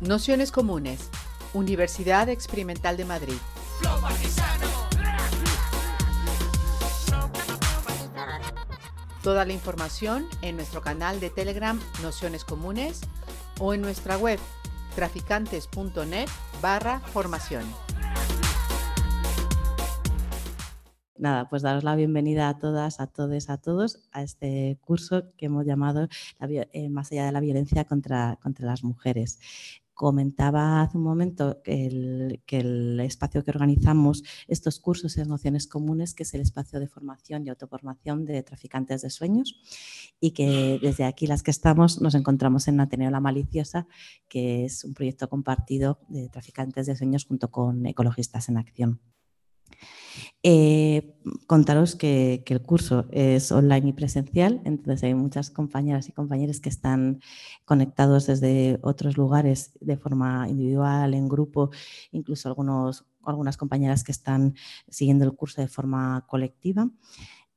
Nociones Comunes, Universidad Experimental de Madrid. Toda la información en nuestro canal de Telegram Nociones Comunes o en nuestra web traficantes.net barra formación. Nada, pues daros la bienvenida a todas, a todos, a todos a este curso que hemos llamado eh, Más allá de la violencia contra, contra las mujeres comentaba hace un momento que el, espacio que organizamos estos cursos en nociones comunes, que es el espacio de formación y autoformación de traficantes de sueños, y que desde aquí las que estamos nos encontramos en Ateneo La Maliciosa, que es un proyecto compartido de traficantes de sueños junto con Ecologistas en Acción. Eh, contaros que, el curso es online y presencial, entonces hay muchas compañeras y compañeros que están conectados desde otros lugares de forma individual, en grupo, incluso algunas compañeras que están siguiendo el curso de forma colectiva.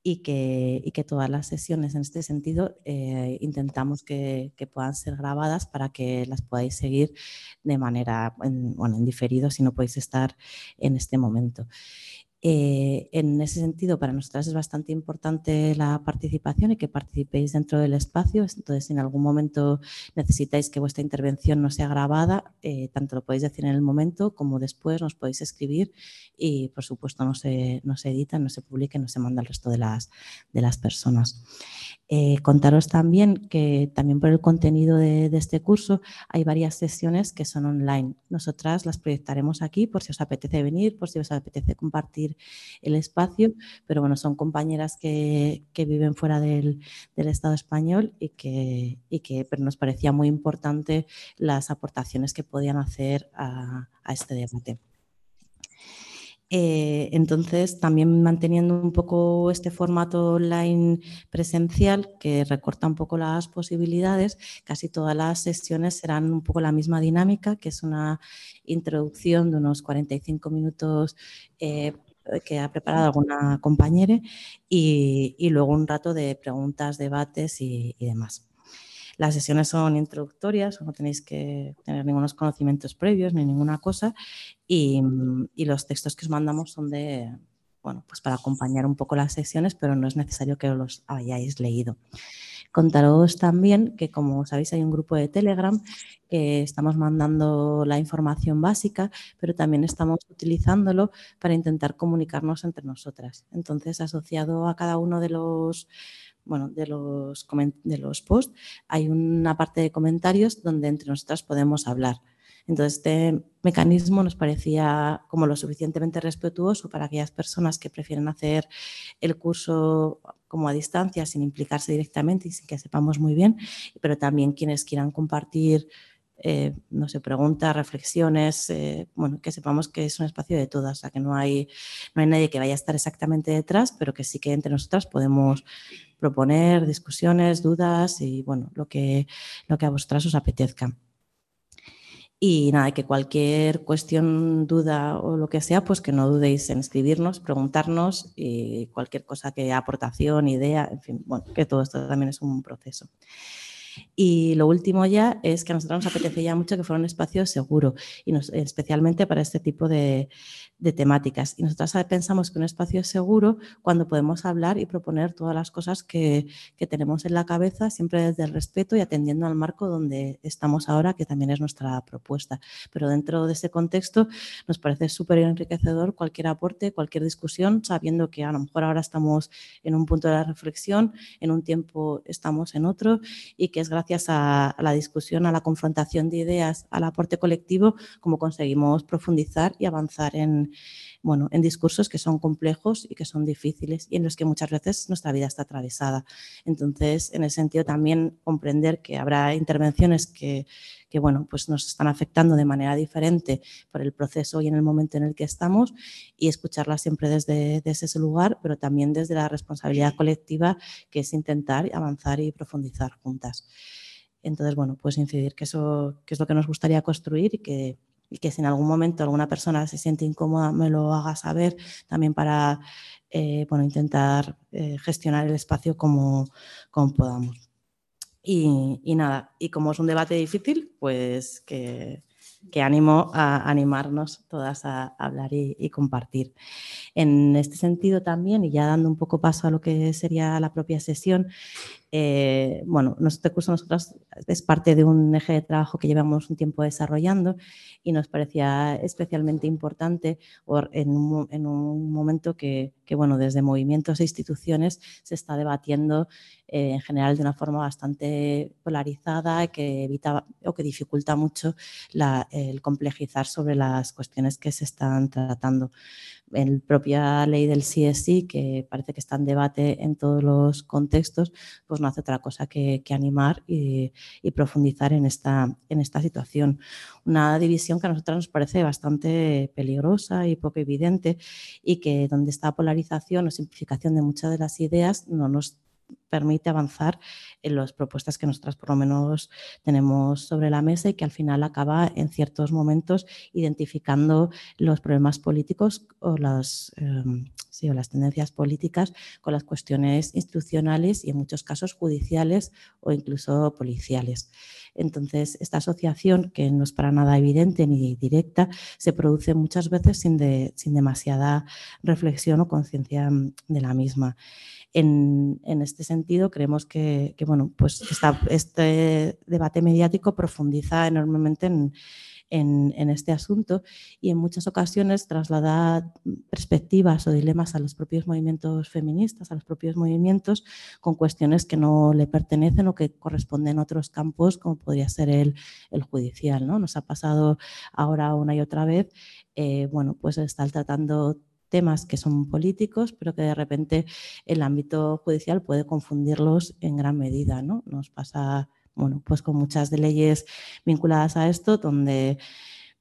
Y que, todas las sesiones en este sentido eh, intentamos que, puedan ser grabadas para que las podáis seguir de manera, bueno, en diferido si no podéis estar en este momento. Eh, en ese sentido, para nosotras es bastante importante la participación y que participéis dentro del espacio. Entonces, si en algún momento necesitáis que vuestra intervención no sea grabada, eh, tanto lo podéis decir en el momento como después nos podéis escribir y, por supuesto, no se, no edita, no se publica, no se manda al resto de las, de las personas. Eh, contaros también que también por el contenido de, este curso hay varias sesiones que son online. Nosotras las proyectaremos aquí por si os apetece venir, por si os apetece compartir el espacio, pero bueno, son compañeras que, viven fuera del, Estado español y que, que pero nos parecía muy importante las aportaciones que podían hacer a este debate. Eh, entonces, también manteniendo un poco este formato online presencial que recorta un poco las posibilidades, casi todas las sesiones serán un poco la misma dinámica, que es una introducción de unos 45 minutos eh, que ha preparado alguna compañera y, luego un rato de preguntas, debates y demás. Las sesiones son introductorias, no tenéis que tener ningunos conocimientos previos ni ninguna cosa y, los textos que os mandamos son de, bueno, pues para acompañar un poco las sesiones, pero no es necesario que los hayáis leído. Contaros también que, como sabéis, hay un grupo de Telegram que estamos mandando la información básica, pero también estamos utilizándolo para intentar comunicarnos entre nosotras. Entonces, asociado a cada uno de los bueno, de los, de los posts, hay una parte de comentarios donde entre nosotras podemos hablar. Entonces, este mecanismo nos parecía como lo suficientemente respetuoso para aquellas personas que prefieren hacer el curso como a distancia, sin implicarse directamente y sin que sepamos muy bien, pero también quienes quieran compartir eh, no preguntas, reflexiones, eh, bueno, que sepamos que es un espacio de todas, o que no hay, no hay nadie que vaya a estar exactamente detrás, pero que sí que entre nosotras podemos proponer discusiones, dudas y, bueno, lo que, lo que a vosotras os apetezca. Y nada, que cualquier cuestión, duda o lo que sea, pues que no dudéis en escribirnos, preguntarnos y cualquier cosa que aportación, idea, en fin, bueno, que todo esto también es un proceso. Y lo último ya es que a nosotros nos apetecía mucho que fuera un espacio seguro, y especialmente para este tipo de, temáticas. Y nosotros pensamos que un espacio es seguro cuando podemos hablar y proponer todas las cosas que, tenemos en la cabeza, siempre desde el respeto y atendiendo al marco donde estamos ahora, que también es nuestra propuesta. Pero dentro de ese contexto nos parece súper enriquecedor cualquier aporte, cualquier discusión, sabiendo que a lo mejor ahora estamos en un punto de la reflexión, en un tiempo estamos en otro y que es gracias a, la discusión, a la confrontación de ideas, al aporte colectivo, como conseguimos profundizar y avanzar en, bueno, en discursos que son complejos y que son difíciles y en los que muchas veces nuestra vida está atravesada. Entonces, en ese sentido, también comprender que habrá intervenciones que, que bueno, pues nos están afectando de manera diferente por el proceso y en el momento en el que estamos y escucharlas siempre desde, desde ese lugar, pero también desde la responsabilidad colectiva que es intentar avanzar y profundizar juntas. Entonces, bueno, pues incidir que eso que es lo que nos gustaría construir y que, y que si en algún momento alguna persona se siente incómoda, me lo haga saber también para eh, bueno, intentar eh, gestionar el espacio como, como podamos. Y, nada, y como es un debate difícil, pues que, que animo a animarnos todas a hablar y, compartir. En este sentido también, y ya dando un poco paso a lo que sería la propia sesión, eh, bueno, este curso es parte de un eje de trabajo que llevamos un tiempo desarrollando y nos parecía especialmente importante en un, en un momento que, que, bueno, desde movimientos e instituciones se está debatiendo eh, en general de una forma bastante polarizada que evita o que dificulta mucho el complejizar sobre las cuestiones que se están tratando. En la propia ley del CSI, que parece que está en debate en todos los contextos, pues no hace otra cosa que, animar y, profundizar en esta, situación. Una división que a nosotros nos parece bastante peligrosa y poco evidente y que donde está polarización o simplificación de muchas de las ideas no nos permite avanzar en las propuestas que nosotras por lo menos tenemos sobre la mesa y que al final acaba en ciertos momentos identificando los problemas políticos o las, em, o las tendencias políticas con las cuestiones institucionales y en muchos casos judiciales o incluso policiales. Entonces, esta asociación, que no es para nada evidente ni directa, se produce muchas veces sin, sin demasiada reflexión o conciencia de la misma. En, este sentido, creemos que, bueno, pues este debate mediático profundiza enormemente en, este asunto y en muchas ocasiones traslada perspectivas o dilemas a los propios movimientos feministas, a los propios movimientos, con cuestiones que no le pertenecen o que corresponden a otros campos, como podría ser el, judicial. ¿no? Nos ha pasado ahora una y otra vez, eh, bueno, pues estar tratando temas que son políticos, pero que de repente el ámbito judicial puede confundirlos en gran medida. ¿no? Nos pasa bueno, pues con muchas leyes vinculadas a esto, donde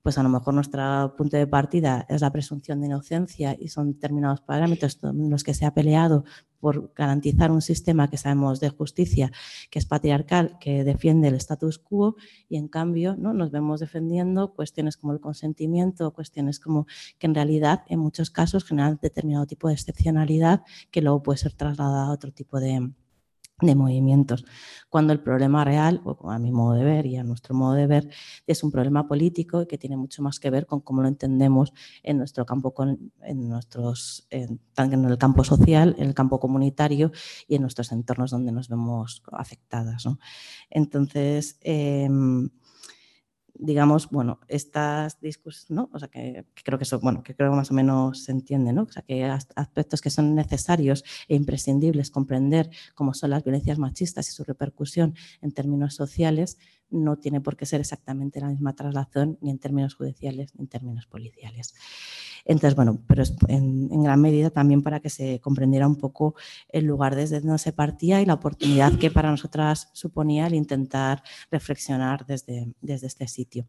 pues a lo mejor nuestro punto de partida es la presunción de inocencia y son determinados parámetros en los que se ha peleado por garantizar un sistema que sabemos de justicia, que es patriarcal, que defiende el status quo y en cambio ¿no? nos vemos defendiendo cuestiones como el consentimiento, cuestiones como que en realidad en muchos casos generan determinado tipo de excepcionalidad que luego puede ser trasladada a otro tipo de, de movimientos, cuando el problema real, a mi modo de ver y a nuestro modo de ver, es un problema político que tiene mucho más que ver con cómo lo entendemos en nuestro campo, en, nuestros, en, en el campo social, en el campo comunitario y en nuestros entornos donde nos vemos afectadas. Entonces, em, digamos, bueno, estas discusiones, ¿no? O sea, que, creo que eso, bueno, que creo más o menos se entiende, ¿no? O sea, que aspectos que son necesarios e imprescindibles comprender, como son las violencias machistas y su repercusión en términos sociales, no tiene por qué ser exactamente la misma traslación ni en términos judiciales ni en términos policiales. Entonces, bueno, pero en, gran medida también para que se comprendiera un poco el lugar desde donde se partía y la oportunidad que para nosotras suponía el intentar reflexionar desde, desde este sitio.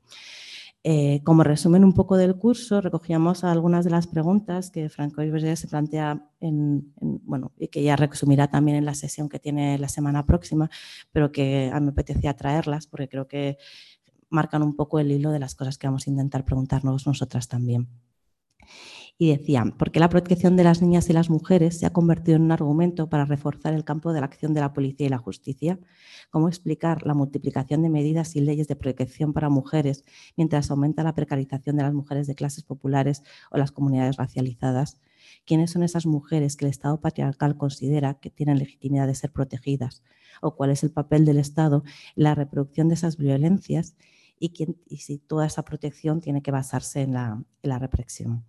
Eh, como resumen un poco del curso, recogíamos algunas de las preguntas que Franco Iberger se plantea en, bueno, y que ya resumirá también en la sesión que tiene la semana próxima, pero que a mí me apetecía traerlas porque creo que marcan un poco el hilo de las cosas que vamos a intentar preguntarnos nosotras también y decían, ¿por qué la protección de las niñas y las mujeres se ha convertido en un argumento para reforzar el campo de la acción de la policía y la justicia? ¿Cómo explicar la multiplicación de medidas y leyes de protección para mujeres mientras aumenta la precarización de las mujeres de clases populares o las comunidades racializadas? ¿Quiénes son esas mujeres que el Estado patriarcal considera que tienen legitimidad de ser protegidas? ¿O cuál es el papel del Estado en la reproducción de esas violencias? Y, si toda esa protección tiene que basarse en la, en la represión.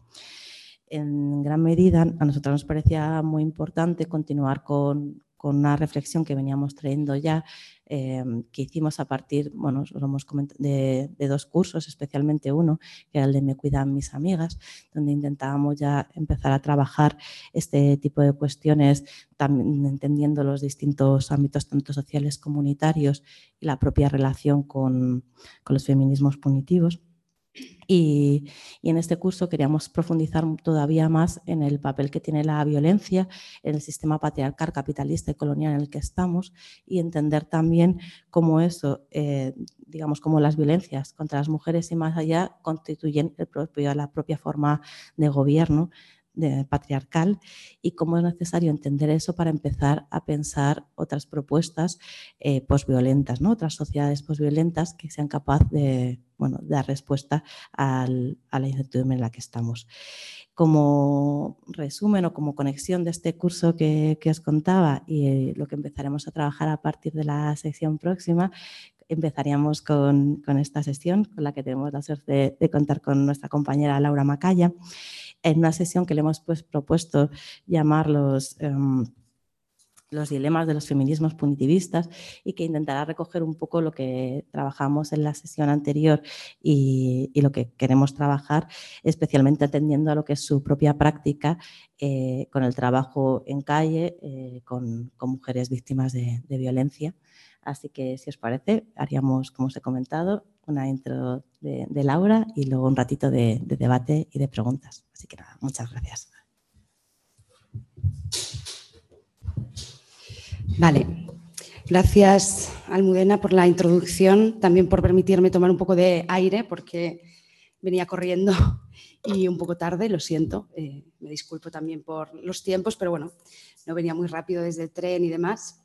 En gran medida a nosotros nos parecía muy importante continuar con, una reflexión que veníamos trayendo ya, em, que hicimos a partir, bueno, de, de, dos cursos, especialmente uno, que era el de Me cuidan mis amigas, donde intentábamos ya empezar a trabajar este tipo de cuestiones, también entendiendo los distintos ámbitos, tanto sociales, comunitarios, y la propia relación con, con los feminismos punitivos. Y, en este curso queríamos profundizar todavía más en el papel que tiene la violencia en el sistema patriarcal, capitalista y colonial en el que estamos y entender también cómo eso, eh, digamos, cómo las violencias contra las mujeres y más allá constituyen la propia forma de gobierno patriarcal y cómo es necesario entender eso para empezar a pensar otras propuestas eh, posviolentas, ¿no? otras sociedades posviolentas que sean capaces de dar respuesta a la incertidumbre en la que estamos. Como resumen o como conexión de este curso que, os contaba y eh, lo que empezaremos a trabajar a partir de la sección próxima, empezaríamos con, esta sesión con la que tenemos la suerte de, contar con nuestra compañera Laura Macaya, en una sesión que le hemos pues, propuesto llamar los... Em, los dilemas de los feminismos punitivistas y que intentará recoger un poco lo que trabajamos en la sesión anterior y, lo que queremos trabajar, especialmente atendiendo a lo que es su propia práctica eh, con el trabajo en calle eh, con, mujeres víctimas de violencia. Así que, si os parece, haríamos, como os he comentado, una intro de, Laura y luego un ratito de, debate y de preguntas. Así que nada, muchas gracias. Vale, gracias Almudena por la introducción, también por permitirme tomar un poco de aire porque venía corriendo y un poco tarde, lo siento, eh, me disculpo también por los tiempos, pero bueno, no venía muy rápido desde el tren y demás.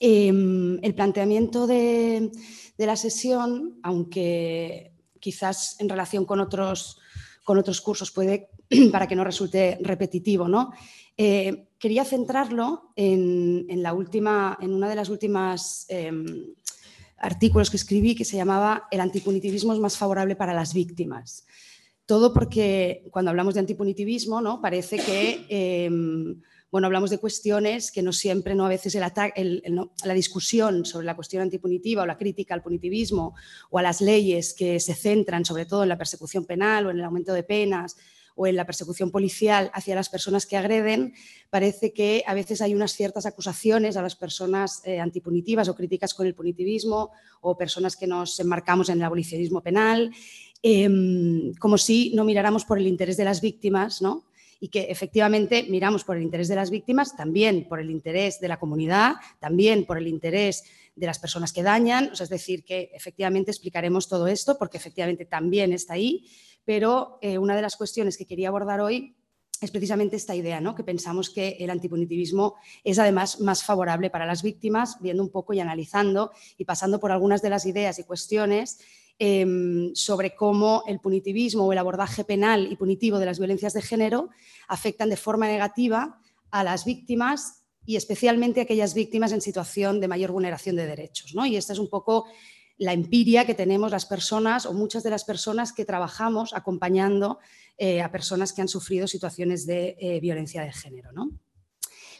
Em, el planteamiento de, la sesión, aunque quizás en relación con otros, con otros cursos puede, para que no resulte repetitivo, ¿no? Eh, quería centrarlo en, la última, en una de las últimas em, artículos que escribí que se llamaba El antipunitivismo es más favorable para las víctimas. Todo porque cuando hablamos de antipunitivismo ¿no? parece que em, bueno, hablamos de cuestiones que no siempre, no a veces el la discusión sobre la cuestión antipunitiva o la crítica al punitivismo o a las leyes que se centran sobre todo en la persecución penal o en el aumento de penas o en la persecución policial hacia las personas que agreden, parece que a veces hay unas ciertas acusaciones a las personas eh, antipunitivas o críticas con el punitivismo o personas que nos enmarcamos en el abolicionismo penal, em, como si no miráramos por el interés de las víctimas, ¿no? Y que efectivamente miramos por el interés de las víctimas, también por el interés de la comunidad, también por el interés de las personas que dañan, es decir, que efectivamente explicaremos todo esto porque efectivamente también está ahí, pero eh, una de las cuestiones que quería abordar hoy es precisamente esta idea, ¿no? que pensamos que el antipunitivismo es además más favorable para las víctimas, viendo un poco y analizando y pasando por algunas de las ideas y cuestiones Em, sobre cómo el punitivismo o el abordaje penal y punitivo de las violencias de género afectan de forma negativa a las víctimas y especialmente a aquellas víctimas en situación de mayor vulneración de derechos. ¿no? Y esta es un poco la empiria que tenemos las personas o muchas de las personas que trabajamos acompañando eh, a personas que han sufrido situaciones de eh, violencia de género. ¿no?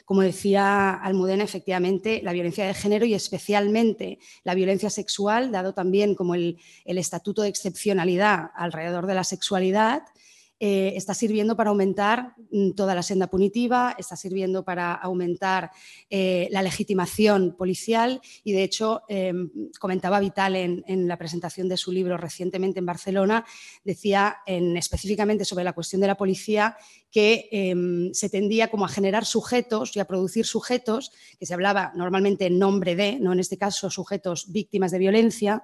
Como decía Almudena, efectivamente, la violencia de género y especialmente la violencia sexual, dado también como el, el estatuto de excepcionalidad alrededor de la sexualidad, eh, está sirviendo para aumentar mm, toda la senda punitiva, está sirviendo para aumentar eh, la legitimación policial y, de hecho, em, comentaba Vital en, la presentación de su libro recientemente en Barcelona, decía en, específicamente sobre la cuestión de la policía que em, se tendía como a generar sujetos y a producir sujetos, que se hablaba normalmente en nombre de, no en este caso sujetos víctimas de violencia,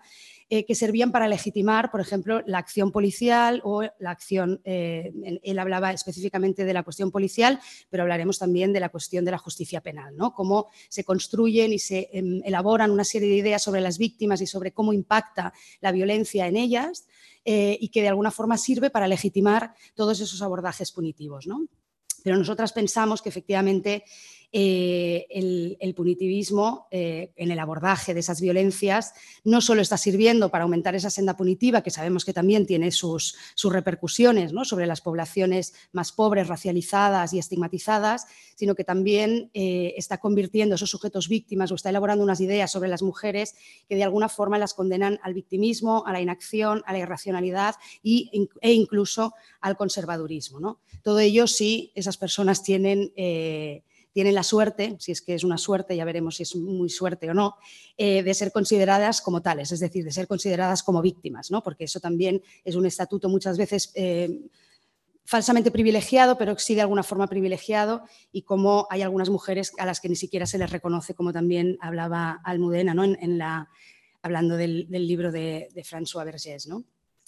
eh, que servían para legitimar, por ejemplo, la acción policial o la acción, eh, él hablaba específicamente de la cuestión policial, pero hablaremos también de la cuestión de la justicia penal, ¿no? cómo se construyen y se em, elaboran una serie de ideas sobre las víctimas y sobre cómo impacta la violencia en ellas eh, y que de alguna forma sirve para legitimar todos esos abordajes punitivos. ¿no? Pero nosotras pensamos que efectivamente eh, el, punitivismo eh, en el abordaje de esas violencias no solo está sirviendo para aumentar esa senda punitiva, que sabemos que también tiene sus, repercusiones sobre las poblaciones más pobres, racializadas y estigmatizadas, sino que también eh, está convirtiendo esos sujetos víctimas o está elaborando unas ideas sobre las mujeres que de alguna forma las condenan al victimismo, a la inacción, a la irracionalidad e incluso al conservadurismo. Todo ello si esas personas tienen tienen la suerte, si es que es una suerte, ya veremos si es muy suerte o no, eh, de ser consideradas como tales, es decir, de ser consideradas como víctimas, ¿no? porque eso también es un estatuto muchas veces eh, falsamente privilegiado, pero sí de alguna forma privilegiado, y como hay algunas mujeres a las que ni siquiera se les reconoce, como también hablaba Almudena, ¿no? en, la, hablando del, libro de, François Vergés. ¿no?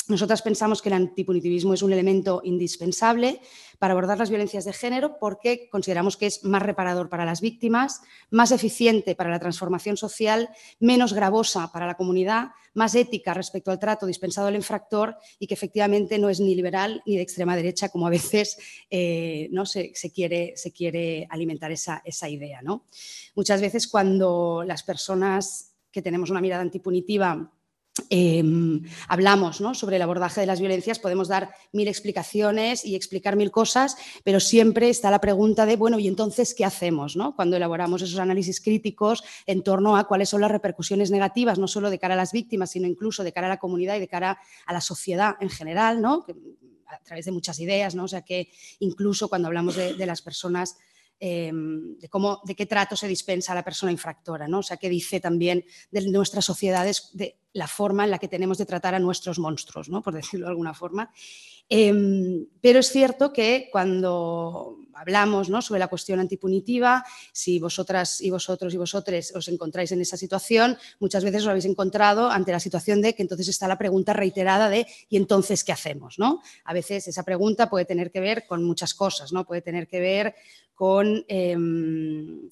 Nosotras pensamos que el antipunitivismo es un elemento indispensable para abordar las violencias de género porque consideramos que es más reparador para las víctimas, más eficiente para la transformación social, menos gravosa para la comunidad, más ética respecto al trato dispensado al infractor y que efectivamente no es ni liberal ni de extrema derecha como a veces eh, ¿no? se, quiere, se, quiere, alimentar esa, esa idea. ¿no? Muchas veces cuando las personas que tenemos una mirada antipunitiva Em, hablamos sobre el abordaje de las violencias, podemos dar mil explicaciones y explicar mil cosas, pero siempre está la pregunta de, bueno, ¿y entonces qué hacemos cuando elaboramos esos análisis críticos en torno a cuáles son las repercusiones negativas, no solo de cara a las víctimas, sino incluso de cara a la comunidad y de cara a la sociedad en general, ¿no? a través de muchas ideas, ¿no? o sea que incluso cuando hablamos de las personas Em, de, cómo, de qué trato se dispensa a la persona infractora, ¿no? O sea, qué dice también de nuestras sociedades, de la forma en la que tenemos de tratar a nuestros monstruos, ¿no? Por decirlo de alguna forma. Em, pero es cierto que cuando hablamos ¿no? sobre la cuestión antipunitiva, si vosotras y vosotros y vosotros os encontráis en esa situación, muchas veces os habéis encontrado ante la situación de que entonces está la pregunta reiterada de ¿y entonces qué hacemos? ¿no? A veces esa pregunta puede tener que ver con muchas cosas, ¿no? puede tener que ver con... Em,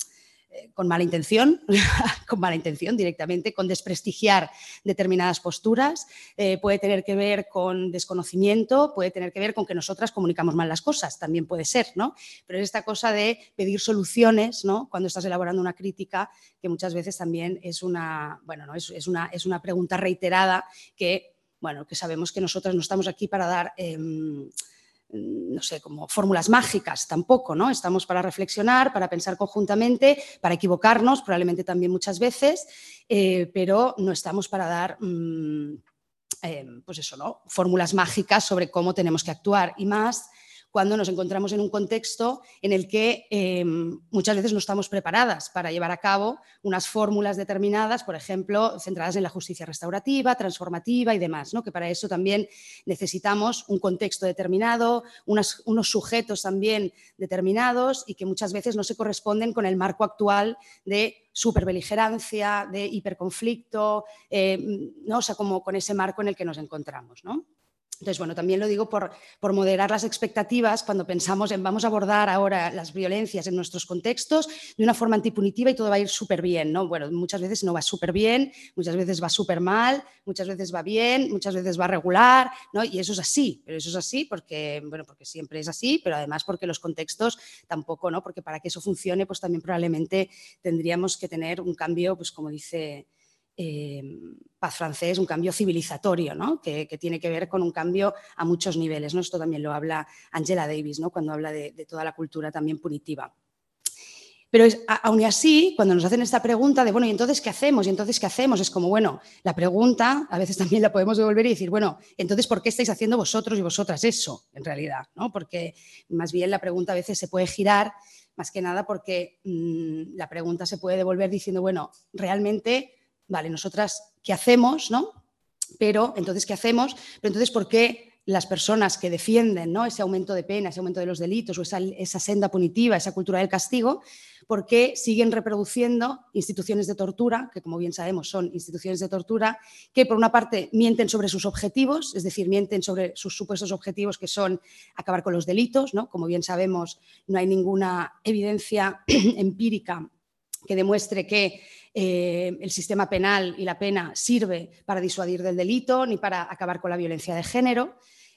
con mala intención, con mala intención directamente, con desprestigiar determinadas posturas, eh, puede tener que ver con desconocimiento, puede tener que ver con que nosotras comunicamos mal las cosas, también puede ser, ¿no? Pero es esta cosa de pedir soluciones, ¿no? Cuando estás elaborando una crítica, que muchas veces también es una, bueno, ¿no? es, una, es una pregunta reiterada que, bueno, que sabemos que nosotras no estamos aquí para dar... Em, no sé, como fórmulas mágicas tampoco, ¿no? Estamos para reflexionar, para pensar conjuntamente, para equivocarnos, probablemente también muchas veces, eh, pero no estamos para dar, mm, eh, pues eso, ¿no? Fórmulas mágicas sobre cómo tenemos que actuar y más cuando nos encontramos en un contexto en el que em, muchas veces no estamos preparadas para llevar a cabo unas fórmulas determinadas, por ejemplo, centradas en la justicia restaurativa, transformativa y demás, ¿no? que para eso también necesitamos un contexto determinado, unos sujetos también determinados y que muchas veces no se corresponden con el marco actual de superbeligerancia, de hiperconflicto, eh, ¿no? o sea, como con ese marco en el que nos encontramos. ¿no? Entonces, bueno, también lo digo por, moderar las expectativas cuando pensamos en vamos a abordar ahora las violencias en nuestros contextos de una forma antipunitiva y todo va a ir súper bien, ¿no? Bueno, muchas veces no va súper bien, muchas veces va súper mal, muchas veces va bien, muchas veces va regular, ¿no? Y eso es así, pero eso es así porque, bueno, porque siempre es así, pero además porque los contextos tampoco, ¿no? Porque para que eso funcione, pues también probablemente tendríamos que tener un cambio, pues como dice Em, paz francés, un cambio civilizatorio, ¿no? que, tiene que ver con un cambio a muchos niveles. ¿no? Esto también lo habla Angela Davis ¿no? cuando habla de, toda la cultura también punitiva. Pero aún así, cuando nos hacen esta pregunta de, bueno, ¿y entonces qué hacemos? ¿Y entonces qué hacemos? Es como, bueno, la pregunta a veces también la podemos devolver y decir, bueno, entonces, ¿por qué estáis haciendo vosotros y vosotras eso, en realidad? ¿no? Porque más bien la pregunta a veces se puede girar, más que nada porque mm, la pregunta se puede devolver diciendo, bueno, realmente vale, nosotras, ¿qué hacemos? ¿no? Pero, entonces, ¿qué hacemos? Pero entonces, ¿por qué las personas que defienden ¿no? ese aumento de pena, ese aumento de los delitos o esa, esa senda punitiva, esa cultura del castigo, por qué siguen reproduciendo instituciones de tortura, que como bien sabemos son instituciones de tortura, que por una parte mienten sobre sus objetivos, es decir, mienten sobre sus supuestos objetivos que son acabar con los delitos, ¿no? como bien sabemos no hay ninguna evidencia empírica que demuestre que eh, el sistema penal y la pena sirve para disuadir del delito ni para acabar con la violencia de género.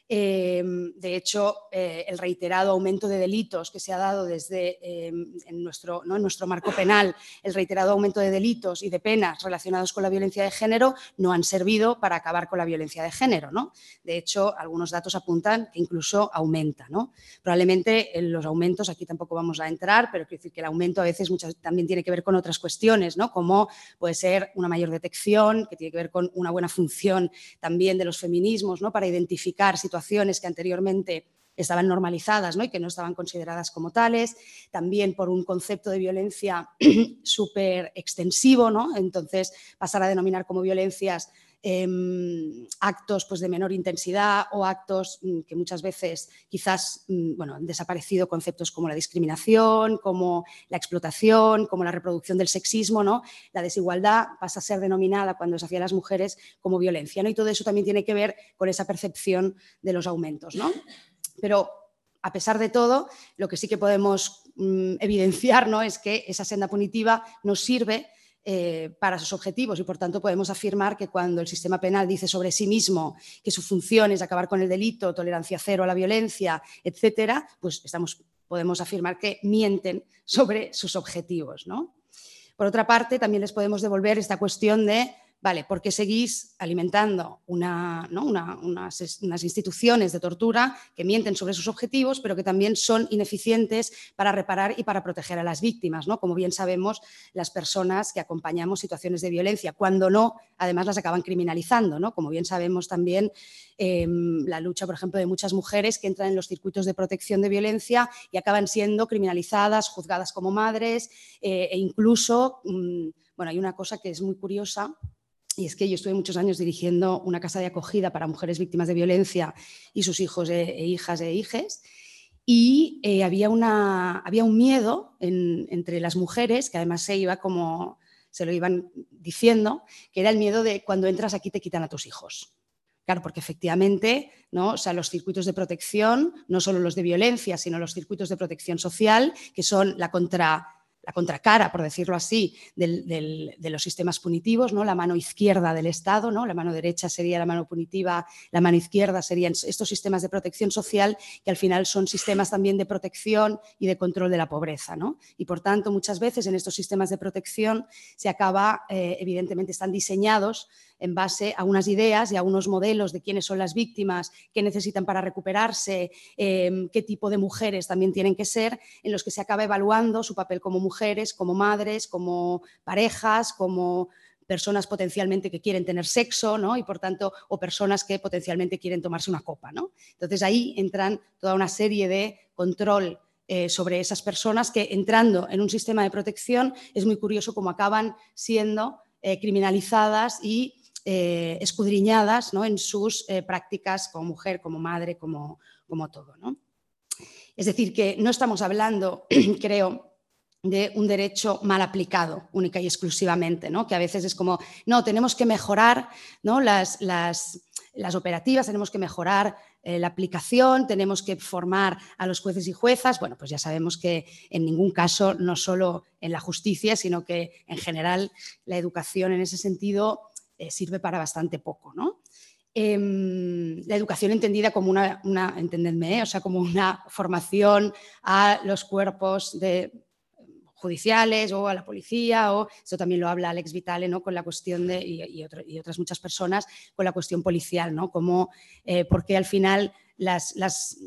Em, de hecho, eh, el reiterado aumento de delitos que se ha dado desde em, en, nuestro, ¿no? en nuestro marco penal, el reiterado aumento de delitos y de penas relacionados con la violencia de género no han servido para acabar con la violencia de género. ¿no? De hecho, algunos datos apuntan que incluso aumenta. ¿no? Probablemente los aumentos, aquí tampoco vamos a entrar, pero quiero decir que el aumento a veces muchas, también tiene que ver con otras cuestiones, ¿no? como puede ser una mayor detección, que tiene que ver con una buena función también de los feminismos ¿no? para identificar situaciones situaciones que anteriormente estaban normalizadas ¿no? y que no estaban consideradas como tales, también por un concepto de violencia súper extensivo, ¿no? entonces pasar a denominar como violencias em, actos pues, de menor intensidad o actos mm, que muchas veces quizás mm, bueno, han desaparecido conceptos como la discriminación, como la explotación, como la reproducción del sexismo. ¿no? La desigualdad pasa a ser denominada cuando se hacía a las mujeres como violencia. Y todo eso también tiene que ver con esa percepción de los aumentos. ¿no? Pero a pesar de todo, lo que sí que podemos mm, evidenciar ¿no? es que esa senda punitiva nos sirve eh, para sus objetivos y por tanto podemos afirmar que cuando el sistema penal dice sobre sí mismo que su función es acabar con el delito, tolerancia cero a la violencia, etcétera, pues estamos, podemos afirmar que mienten sobre sus objetivos. ¿no? Por otra parte, también les podemos devolver esta cuestión de vale, ¿por qué seguís alimentando unas, instituciones de tortura que mienten sobre sus objetivos, pero que también son ineficientes para reparar y para proteger a las víctimas? ¿no? Como bien sabemos, las personas que acompañamos situaciones de violencia, cuando no, además las acaban criminalizando. ¿no? Como bien sabemos también, em, la lucha, por ejemplo, de muchas mujeres que entran en los circuitos de protección de violencia y acaban siendo criminalizadas, juzgadas como madres eh, e incluso, mm, bueno, hay una cosa que es muy curiosa y es que yo estuve muchos años dirigiendo una casa de acogida para mujeres víctimas de violencia y sus hijos e, e hijas e hijes. Y eh, había, una, había un miedo entre las mujeres, que además se iba como se lo iban diciendo, que era el miedo de cuando entras aquí te quitan a tus hijos. Claro, porque efectivamente, ¿no? O sea, los circuitos de protección, no solo los de violencia, sino los circuitos de protección social, que son la contra la contracara, por decirlo así, de los sistemas punitivos, ¿no? la mano izquierda del Estado, ¿no? la mano derecha sería la mano punitiva, la mano izquierda serían estos sistemas de protección social que al final son sistemas también de protección y de control de la pobreza. ¿no? Y por tanto, muchas veces en estos sistemas de protección se acaba, eh, evidentemente, están diseñados en base a unas ideas y a unos modelos de quiénes son las víctimas, qué necesitan para recuperarse, em, qué tipo de mujeres también tienen que ser, en los que se acaba evaluando su papel como mujeres, como madres, como parejas, como personas potencialmente que quieren tener sexo, ¿no? Y por tanto, o personas que potencialmente quieren tomarse una copa, ¿no? Entonces ahí entran toda una serie de control eh, sobre esas personas que entrando en un sistema de protección es muy curioso cómo acaban siendo eh, criminalizadas y eh, escudriñadas ¿no? en sus eh, prácticas como mujer, como madre, como, como todo. ¿no? Es decir, que no estamos hablando, creo, de un derecho mal aplicado, única y exclusivamente, ¿no? que a veces es como, no, tenemos que mejorar ¿no? las, las, las operativas, tenemos que mejorar eh, la aplicación, tenemos que formar a los jueces y juezas. Bueno, pues ya sabemos que en ningún caso, no solo en la justicia, sino que en general la educación en ese sentido eh, sirve para bastante poco. ¿no? Em, la educación entendida como una, una ¿eh? o sea, como una formación a los cuerpos de, judiciales o a la policía, o eso también lo habla Alex Vitale, ¿no? con la cuestión de, y, otras muchas personas, con la cuestión policial, ¿no? como eh, porque al final las, las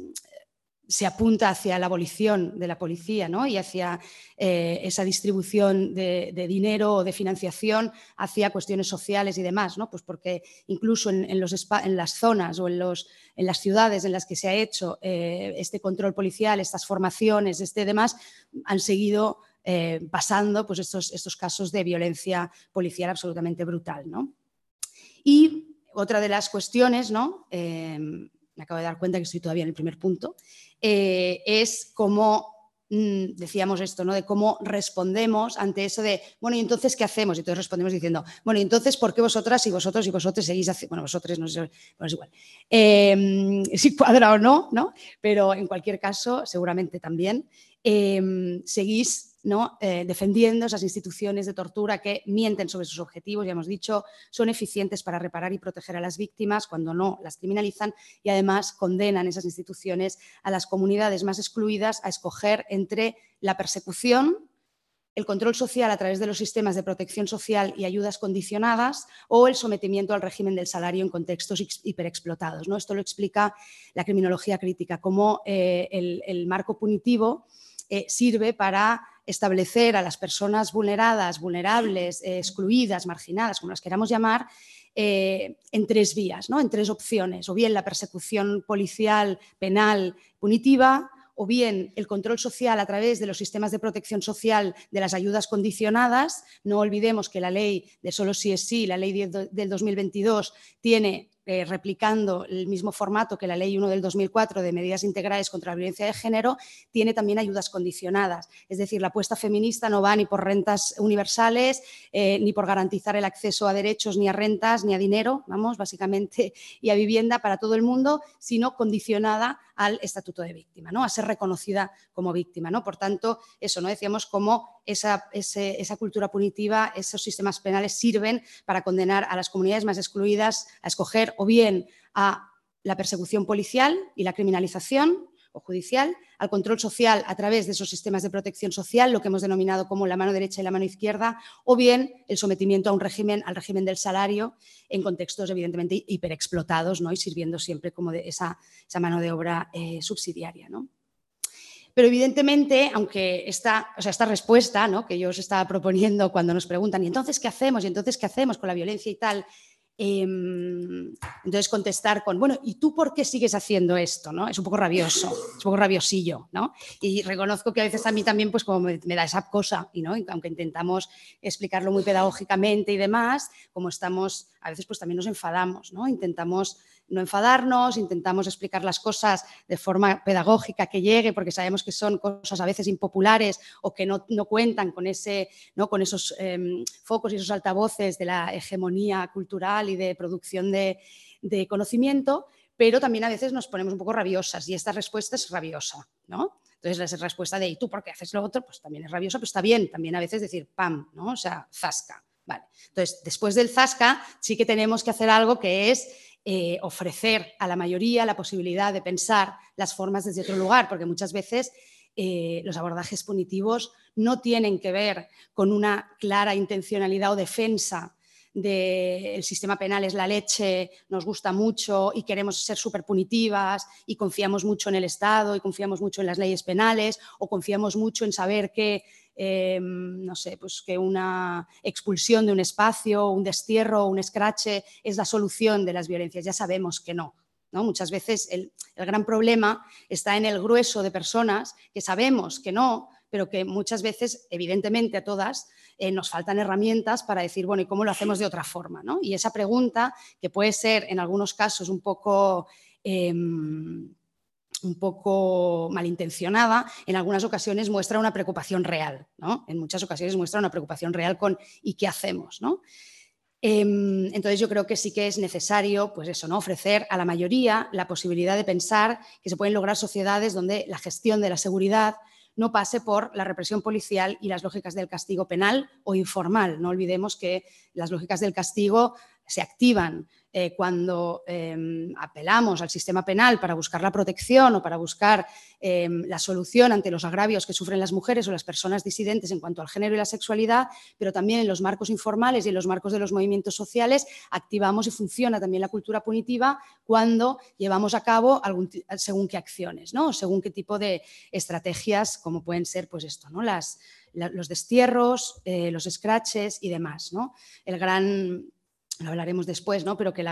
se apunta hacia la abolición de la policía ¿no? y hacia eh, esa distribución de, dinero o de financiación hacia cuestiones sociales y demás, ¿no? pues porque incluso en, las zonas o en, las ciudades en las que se ha hecho eh, este control policial, estas formaciones, este demás, han seguido eh, pasando pues, estos, estos casos de violencia policial absolutamente brutal. ¿no? Y otra de las cuestiones, ¿no? Me acabo de dar cuenta que estoy todavía en el primer punto, eh, es cómo mm, decíamos esto, ¿no? De cómo respondemos ante eso de, bueno, ¿y entonces qué hacemos? Y todos respondemos diciendo, bueno, ¿y entonces por qué vosotras y vosotros y vosotros seguís haciendo, bueno, vosotros no sé, bueno, es igual, em, si cuadra o no, ¿no? Pero en cualquier caso, seguramente también, em, seguís Eh, defendiendo esas instituciones de tortura que mienten sobre sus objetivos, ya hemos dicho, son eficientes para reparar y proteger a las víctimas cuando no las criminalizan y además condenan esas instituciones a las comunidades más excluidas a escoger entre la persecución, el control social a través de los sistemas de protección social y ayudas condicionadas o el sometimiento al régimen del salario en contextos hiperexplotados. ¿no? Esto lo explica la criminología crítica, como eh, el, marco punitivo eh, sirve para establecer a las personas vulneradas, vulnerables, eh, excluidas, marginadas, como las queramos llamar, eh, en tres vías, ¿no? en tres opciones, o bien la persecución policial, penal, punitiva, o bien el control social a través de los sistemas de protección social de las ayudas condicionadas. No olvidemos que la ley de solo sí es sí, la ley del 2022, tiene eh, replicando el mismo formato que la Ley 1 del 2004 de medidas integrales contra la violencia de género, tiene también ayudas condicionadas. Es decir, la apuesta feminista no va ni por rentas universales, eh, ni por garantizar el acceso a derechos, ni a rentas, ni a dinero, vamos, básicamente, y a vivienda para todo el mundo, sino condicionada al estatuto de víctima, ¿no? a ser reconocida como víctima. ¿no? Por tanto, eso, ¿no? decíamos cómo esa, esa cultura punitiva, esos sistemas penales sirven para condenar a las comunidades más excluidas a escoger o bien a la persecución policial y la criminalización o judicial, al control social a través de esos sistemas de protección social, lo que hemos denominado como la mano derecha y la mano izquierda, o bien el sometimiento a un régimen, al régimen del salario, en contextos evidentemente hiperexplotados ¿no? y sirviendo siempre como de esa, mano de obra eh, subsidiaria. ¿no? Pero evidentemente, aunque esta, o sea, esta respuesta ¿no? que yo os estaba proponiendo cuando nos preguntan, ¿y entonces qué hacemos? ¿Y entonces qué hacemos con la violencia y tal? Em, entonces contestar con, bueno, ¿y tú por qué sigues haciendo esto? ¿no? Es un poco rabioso, es un poco rabiosillo, ¿no? Y reconozco que a veces a mí también, pues como me, da esa cosa, y ¿no? aunque intentamos explicarlo muy pedagógicamente y demás, como estamos, a veces pues también nos enfadamos, ¿no? Intentamos no enfadarnos, intentamos explicar las cosas de forma pedagógica que llegue, porque sabemos que son cosas a veces impopulares o que no, cuentan con, ese, ¿no? con esos em, focos y esos altavoces de la hegemonía cultural y de producción de, conocimiento, pero también a veces nos ponemos un poco rabiosas y esta respuesta es rabiosa, ¿no? Entonces, la respuesta de ¿y tú por qué haces lo otro? Pues también es rabiosa, pero está bien también a veces decir pam, ¿no? O sea, zasca. Vale. Entonces, después del zasca, sí que tenemos que hacer algo que es eh, ofrecer a la mayoría la posibilidad de pensar las formas desde otro lugar, porque muchas veces eh, los abordajes punitivos no tienen que ver con una clara intencionalidad o defensa del sistema penal es la leche, nos gusta mucho y queremos ser súper punitivas y confiamos mucho en el Estado y confiamos mucho en las leyes penales o confiamos mucho en saber que Em, no sé, pues que una expulsión de un espacio, un destierro, un escrache es la solución de las violencias. Ya sabemos que no. ¿no? Muchas veces el, gran problema está en el grueso de personas que sabemos que no, pero que muchas veces, evidentemente a todas, eh, nos faltan herramientas para decir, bueno, ¿y cómo lo hacemos de otra forma? Y esa pregunta, que puede ser en algunos casos un poco... Em, un poco malintencionada, en algunas ocasiones muestra una preocupación real, ¿no? En muchas ocasiones muestra una preocupación real con ¿y qué hacemos? ¿no? Em, entonces yo creo que sí que es necesario, pues eso, ¿no? Ofrecer a la mayoría la posibilidad de pensar que se pueden lograr sociedades donde la gestión de la seguridad no pase por la represión policial y las lógicas del castigo penal o informal. No olvidemos que las lógicas del castigo se activan eh, cuando em, apelamos al sistema penal para buscar la protección o para buscar em, la solución ante los agravios que sufren las mujeres o las personas disidentes en cuanto al género y la sexualidad, pero también en los marcos informales y en los marcos de los movimientos sociales activamos y funciona también la cultura punitiva cuando llevamos a cabo según qué acciones, ¿no? según qué tipo de estrategias, como pueden ser pues esto, ¿no? Las, los destierros, eh, los scratches y demás. ¿no? El gran lo hablaremos después, ¿no? pero que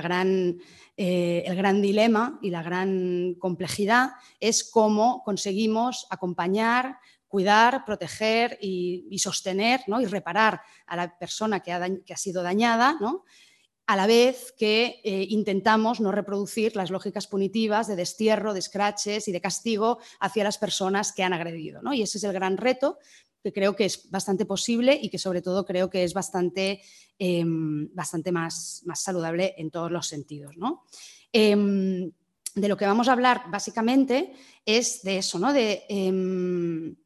eh, el gran dilema y la gran complejidad es cómo conseguimos acompañar, cuidar, proteger y, sostener ¿no? y reparar a la persona que ha, sido dañada, ¿no? a la vez que eh, intentamos no reproducir las lógicas punitivas de destierro, de scratches y de castigo hacia las personas que han agredido. ¿no? Y ese es el gran reto que creo que es bastante posible y que sobre todo creo que es bastante, em, bastante más, más, saludable en todos los sentidos. Em, de lo que vamos a hablar básicamente es de eso, ¿no? de, em,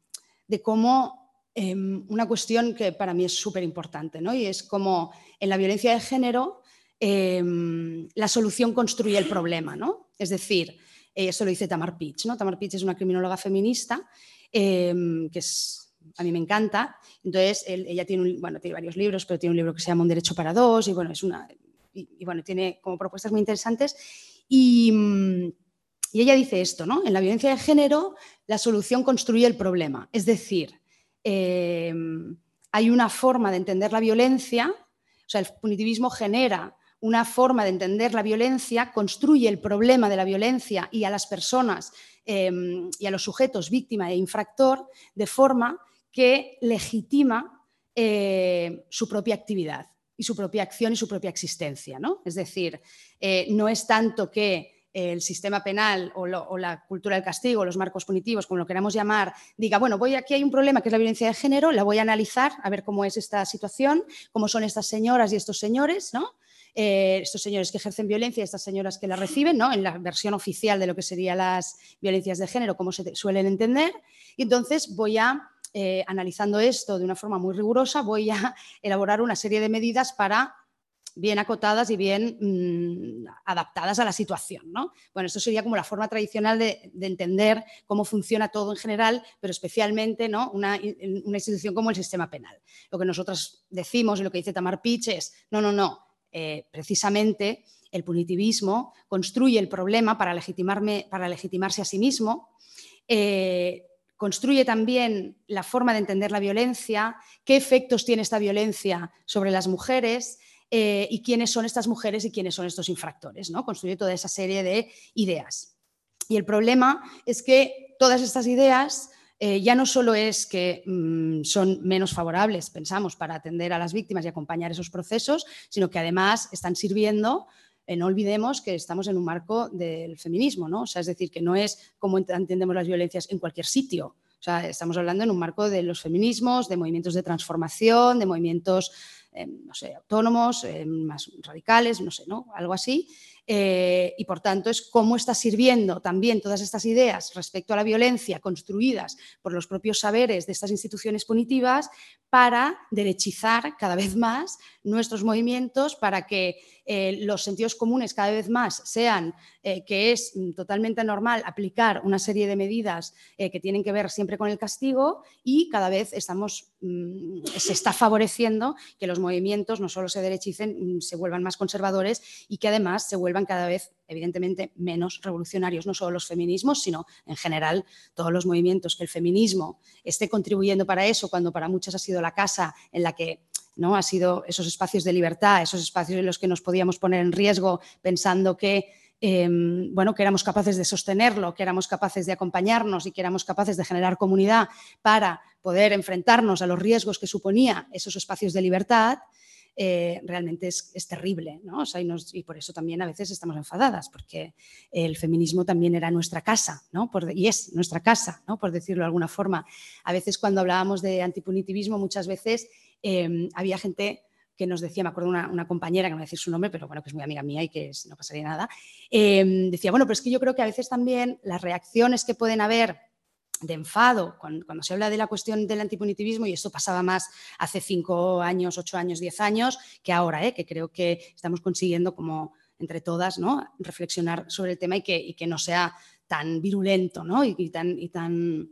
de cómo una cuestión que para mí es súper importante, ¿no? y es como en la violencia de género la solución construye el problema. ¿no? Es decir, eso lo dice Tamar Pitch. ¿no? Tamar Pitch es una criminóloga feminista que es a mí me encanta. Entonces, ella tiene, bueno, tiene varios libros, pero tiene un libro que se llama Un derecho para dos y bueno, es una, y, bueno, tiene como propuestas muy interesantes. Y, ella dice esto, ¿no? En la violencia de género, la solución construye el problema. Es decir, em, hay una forma de entender la violencia, o sea, el punitivismo genera una forma de entender la violencia construye el problema de la violencia y a las personas em, y a los sujetos víctima e infractor de forma que legitima eh, su propia actividad y su propia acción y su propia existencia. ¿no? Es decir, eh, no es tanto que el sistema penal o, la cultura del castigo, los marcos punitivos, como lo queramos llamar, diga, bueno, voy aquí hay un problema que es la violencia de género, la voy a analizar, a ver cómo es esta situación, cómo son estas señoras y estos señores, ¿no? Eh, estos señores que ejercen violencia y estas señoras que la reciben, ¿no? En la versión oficial de lo que serían las violencias de género, como se suelen entender. Y entonces voy a, eh, analizando esto de una forma muy rigurosa, voy a elaborar una serie de medidas para bien acotadas y bien mm, adaptadas a la situación. ¿no? Bueno, esto sería como la forma tradicional de, entender cómo funciona todo en general, pero especialmente ¿no? una, institución como el sistema penal. Lo que nosotros decimos y lo que dice Tamar Pitch es, no, no, no, eh, precisamente el punitivismo construye el problema para legitimarse a sí mismo, eh, construye también la forma de entender la violencia, qué efectos tiene esta violencia sobre las mujeres, eh, y quiénes son estas mujeres y quiénes son estos infractores. ¿no? Construye toda esa serie de ideas. Y el problema es que todas estas ideas eh, ya no solo es que mm, son menos favorables, pensamos, para atender a las víctimas y acompañar esos procesos, sino que además están sirviendo eh, no olvidemos que estamos en un marco del feminismo, ¿no? O sea, es decir, que no es como entendemos las violencias en cualquier sitio. O sea, estamos hablando en un marco de los feminismos, de movimientos de transformación, de movimientos Em, no sé, autónomos, em, más radicales, no sé, ¿no? Algo así. Eh, y por tanto es cómo está sirviendo también todas estas ideas respecto a la violencia construidas por los propios saberes de estas instituciones punitivas para derechizar cada vez más nuestros movimientos, para que eh, los sentidos comunes cada vez más sean eh, que es totalmente normal aplicar una serie de medidas que tienen que ver siempre con el castigo y cada vez estamos, mm, se está favoreciendo que los movimientos no solo se derechicen, mm, se vuelvan más conservadores y que además se vuelvan vuelvan cada vez, evidentemente, menos revolucionarios, no solo los feminismos, sino en general todos los movimientos, que el feminismo esté contribuyendo para eso, cuando para muchas ha sido la casa en la que ¿no? ha sido esos espacios de libertad, esos espacios en los que nos podíamos poner en riesgo pensando que em, bueno, que éramos capaces de sostenerlo, que éramos capaces de acompañarnos y que éramos capaces de generar comunidad para poder enfrentarnos a los riesgos que suponía esos espacios de libertad, eh, realmente es, terrible. ¿no? y, por eso también a veces estamos enfadadas, porque el feminismo también era nuestra casa, ¿no? y es nuestra casa, ¿no? por decirlo de alguna forma. A veces cuando hablábamos de antipunitivismo, muchas veces em, había gente que nos decía, me acuerdo una, una, compañera, que no voy a decir su nombre, pero bueno, que es muy amiga mía y que no pasaría nada, em, decía, bueno, pero es que yo creo que a veces también las reacciones que pueden haber de enfado cuando, se habla de la cuestión del antipunitivismo, y esto pasaba más hace cinco años, ocho años, diez años, que ahora, ¿eh? que creo que estamos consiguiendo como entre todas ¿no? reflexionar sobre el tema y que, que no sea tan virulento ¿no? y, tan... Y tan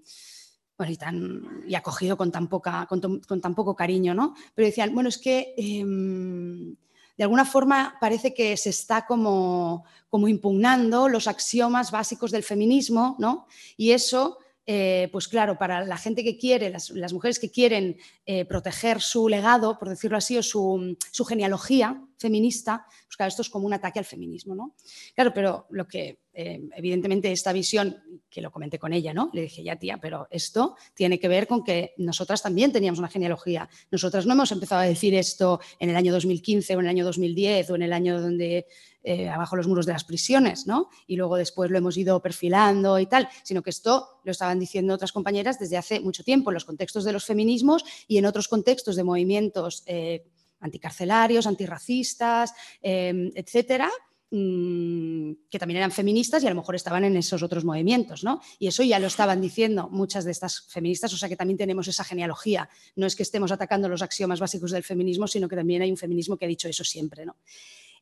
y, tan, y acogido con tan, poca, con, tan poco cariño, ¿no? Pero decían, bueno, es que em, de alguna forma parece que se está como, como impugnando los axiomas básicos del feminismo, ¿no? Y eso eh, pues claro, para la gente que quiere, las, mujeres que quieren eh, proteger su legado, por decirlo así, o su, genealogía feminista, pues claro, esto es como un ataque al feminismo, ¿no? Claro, pero lo que, eh, evidentemente, esta visión, que lo comenté con ella, ¿no? Le dije, ya tía, pero esto tiene que ver con que nosotras también teníamos una genealogía. Nosotras no hemos empezado a decir esto en el año 2015 o en el año 2010 o en el año donde eh, abajo los muros de las prisiones, ¿no? Y luego después lo hemos ido perfilando y tal, sino que esto lo estaban diciendo otras compañeras desde hace mucho tiempo en los contextos de los feminismos y en otros contextos de movimientos eh, anticarcelarios, antirracistas, em, etcétera, mm, que también eran feministas y a lo mejor estaban en esos otros movimientos, ¿no? Y eso ya lo estaban diciendo muchas de estas feministas, o sea que también tenemos esa genealogía. No es que estemos atacando los axiomas básicos del feminismo, sino que también hay un feminismo que ha dicho eso siempre, ¿no?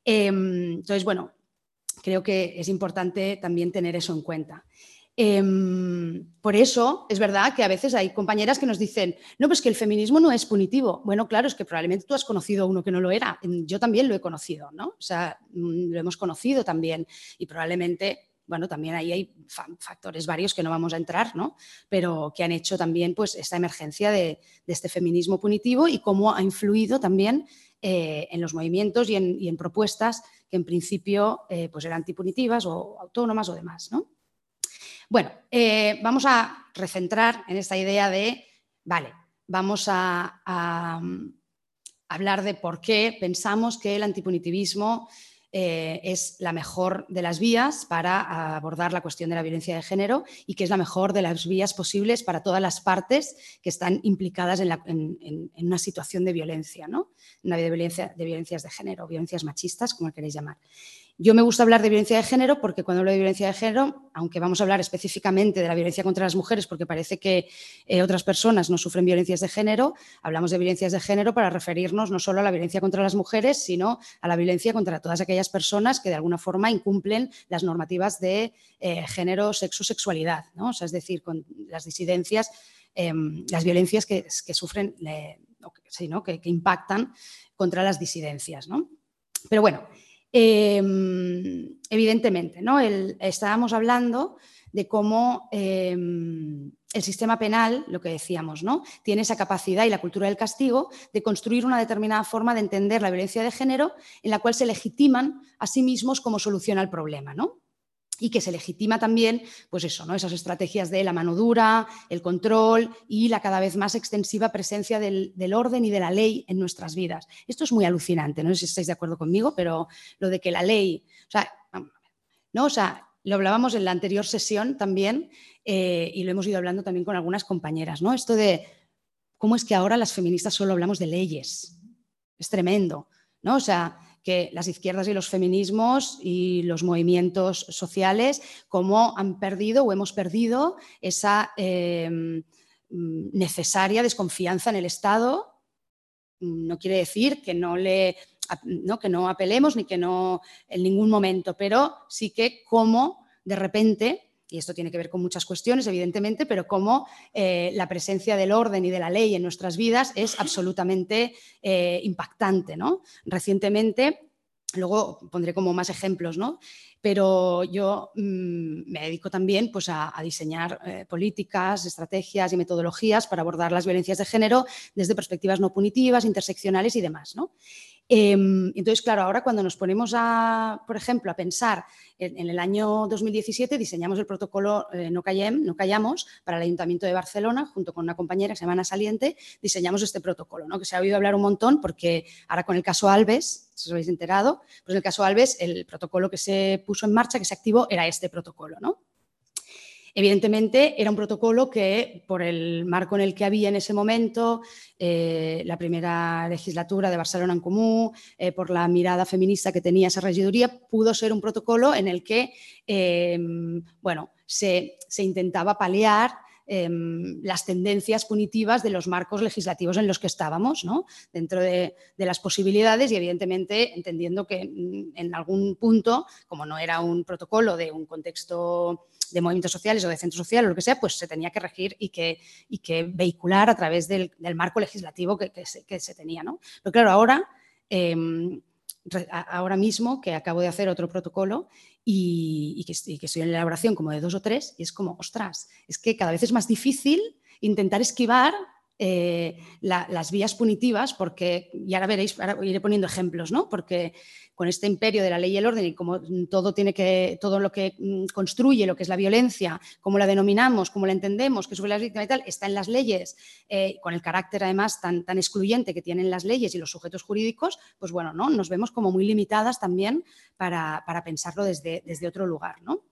Em, entonces, bueno, creo que es importante también tener eso en cuenta. Em, por eso es verdad que a veces hay compañeras que nos dicen, no, pues que el feminismo no es punitivo. Bueno, claro, es que probablemente tú has conocido a uno que no lo era. Yo también lo he conocido, ¿no? O sea, mm, lo hemos conocido también y probablemente bueno, también ahí hay factores varios que no vamos a entrar, ¿no? Pero que han hecho también pues esta emergencia de, este feminismo punitivo y cómo ha influido también en los movimientos y en, propuestas que en principio pues eran antipunitivas o autónomas o demás. ¿no? Bueno, vamos a recentrar en esta idea de, vale, vamos a hablar de por qué pensamos que el antipunitivismo eh, es la mejor de las vías para abordar la cuestión de la violencia de género y que es la mejor de las vías posibles para todas las partes que están implicadas en, una situación de violencia, ¿no? una de, violencia, de violencias de género, violencias machistas, como queréis llamar. Yo me gusta hablar de violencia de género porque cuando hablo de violencia de género, aunque vamos a hablar específicamente de la violencia contra las mujeres porque parece que eh, otras personas no sufren violencias de género, hablamos de violencias de género para referirnos no solo a la violencia contra las mujeres, sino a la violencia contra todas aquellas personas que de alguna forma incumplen las normativas de eh, género, sexo, sexualidad, ¿no? es decir, con las disidencias, em, las violencias que, sufren, que, que, impactan contra las disidencias. ¿no? Pero bueno, Em, evidentemente, ¿no? estábamos hablando de cómo em, el sistema penal, lo que decíamos, ¿no? tiene esa capacidad y la cultura del castigo de construir una determinada forma de entender la violencia de género en la cual se legitiman a sí mismos como solución al problema. ¿no? Y que se legitima también, pues eso, ¿no? esas estrategias de la mano dura, el control y la cada vez más extensiva presencia del, orden y de la ley en nuestras vidas. Esto es muy alucinante, no sé si estáis de acuerdo conmigo, pero lo de que la ley, o sea, ¿no? o sea lo hablábamos en la anterior sesión también eh, y lo hemos ido hablando también con algunas compañeras, ¿no? Esto de cómo es que ahora las feministas solo hablamos de leyes. Es tremendo, ¿no? O sea, que las izquierdas y los feminismos y los movimientos sociales, cómo han perdido o hemos perdido esa em, necesaria desconfianza en el Estado. No quiere decir que no le que no apelemos ni que no en ningún momento, pero sí que cómo de repente y esto tiene que ver con muchas cuestiones, evidentemente, pero cómo eh, la presencia del orden y de la ley en nuestras vidas es absolutamente eh, impactante. ¿no? Recientemente, luego pondré como más ejemplos, ¿no? pero yo mm, me dedico también pues, a, diseñar eh, políticas, estrategias y metodologías para abordar las violencias de género desde perspectivas no punitivas, interseccionales y demás. ¿no? Em, entonces, claro, ahora cuando nos ponemos a, por ejemplo, a pensar en, el año 2017, diseñamos el protocolo eh, no, no Callamos para el Ayuntamiento de Barcelona, junto con una compañera que se llama Ana Saliente, diseñamos este protocolo, ¿no? que se ha oído hablar un montón porque ahora con el caso Alves, si os habéis enterado, pues en el caso Alves el protocolo que se puso en marcha, que se activó, era este protocolo. ¿no? Evidentemente, era un protocolo que, por el marco en el que había en ese momento, eh, la primera legislatura de Barcelona en Común, eh, por la mirada feminista que tenía esa regiduría, pudo ser un protocolo en el que em, bueno, se, intentaba paliar em, las tendencias punitivas de los marcos legislativos en los que estábamos, ¿no? dentro de, de, las posibilidades y evidentemente entendiendo que mm, en algún punto, como no era un protocolo de un contexto de movimientos sociales o de centro social o lo que sea, pues se tenía que regir y que, y que vehicular a través del, marco legislativo que, se, tenía. ¿no? Pero claro, ahora, em, ahora mismo que acabo de hacer otro protocolo y, que, y que estoy en la elaboración como de dos o tres, y es como, ostras, es que cada vez es más difícil intentar esquivar eh, las vías punitivas, porque, y ahora veréis, ahora iré poniendo ejemplos, ¿no? Porque con este imperio de la ley y el orden y como todo tiene que, todo lo que mm, construye lo que es la violencia, cómo la denominamos, cómo la entendemos, que sobre las víctimas y tal, está en las leyes, eh, con el carácter además tan, tan excluyente que tienen las leyes y los sujetos jurídicos, pues bueno, ¿no? Nos vemos como muy limitadas también para, para pensarlo desde, desde otro lugar, ¿no?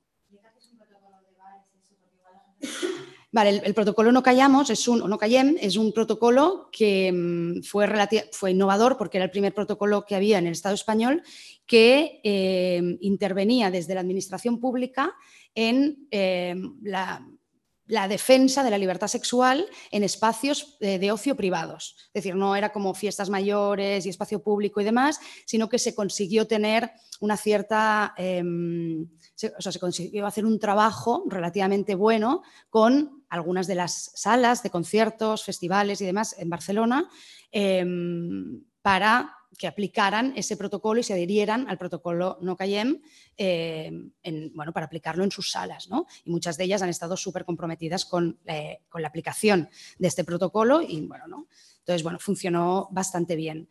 El, protocolo No Callamos es un, no callem, es un protocolo que mm, fue, fue innovador porque era el primer protocolo que había en el Estado español que eh, intervenía desde la administración pública en eh, la, defensa de la libertad sexual en espacios eh, de ocio privados. Es decir, no era como fiestas mayores y espacio público y demás, sino que se consiguió tener una cierta em, o sea, se consiguió hacer un trabajo relativamente bueno con algunas de las salas de conciertos, festivales y demás en Barcelona em, para que aplicaran ese protocolo y se adhirieran al protocolo No Callem em, bueno, para aplicarlo en sus salas. Y muchas de ellas han estado súper comprometidas con, eh, con, la aplicación de este protocolo y bueno, ¿no? Entonces, bueno, funcionó bastante bien.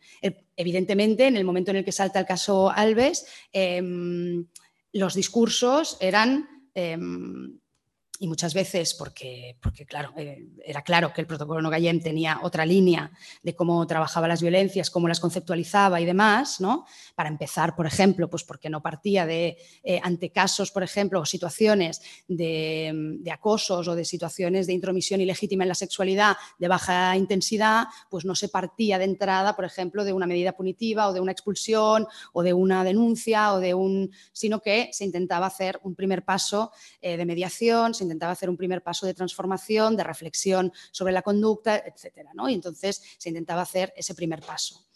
Evidentemente, en el momento en el que salta el caso Alves, em, los discursos eran y muchas veces porque, porque claro, eh, era claro que el protocolo Nogayem tenía otra línea de cómo trabajaba las violencias, cómo las conceptualizaba y demás, ¿no? Para empezar, por ejemplo, pues porque no partía de eh, ante casos, por ejemplo, o situaciones de, de, acosos o de situaciones de intromisión ilegítima en la sexualidad de baja intensidad, pues no se partía de entrada, por ejemplo, de una medida punitiva o de una expulsión o de una denuncia o de un, sino que se intentaba hacer un primer paso eh, de mediación, intentaba hacer un primer paso de transformación, de reflexión sobre la conducta, etc. ¿no? Y entonces se intentaba hacer ese primer paso.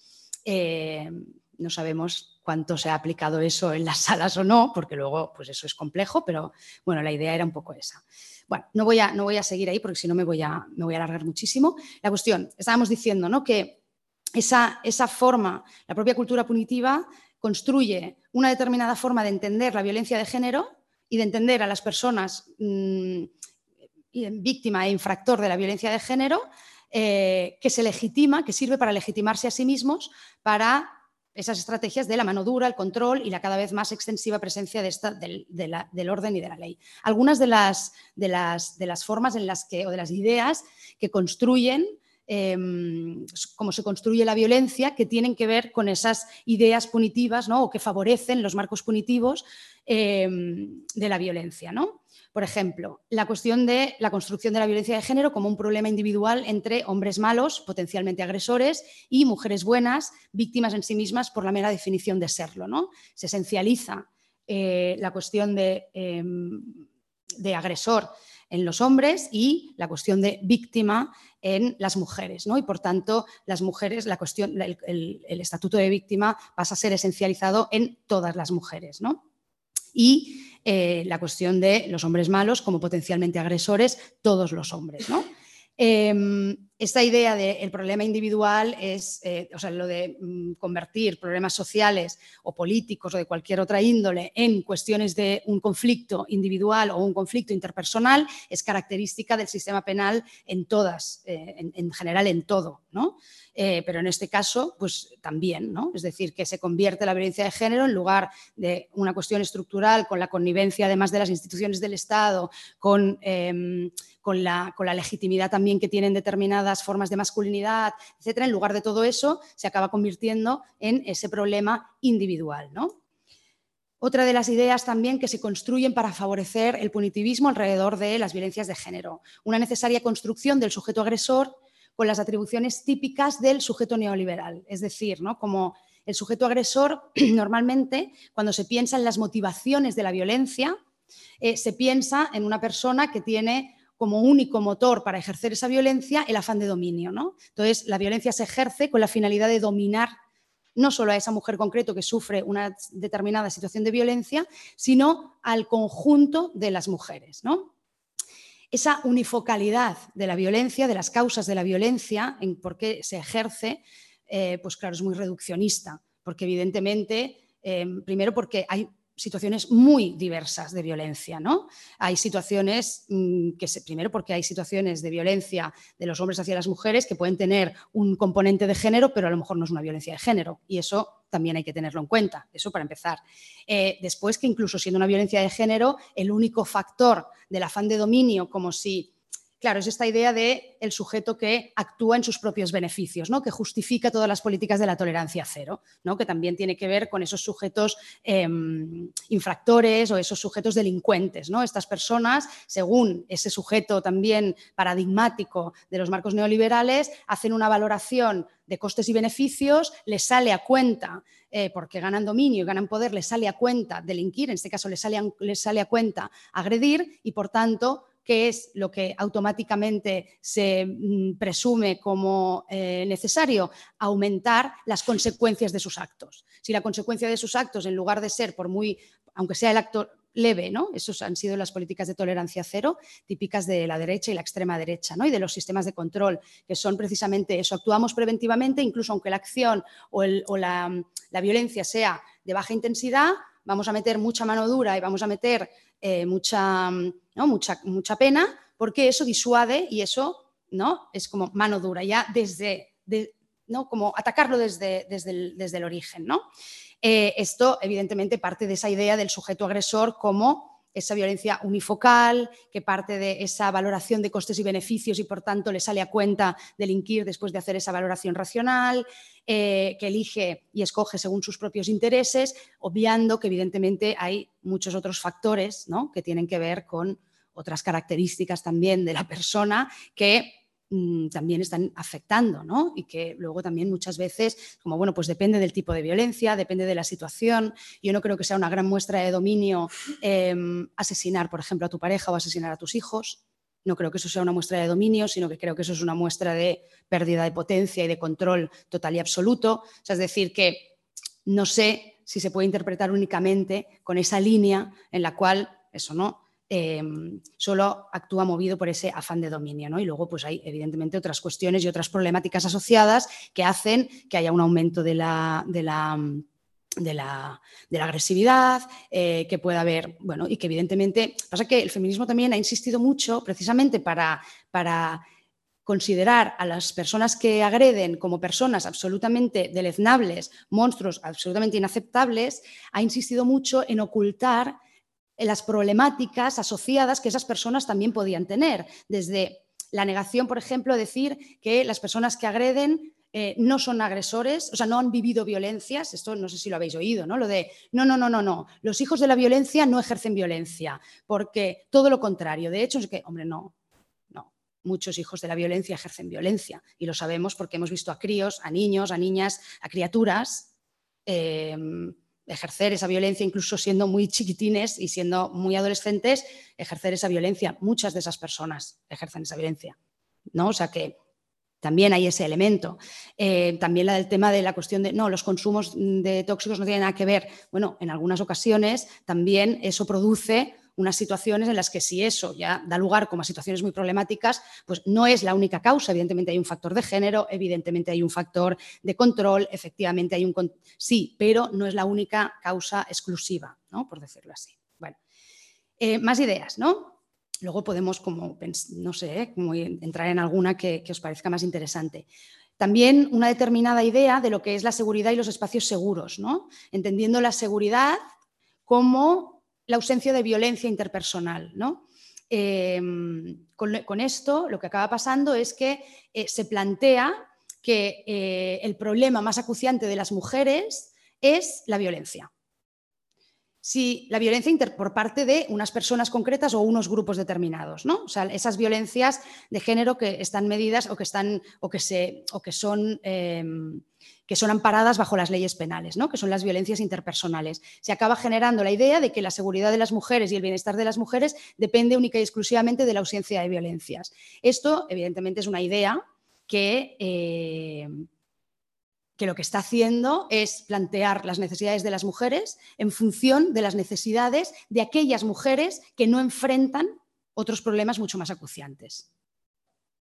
Eh, no sabemos cuánto se ha aplicado eso en las salas o no, porque luego pues eso es complejo, pero bueno, la idea era un poco esa. Bueno, no voy a, no voy a seguir ahí porque si no me voy, a, me voy a alargar muchísimo. La cuestión, estábamos diciendo ¿no? que esa, esa forma, la propia cultura punitiva, construye una determinada forma de entender la violencia de género y de entender a las personas mm, víctima e infractor de la violencia de género, eh, que se legitima, que sirve para legitimarse a sí mismos para esas estrategias de la mano dura, el control y la cada vez más extensiva presencia del, del, orden y de la ley. Algunas de las, de las, de las formas en las que, o de las ideas que construyen Em, cómo se construye la violencia, que tienen que ver con esas ideas punitivas ¿no? o que favorecen los marcos punitivos em, de la violencia. ¿no? Por ejemplo, la cuestión de la construcción de la violencia de género como un problema individual entre hombres malos, potencialmente agresores, y mujeres buenas, víctimas en sí mismas por la mera definición de serlo. ¿no? Se esencializa eh, la cuestión de, em, de agresor en los hombres y la cuestión de víctima en las mujeres. ¿no? Y por tanto, las mujeres, la cuestión, el, estatuto de víctima pasa a ser esencializado en todas las mujeres. ¿no? Y eh, la cuestión de los hombres malos como potencialmente agresores, todos los hombres. ¿no? Em, esta idea del problema individual es, eh, o sea, lo de mm, convertir problemas sociales o políticos o de cualquier otra índole en cuestiones de un conflicto individual o un conflicto interpersonal es característica del sistema penal en todas, eh, en, general en todo, ¿no? Eh, pero en este caso, pues también, ¿no? Es decir, que se convierte la violencia de género en lugar de una cuestión estructural con la connivencia además de las instituciones del Estado, con em, con la, legitimidad también que tienen determinadas formas de masculinidad, etcétera, en lugar de todo eso, se acaba convirtiendo en ese problema individual. ¿no? Otra de las ideas también que se construyen para favorecer el punitivismo alrededor de las violencias de género, una necesaria construcción del sujeto agresor con las atribuciones típicas del sujeto neoliberal, es decir, ¿no? como el sujeto agresor normalmente cuando se piensa en las motivaciones de la violencia, eh, se piensa en una persona que tiene como único motor para ejercer esa violencia el afán de dominio. ¿no? Entonces, la violencia se ejerce con la finalidad de dominar no solo a esa mujer concreto que sufre una determinada situación de violencia, sino al conjunto de las mujeres. ¿no? Esa unifocalidad de la violencia, de las causas de la violencia, en por qué se ejerce, eh, pues claro, es muy reduccionista, porque evidentemente, eh, primero porque hay situaciones muy diversas de violencia, ¿no? Hay situaciones mm, que, primero porque hay situaciones de violencia de los hombres hacia las mujeres que pueden tener un componente de género, pero a lo mejor no es una violencia de género. Y eso también hay que tenerlo en cuenta, eso para empezar. Eh, después que incluso siendo una violencia de género, el único factor del afán de dominio, como si Claro, es esta idea de el sujeto que actúa en sus propios beneficios, ¿no? que justifica todas las políticas de la tolerancia cero, ¿no? que también tiene que ver con esos sujetos em, infractores o esos sujetos delincuentes. ¿no? Estas personas, según ese sujeto también paradigmático de los marcos neoliberales, hacen una valoración de costes y beneficios, les sale a cuenta, eh, porque ganan dominio y ganan poder, les sale a cuenta delinquir, en este caso les sale les sale a cuenta agredir y por tanto qué es lo que automáticamente se mm, presume como eh, necesario, aumentar las consecuencias de sus actos. Si la consecuencia de sus actos, en lugar de ser por muy, aunque sea el acto leve, ¿no? Esos han sido las políticas de tolerancia cero típicas de la derecha y la extrema derecha, ¿no? Y de los sistemas de control, que son precisamente eso. Actuamos preventivamente, incluso aunque la acción o, la, violencia sea de baja intensidad, vamos a meter mucha mano dura y vamos a meter eh, mucha, ¿no? mucha, mucha pena, porque eso disuade y eso ¿no? es como mano dura. Ya desde, ¿no? como atacarlo desde, desde, el, desde el origen. ¿no? Eh, esto, evidentemente, parte de esa idea del sujeto agresor como esa violencia unifocal, que parte de esa valoración de costes y beneficios y por tanto le sale a cuenta delinquir después de hacer esa valoración racional, eh, que elige y escoge según sus propios intereses, obviando que evidentemente hay muchos otros factores ¿no? que tienen que ver con otras características también de la persona que Mm, también están afectando, ¿no? Y que luego también muchas veces, como bueno, pues depende del tipo de violencia, depende de la situación. Yo no creo que sea una gran muestra de dominio em, asesinar, por ejemplo, a tu pareja o asesinar a tus hijos. No creo que eso sea una muestra de dominio, sino que creo que eso es una muestra de pérdida de potencia y de control total y absoluto. es decir, que no sé si se puede interpretar únicamente con esa línea en la cual eso no Em, solo actúa movido por ese afán de dominio. ¿no? Y luego pues hay evidentemente otras cuestiones y otras problemáticas asociadas que hacen que haya un aumento de la de la, agresividad, eh, que pueda haber, bueno, y que evidentemente, pasa que el feminismo también ha insistido mucho precisamente para, para considerar a las personas que agreden como personas absolutamente deleznables, monstruos absolutamente inaceptables, ha insistido mucho en ocultar las problemáticas asociadas que esas personas también podían tener, desde la negación, por ejemplo, decir que las personas que agreden eh, no son agresores, o sea, no han vivido violencias, esto no sé si lo habéis oído, ¿no? Lo de, no, no, no, no, no, los hijos de la violencia no ejercen violencia, porque todo lo contrario, de hecho es que, hombre, no, no, muchos hijos de la violencia ejercen violencia y lo sabemos porque hemos visto a críos, a niños, a niñas, a criaturas. Em, ejercer esa violencia, incluso siendo muy chiquitines y siendo muy adolescentes, ejercer esa violencia. Muchas de esas personas ejercen esa violencia. ¿no? O sea que también hay ese elemento. Eh, también la del tema de la cuestión de, no, los consumos de tóxicos no tienen nada que ver. Bueno, en algunas ocasiones también eso produce unas situaciones en las que si eso ya da lugar como a situaciones muy problemáticas, pues no es la única causa. Evidentemente hay un factor de género, evidentemente hay un factor de control, efectivamente hay un... Sí, pero no es la única causa exclusiva, ¿no? por decirlo así. Bueno, eh, más ideas, ¿no? Luego podemos, como, no sé, ¿eh? entrar en alguna que, que os parezca más interesante. También una determinada idea de lo que es la seguridad y los espacios seguros, ¿no? entendiendo la seguridad como la ausencia de violencia interpersonal. ¿no? Em, con, esto lo que acaba pasando es que eh, se plantea que eh, el problema más acuciante de las mujeres es la violencia si la violencia por parte de unas personas concretas o unos grupos determinados, ¿no? O sea, esas violencias de género que están medidas o que están o que se o que son em, que son amparadas bajo las leyes penales, ¿no? que son las violencias interpersonales. Se acaba generando la idea de que la seguridad de las mujeres y el bienestar de las mujeres depende única y exclusivamente de la ausencia de violencias. Esto, evidentemente, es una idea que, em, que lo que está haciendo es plantear las necesidades de las mujeres en función de las necesidades de aquellas mujeres que no enfrentan otros problemas mucho más acuciantes.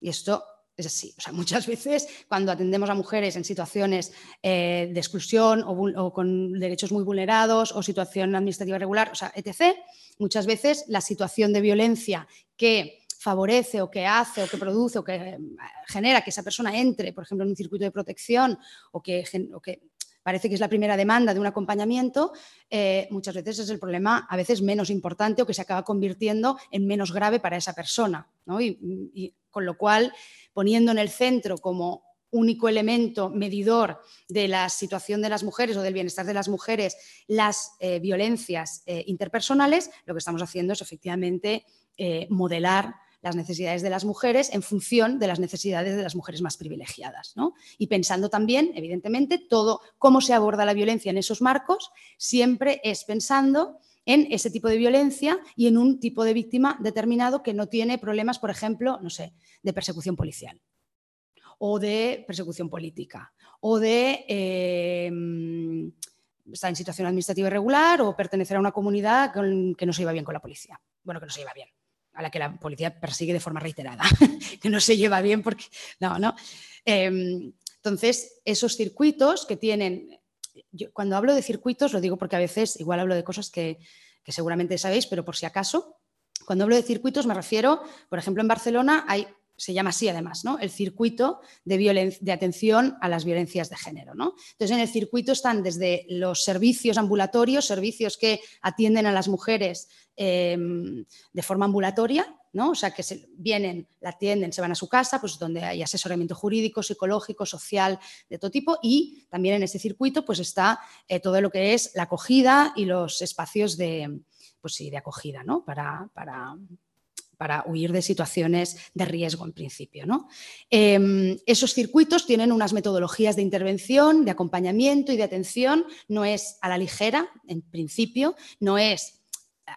Y esto es así. Muchas veces cuando atendemos a mujeres en situaciones eh, de exclusión o, o, con derechos muy vulnerados o situación administrativa irregular, o sea, etc., muchas veces la situación de violencia que favorece o que hace o que produce o que eh, genera que esa persona entre, por ejemplo, en un circuito de protección o que, parece que es la primera demanda de un acompañamiento, eh, muchas veces es el problema a veces menos importante o que se acaba convirtiendo en menos grave para esa persona. Y, con lo cual, poniendo en el centro como único elemento medidor de la situación de las mujeres o del bienestar de las mujeres las eh, violencias interpersonales, lo que estamos haciendo es efectivamente modelar las necesidades de las mujeres en función de las necesidades de las mujeres más privilegiadas. Y pensando también, evidentemente, todo cómo se aborda la violencia en esos marcos, siempre es pensando en ese tipo de violencia y en un tipo de víctima determinado que no tiene problemas, por ejemplo, no sé, de persecución policial o de persecución política o de em, estar en situación administrativa irregular o pertenecer a una comunidad que no se lleva bien con la policía. Bueno, que no se lleva bien a la que la policía persigue de forma reiterada, que no se lleva bien porque... No, no. Em, entonces, esos circuitos que tienen... cuando hablo de circuitos, lo digo porque a veces igual hablo de cosas que, que seguramente sabéis, pero por si acaso, cuando hablo de circuitos me refiero, por ejemplo, en Barcelona hay se llama así además, ¿no? El circuito de, atención a las violencias de género, ¿no? Entonces, en el circuito están desde los servicios ambulatorios, servicios que atienden a las mujeres em, de forma ambulatoria, ¿no? O sea, que se, vienen, la atienden, se van a su casa, pues donde hay asesoramiento jurídico, psicológico, social, de todo tipo, y también en ese circuito pues está eh, todo lo que es la acogida y los espacios de, pues sí, de acogida, ¿no? Para, para para huir de situaciones de riesgo en principio. ¿no? Em, esos circuitos tienen unas metodologías de intervención, de acompañamiento y de atención. No es a la ligera, en principio, no es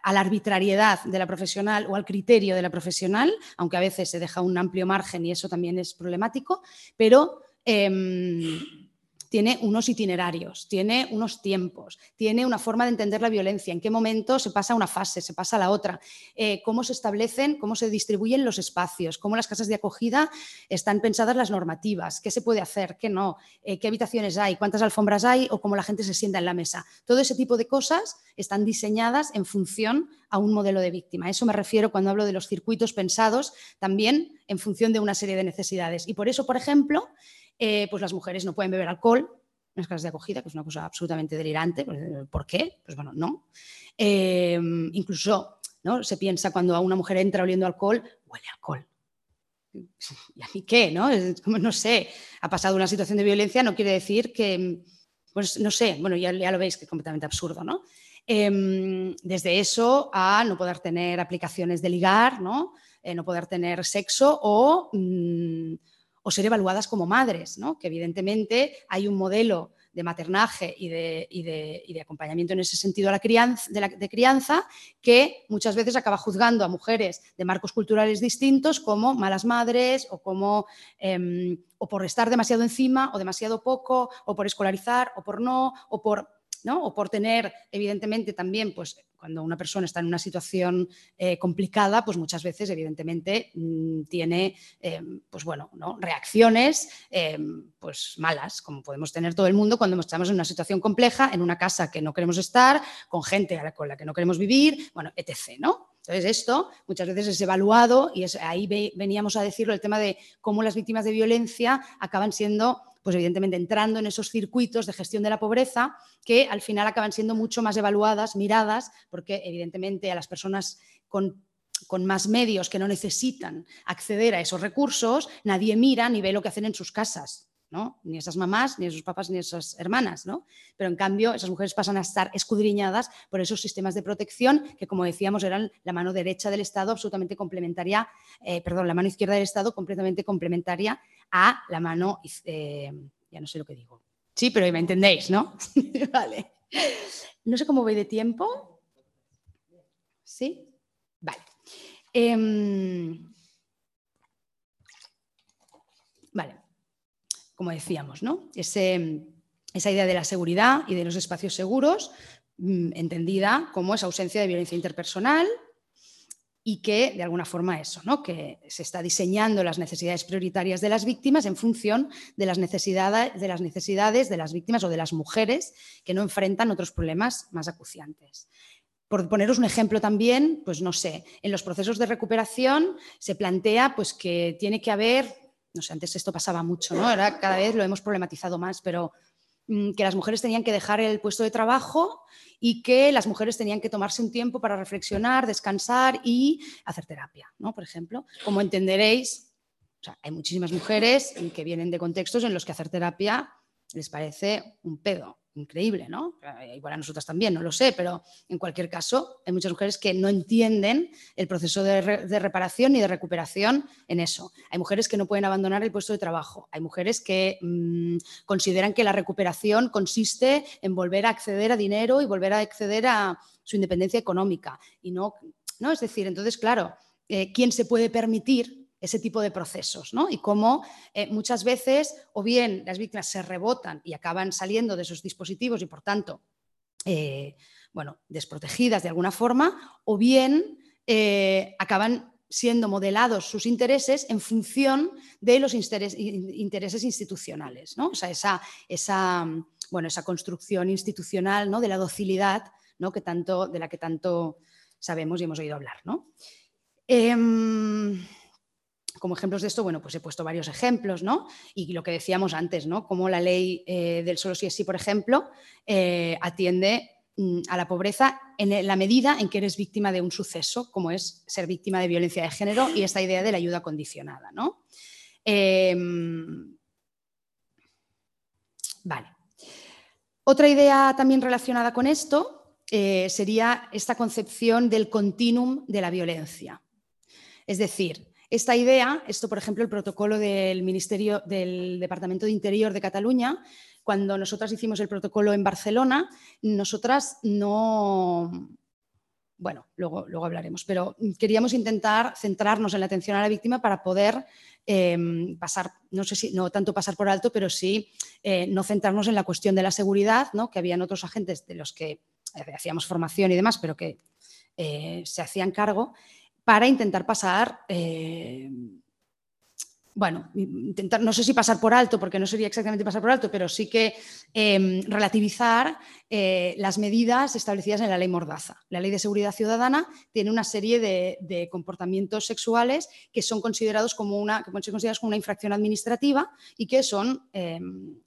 a la arbitrariedad de la profesional o al criterio de la profesional, aunque a veces se deja un amplio margen y eso también es problemático, pero em, tiene unos itinerarios, tiene unos tiempos, tiene una forma de entender la violencia, en qué momento se pasa una fase, se pasa a la otra, eh, cómo se establecen, cómo se distribuyen los espacios, cómo las casas de acogida están pensadas las normativas, qué se puede hacer, qué no, eh, qué habitaciones hay, cuántas alfombras hay o cómo la gente se sienta en la mesa. Todo ese tipo de cosas están diseñadas en función a un modelo de víctima. A eso me refiero cuando hablo de los circuitos pensados también en función de una serie de necesidades. Y por eso, por ejemplo, eh, pues las mujeres no pueden beber alcohol en las casas de acogida, que es una cosa absolutamente delirante. Pues, ¿Por qué? Pues bueno, no. Eh, incluso ¿no? se piensa cuando a una mujer entra oliendo alcohol, huele alcohol. ¿Y a mí qué? ¿no? no sé, ha pasado una situación de violencia, no quiere decir que, pues no sé, bueno, ya, ya lo veis que es completamente absurdo, ¿no? Em, desde eso a no poder tener aplicaciones de ligar, ¿no? Eh, no poder tener sexo o... Mm, o ser evaluadas como madres, ¿no? que evidentemente hay un modelo de maternaje y de, acompañamiento en ese sentido a la de, crianza que muchas veces acaba juzgando a mujeres de marcos culturales distintos como malas madres o, como, em, o por estar demasiado encima o demasiado poco o por escolarizar o por no o por o por tener, evidentemente, también, pues cuando una persona está en una situación eh, complicada, pues muchas veces, evidentemente, mm, tiene, eh, pues bueno, reacciones eh, pues malas, como podemos tener todo el mundo cuando estamos en una situación compleja, en una casa que no queremos estar, con gente con la que no queremos vivir, bueno, etc., ¿no? Entonces, esto muchas veces es evaluado y es, ahí veníamos a decirlo, el tema de cómo las víctimas de violencia acaban siendo pues evidentemente entrando en esos circuitos de gestión de la pobreza que al final acaban siendo mucho más evaluadas, miradas, porque evidentemente a las personas con con más medios que no necesitan acceder a esos recursos, nadie mira ni ve lo que hacen en sus casas. ¿no? Ni esas mamás, ni esos papás, ni esas hermanas, ¿no? Pero en cambio, esas mujeres pasan a estar escudriñadas por esos sistemas de protección que, como decíamos, eran la mano derecha del Estado absolutamente complementaria, eh, perdón, la mano izquierda del Estado completamente complementaria a la mano, eh, ya no sé lo que digo. Sí, pero me entendéis, ¿no? vale. No sé cómo voy de tiempo. ¿Sí? Vale. Em, vale como decíamos, ¿no? esa idea de la seguridad y de los espacios seguros, mm, entendida como esa ausencia de violencia interpersonal y que, de alguna forma, eso, ¿no? que se está diseñando las necesidades prioritarias de las víctimas en función de las, necesidades, de las necesidades de las víctimas o de las mujeres que no enfrentan otros problemas más acuciantes. Por poneros un ejemplo también, pues no sé, en los procesos de recuperación se plantea pues, que tiene que haber no sé, antes esto pasaba mucho, ¿no? Ahora cada vez lo hemos problematizado más, pero que las mujeres tenían que dejar el puesto de trabajo y que las mujeres tenían que tomarse un tiempo para reflexionar, descansar y hacer terapia, ¿no? Por ejemplo, como entenderéis, hay muchísimas mujeres que vienen de contextos en los que hacer terapia les parece un pedo increíble, ¿no? Eh, igual a nosotras también, no lo sé, pero en cualquier caso hay muchas mujeres que no entienden el proceso de, reparación y de recuperación en eso. Hay mujeres que no pueden abandonar el puesto de trabajo. Hay mujeres que mm, consideran que la recuperación consiste en volver a acceder a dinero y volver a acceder a su independencia económica. Y no, ¿no? Es decir, entonces, claro, eh, ¿quién se puede permitir ese tipo de procesos, ¿no? Y cómo eh, muchas veces o bien las víctimas se rebotan y acaban saliendo de esos dispositivos y por tanto, eh, bueno, desprotegidas de alguna forma, o bien eh, acaban siendo modelados sus intereses en función de los intereses institucionales, ¿no? O sea, esa, esa, bueno, esa construcción institucional ¿no? de la docilidad ¿no? que tanto, de la que tanto sabemos y hemos oído hablar. ¿no? Como ejemplos de esto, bueno, pues he puesto varios ejemplos, ¿no? Y lo que decíamos antes, ¿no? Como la ley eh, del solo sí es sí, por ejemplo, eh, atiende mm, a la pobreza en la medida en que eres víctima de un suceso, como es ser víctima de violencia de género y esta idea de la ayuda condicionada, ¿no? Em, vale. Otra idea también relacionada con esto eh, sería esta concepción del continuum de la violencia. Es decir, esta idea, esto por ejemplo, el protocolo del Ministerio del Departamento de Interior de Cataluña, cuando nosotras hicimos el protocolo en Barcelona, nosotras no, bueno, luego, luego hablaremos, pero queríamos intentar centrarnos en la atención a la víctima para poder em, pasar, no sé si, no tanto pasar por alto, pero sí eh, no centrarnos en la cuestión de la seguridad, ¿no? que habían otros agentes de los que eh, hacíamos formación y demás, pero que eh, se hacían cargo para intentar pasar, eh, bueno, intentar, no sé si pasar por alto, porque no sería exactamente pasar por alto, pero sí que em, relativizar eh, las medidas establecidas en la ley Mordaza. La ley de seguridad ciudadana tiene una serie de, comportamientos sexuales que son considerados como una, que considerados como una infracción administrativa y que son em,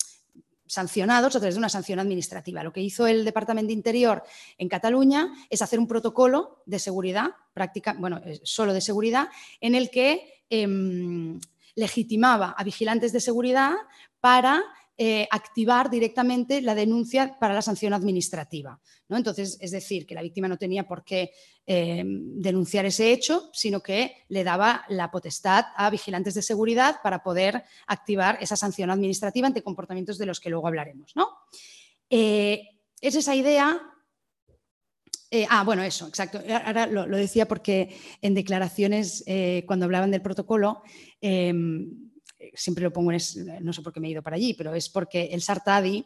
sancionados a través de una sanción administrativa. Lo que hizo el Departamento de Interior en Cataluña es hacer un protocolo de seguridad, práctica, bueno, solo de seguridad, en el que em, legitimaba a vigilantes de seguridad para eh, activar directamente la denuncia para la sanción administrativa. ¿no? Entonces, es decir, que la víctima no tenía por qué eh, denunciar ese hecho, sino que le daba la potestad a vigilantes de seguridad para poder activar esa sanción administrativa ante comportamientos de los que luego hablaremos. ¿no? Eh, es esa idea ah, bueno, eso, exacto. Ahora lo, decía porque en declaraciones, cuando hablaban del protocolo, siempre lo pongo en, no sé por qué me he ido para allí, pero es porque el Sartadi,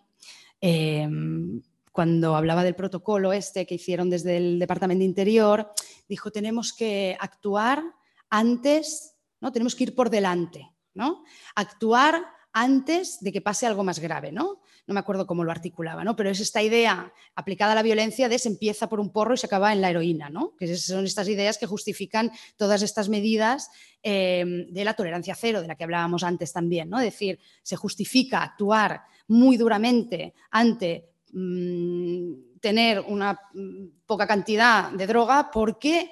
em, cuando hablaba del protocolo este que hicieron desde el Departamento de Interior, dijo, tenemos que actuar antes, ¿no? tenemos que ir por delante, ¿no? actuar antes de que pase algo más grave, ¿no? No me acuerdo cómo lo articulaba, ¿no? Pero es esta idea aplicada a la violencia de se empieza por un porro y se acaba en la heroína, ¿no? Que son estas ideas que justifican todas estas medidas em, de la tolerancia cero, de la que hablábamos antes también, ¿no? Es decir, se justifica actuar muy duramente ante mm, tener una mm, poca cantidad de droga porque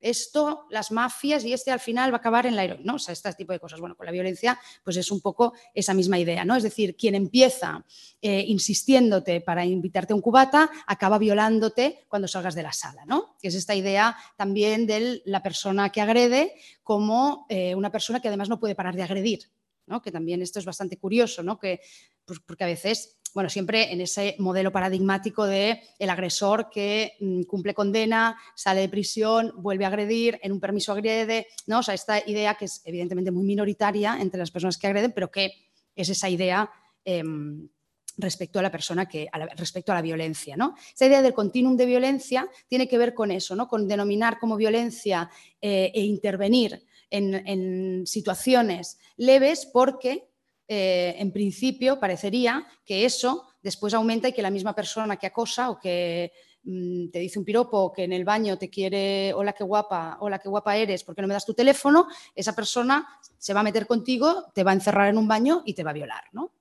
esto, las mafias y este al final va a acabar en la heroína, ¿no? O sea, este tipo de cosas. Bueno, con la violencia, pues es un poco esa misma idea, ¿no? Es decir, quien empieza eh, insistiéndote para invitarte a un cubata, acaba violándote cuando salgas de la sala, ¿no? Que es esta idea también de la persona que agrede como eh, una persona que además no puede parar de agredir, ¿no? Que también esto es bastante curioso, ¿no? Que, pues, porque a veces bueno, siempre en ese modelo paradigmático de el agresor que mm, cumple condena, sale de prisión, vuelve a agredir, en un permiso agrede, ¿no? O sea, esta idea que es evidentemente muy minoritaria entre las personas que agreden, pero que es esa idea em, respecto a la persona que, respecto a la violencia, ¿no? Esa idea del continuum de violencia tiene que ver con eso, ¿no? Con denominar como violencia eh, e intervenir en situaciones leves porque eh, en principio parecería que eso después aumenta y que la misma persona que acosa o que mm, te dice un piropo que en el baño te quiere, hola qué guapa, hola qué guapa eres, ¿por qué no me das tu teléfono? Esa persona se va a meter contigo, te va a encerrar en un baño y te va a violar, ¿no?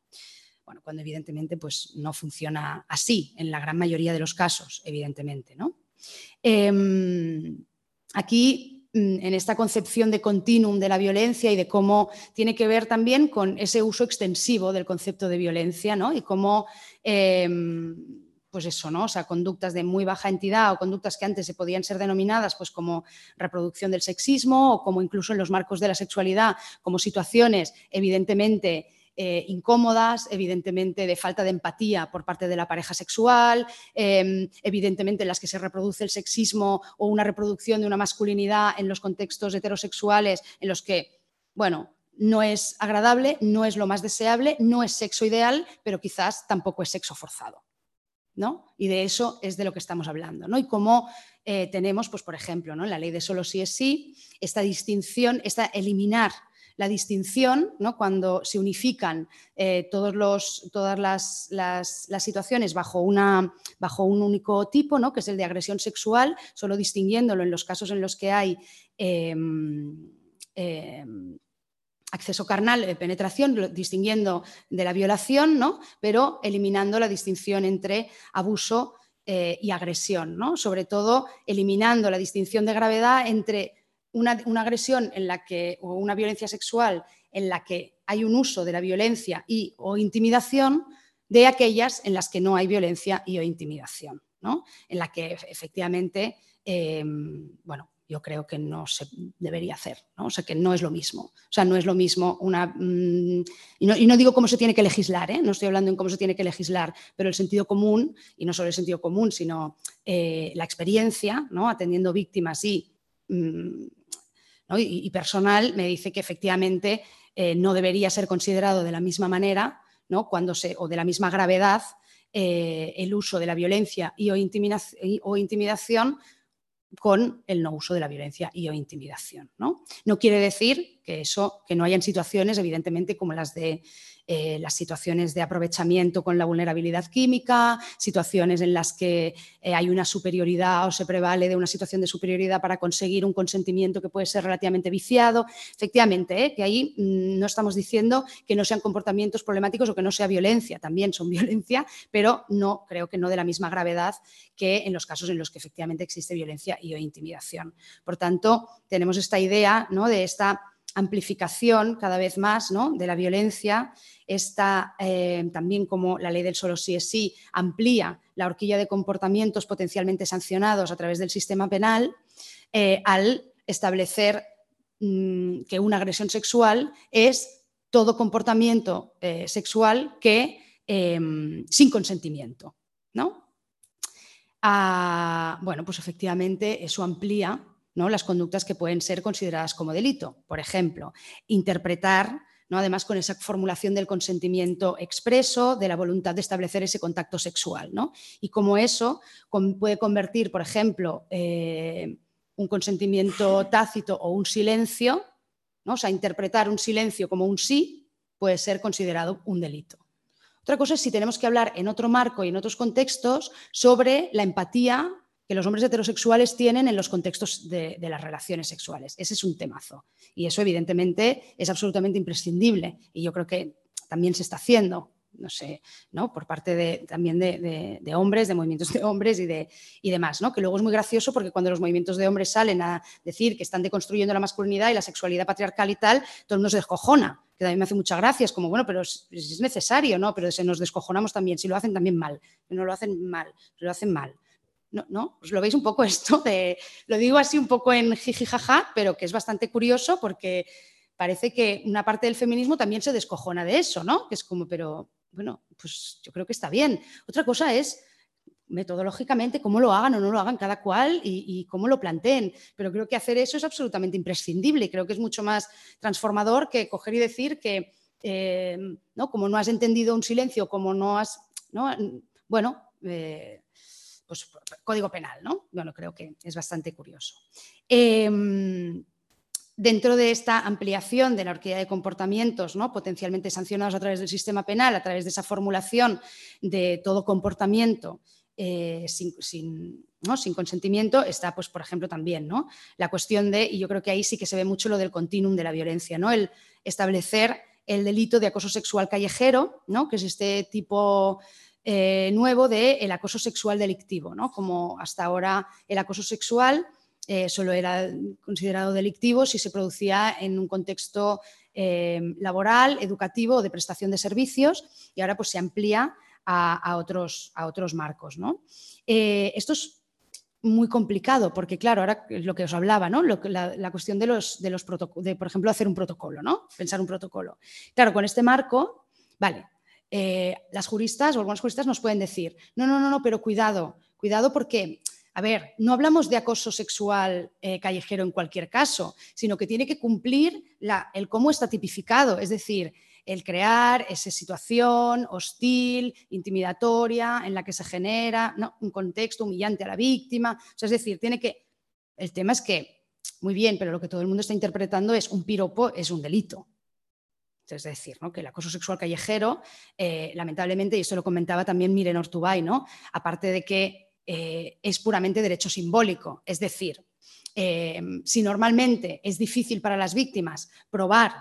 Bueno, cuando evidentemente pues, no funciona así en la gran mayoría de los casos, evidentemente, ¿no? Em, aquí en esta concepción de continuum de la violencia y de cómo tiene que ver también con ese uso extensivo del concepto de violencia, ¿no? Y cómo, em, pues eso, ¿no? O sea, conductas de muy baja entidad o conductas que antes se podían ser denominadas pues como reproducción del sexismo o como incluso en los marcos de la sexualidad, como situaciones evidentemente eh, incómodas, evidentemente de falta de empatía por parte de la pareja sexual, em, evidentemente en las que se reproduce el sexismo o una reproducción de una masculinidad en los contextos heterosexuales en los que, bueno, no es agradable, no es lo más deseable, no es sexo ideal, pero quizás tampoco es sexo forzado. ¿no? Y de eso es de lo que estamos hablando. ¿no? Y cómo eh, tenemos, pues, por ejemplo, ¿no? en la ley de solo sí es sí, esta distinción, esta eliminar la distinción, ¿no? cuando se unifican eh, todos los, todas las, situaciones bajo, una, bajo, un único tipo, ¿no? que es el de agresión sexual, solo distinguiéndolo en los casos en los que hay em, em, acceso carnal, de penetración, distinguiendo de la violación, ¿no? pero eliminando la distinción entre abuso eh, y agresión, ¿no? sobre todo eliminando la distinción de gravedad entre una, agresión en la que, o una violencia sexual en la que hay un uso de la violencia y o intimidación de aquellas en las que no hay violencia y o intimidación, ¿no? en la que efectivamente, em, bueno, yo creo que no se debería hacer, ¿no? O sea, que no es lo mismo. O sea, no es lo mismo una... Mm, y, no, digo cómo se tiene que legislar, ¿eh? no estoy hablando en cómo se tiene que legislar, pero el sentido común, y no solo el sentido común, sino eh, la experiencia, ¿no? Atendiendo víctimas y, y, personal, me dice que efectivamente eh, no debería ser considerado de la misma manera, ¿no? Cuando se, o de la misma gravedad, el uso de la violencia y o intimidación con el no uso de la violencia y o intimidación. ¿no? no quiere decir que eso, que no hayan situaciones, evidentemente, como las de eh, las situaciones de aprovechamiento con la vulnerabilidad química, situaciones en las que eh, hay una superioridad o se prevale de una situación de superioridad para conseguir un consentimiento que puede ser relativamente viciado. Efectivamente, ¿eh? que ahí mm, no estamos diciendo que no sean comportamientos problemáticos o que no sea violencia, también son violencia, pero no creo que no de la misma gravedad que en los casos en los que efectivamente existe violencia y o intimidación. Por tanto, tenemos esta idea ¿no? de esta amplificación cada vez más ¿no? de la violencia, está eh, también como la ley del solo sí es sí amplía la horquilla de comportamientos potencialmente sancionados a través del sistema penal eh, al establecer mm, que una agresión sexual es todo comportamiento eh, sexual que em, sin consentimiento. ¿no? Ah, bueno, pues efectivamente eso amplía las conductas que pueden ser consideradas como delito. Por ejemplo, interpretar ¿no? además con esa formulación del consentimiento expreso, de la voluntad de establecer ese contacto sexual. ¿no? Y cómo eso puede convertir, por ejemplo, eh, un consentimiento tácito o un silencio, ¿no? o sea, interpretar un silencio como un sí puede ser considerado un delito. Otra cosa es si tenemos que hablar en otro marco y en otros contextos sobre la empatía que los hombres heterosexuales tienen en los contextos de, las relaciones sexuales. Ese es un temazo. Y eso, evidentemente, es absolutamente imprescindible. Y yo creo que también se está haciendo, no sé, ¿no? por parte de, también de, hombres, de movimientos de hombres y, de, y demás. ¿no? Que luego es muy gracioso porque cuando los movimientos de hombres salen a decir que están deconstruyendo la masculinidad y la sexualidad patriarcal y tal, todo el mundo se descojona que también me hace mucha gracia, es como, bueno, pero es, necesario, ¿no? Pero se nos descojonamos también, si lo hacen también mal, no lo hacen mal, lo hacen mal. ¿No? ¿no? ¿Os lo veis un poco esto? De, lo digo así un poco en jijijaja, pero que es bastante curioso porque parece que una parte del feminismo también se descojona de eso, ¿no? Que es como, pero bueno, pues yo creo que está bien. Otra cosa es metodológicamente cómo lo hagan o no lo hagan cada cual y, cómo lo planteen. Pero creo que hacer eso es absolutamente imprescindible y creo que es mucho más transformador que coger y decir que, eh, ¿no? Como no has entendido un silencio, como no has, ¿no? Bueno, eh, pues, código penal, ¿no? Bueno, creo que es bastante curioso. Em, dentro de esta ampliación de la horquilla de comportamientos ¿no? potencialmente sancionados a través del sistema penal, a través de esa formulación de todo comportamiento eh, sin, sin, consentimiento, está, pues, por ejemplo, también ¿no? la cuestión de, y yo creo que ahí sí que se ve mucho lo del continuum de la violencia, ¿no? el establecer el delito de acoso sexual callejero, ¿no? que es este tipo eh, nuevo del acoso sexual delictivo, ¿no? Como hasta ahora el acoso sexual eh, solo era considerado delictivo si se producía en un contexto eh, laboral, educativo o de prestación de servicios y ahora pues se amplía a, otros, a otros, marcos. ¿no? esto es muy complicado porque, claro, ahora lo que os hablaba, ¿no? la, cuestión de los, de los por ejemplo, hacer un protocolo, ¿no? Pensar un protocolo. Claro, con este marco, vale, eh, las juristas o algunos juristas nos pueden decir, no, no, no, no, pero cuidado, cuidado porque, a ver, no hablamos de acoso sexual eh, callejero en cualquier caso, sino que tiene que cumplir el cómo está tipificado, es decir, el crear esa situación hostil, intimidatoria, en la que se genera un contexto humillante a la víctima. es decir, tiene que. El tema es que, muy bien, pero lo que todo el mundo está interpretando es un piropo, es un delito. Es decir, que el acoso sexual callejero, eh, lamentablemente, y esto lo comentaba también Miren Ortubay, ¿no? aparte de que eh, es puramente derecho simbólico, es decir, eh, si normalmente es difícil para las víctimas probar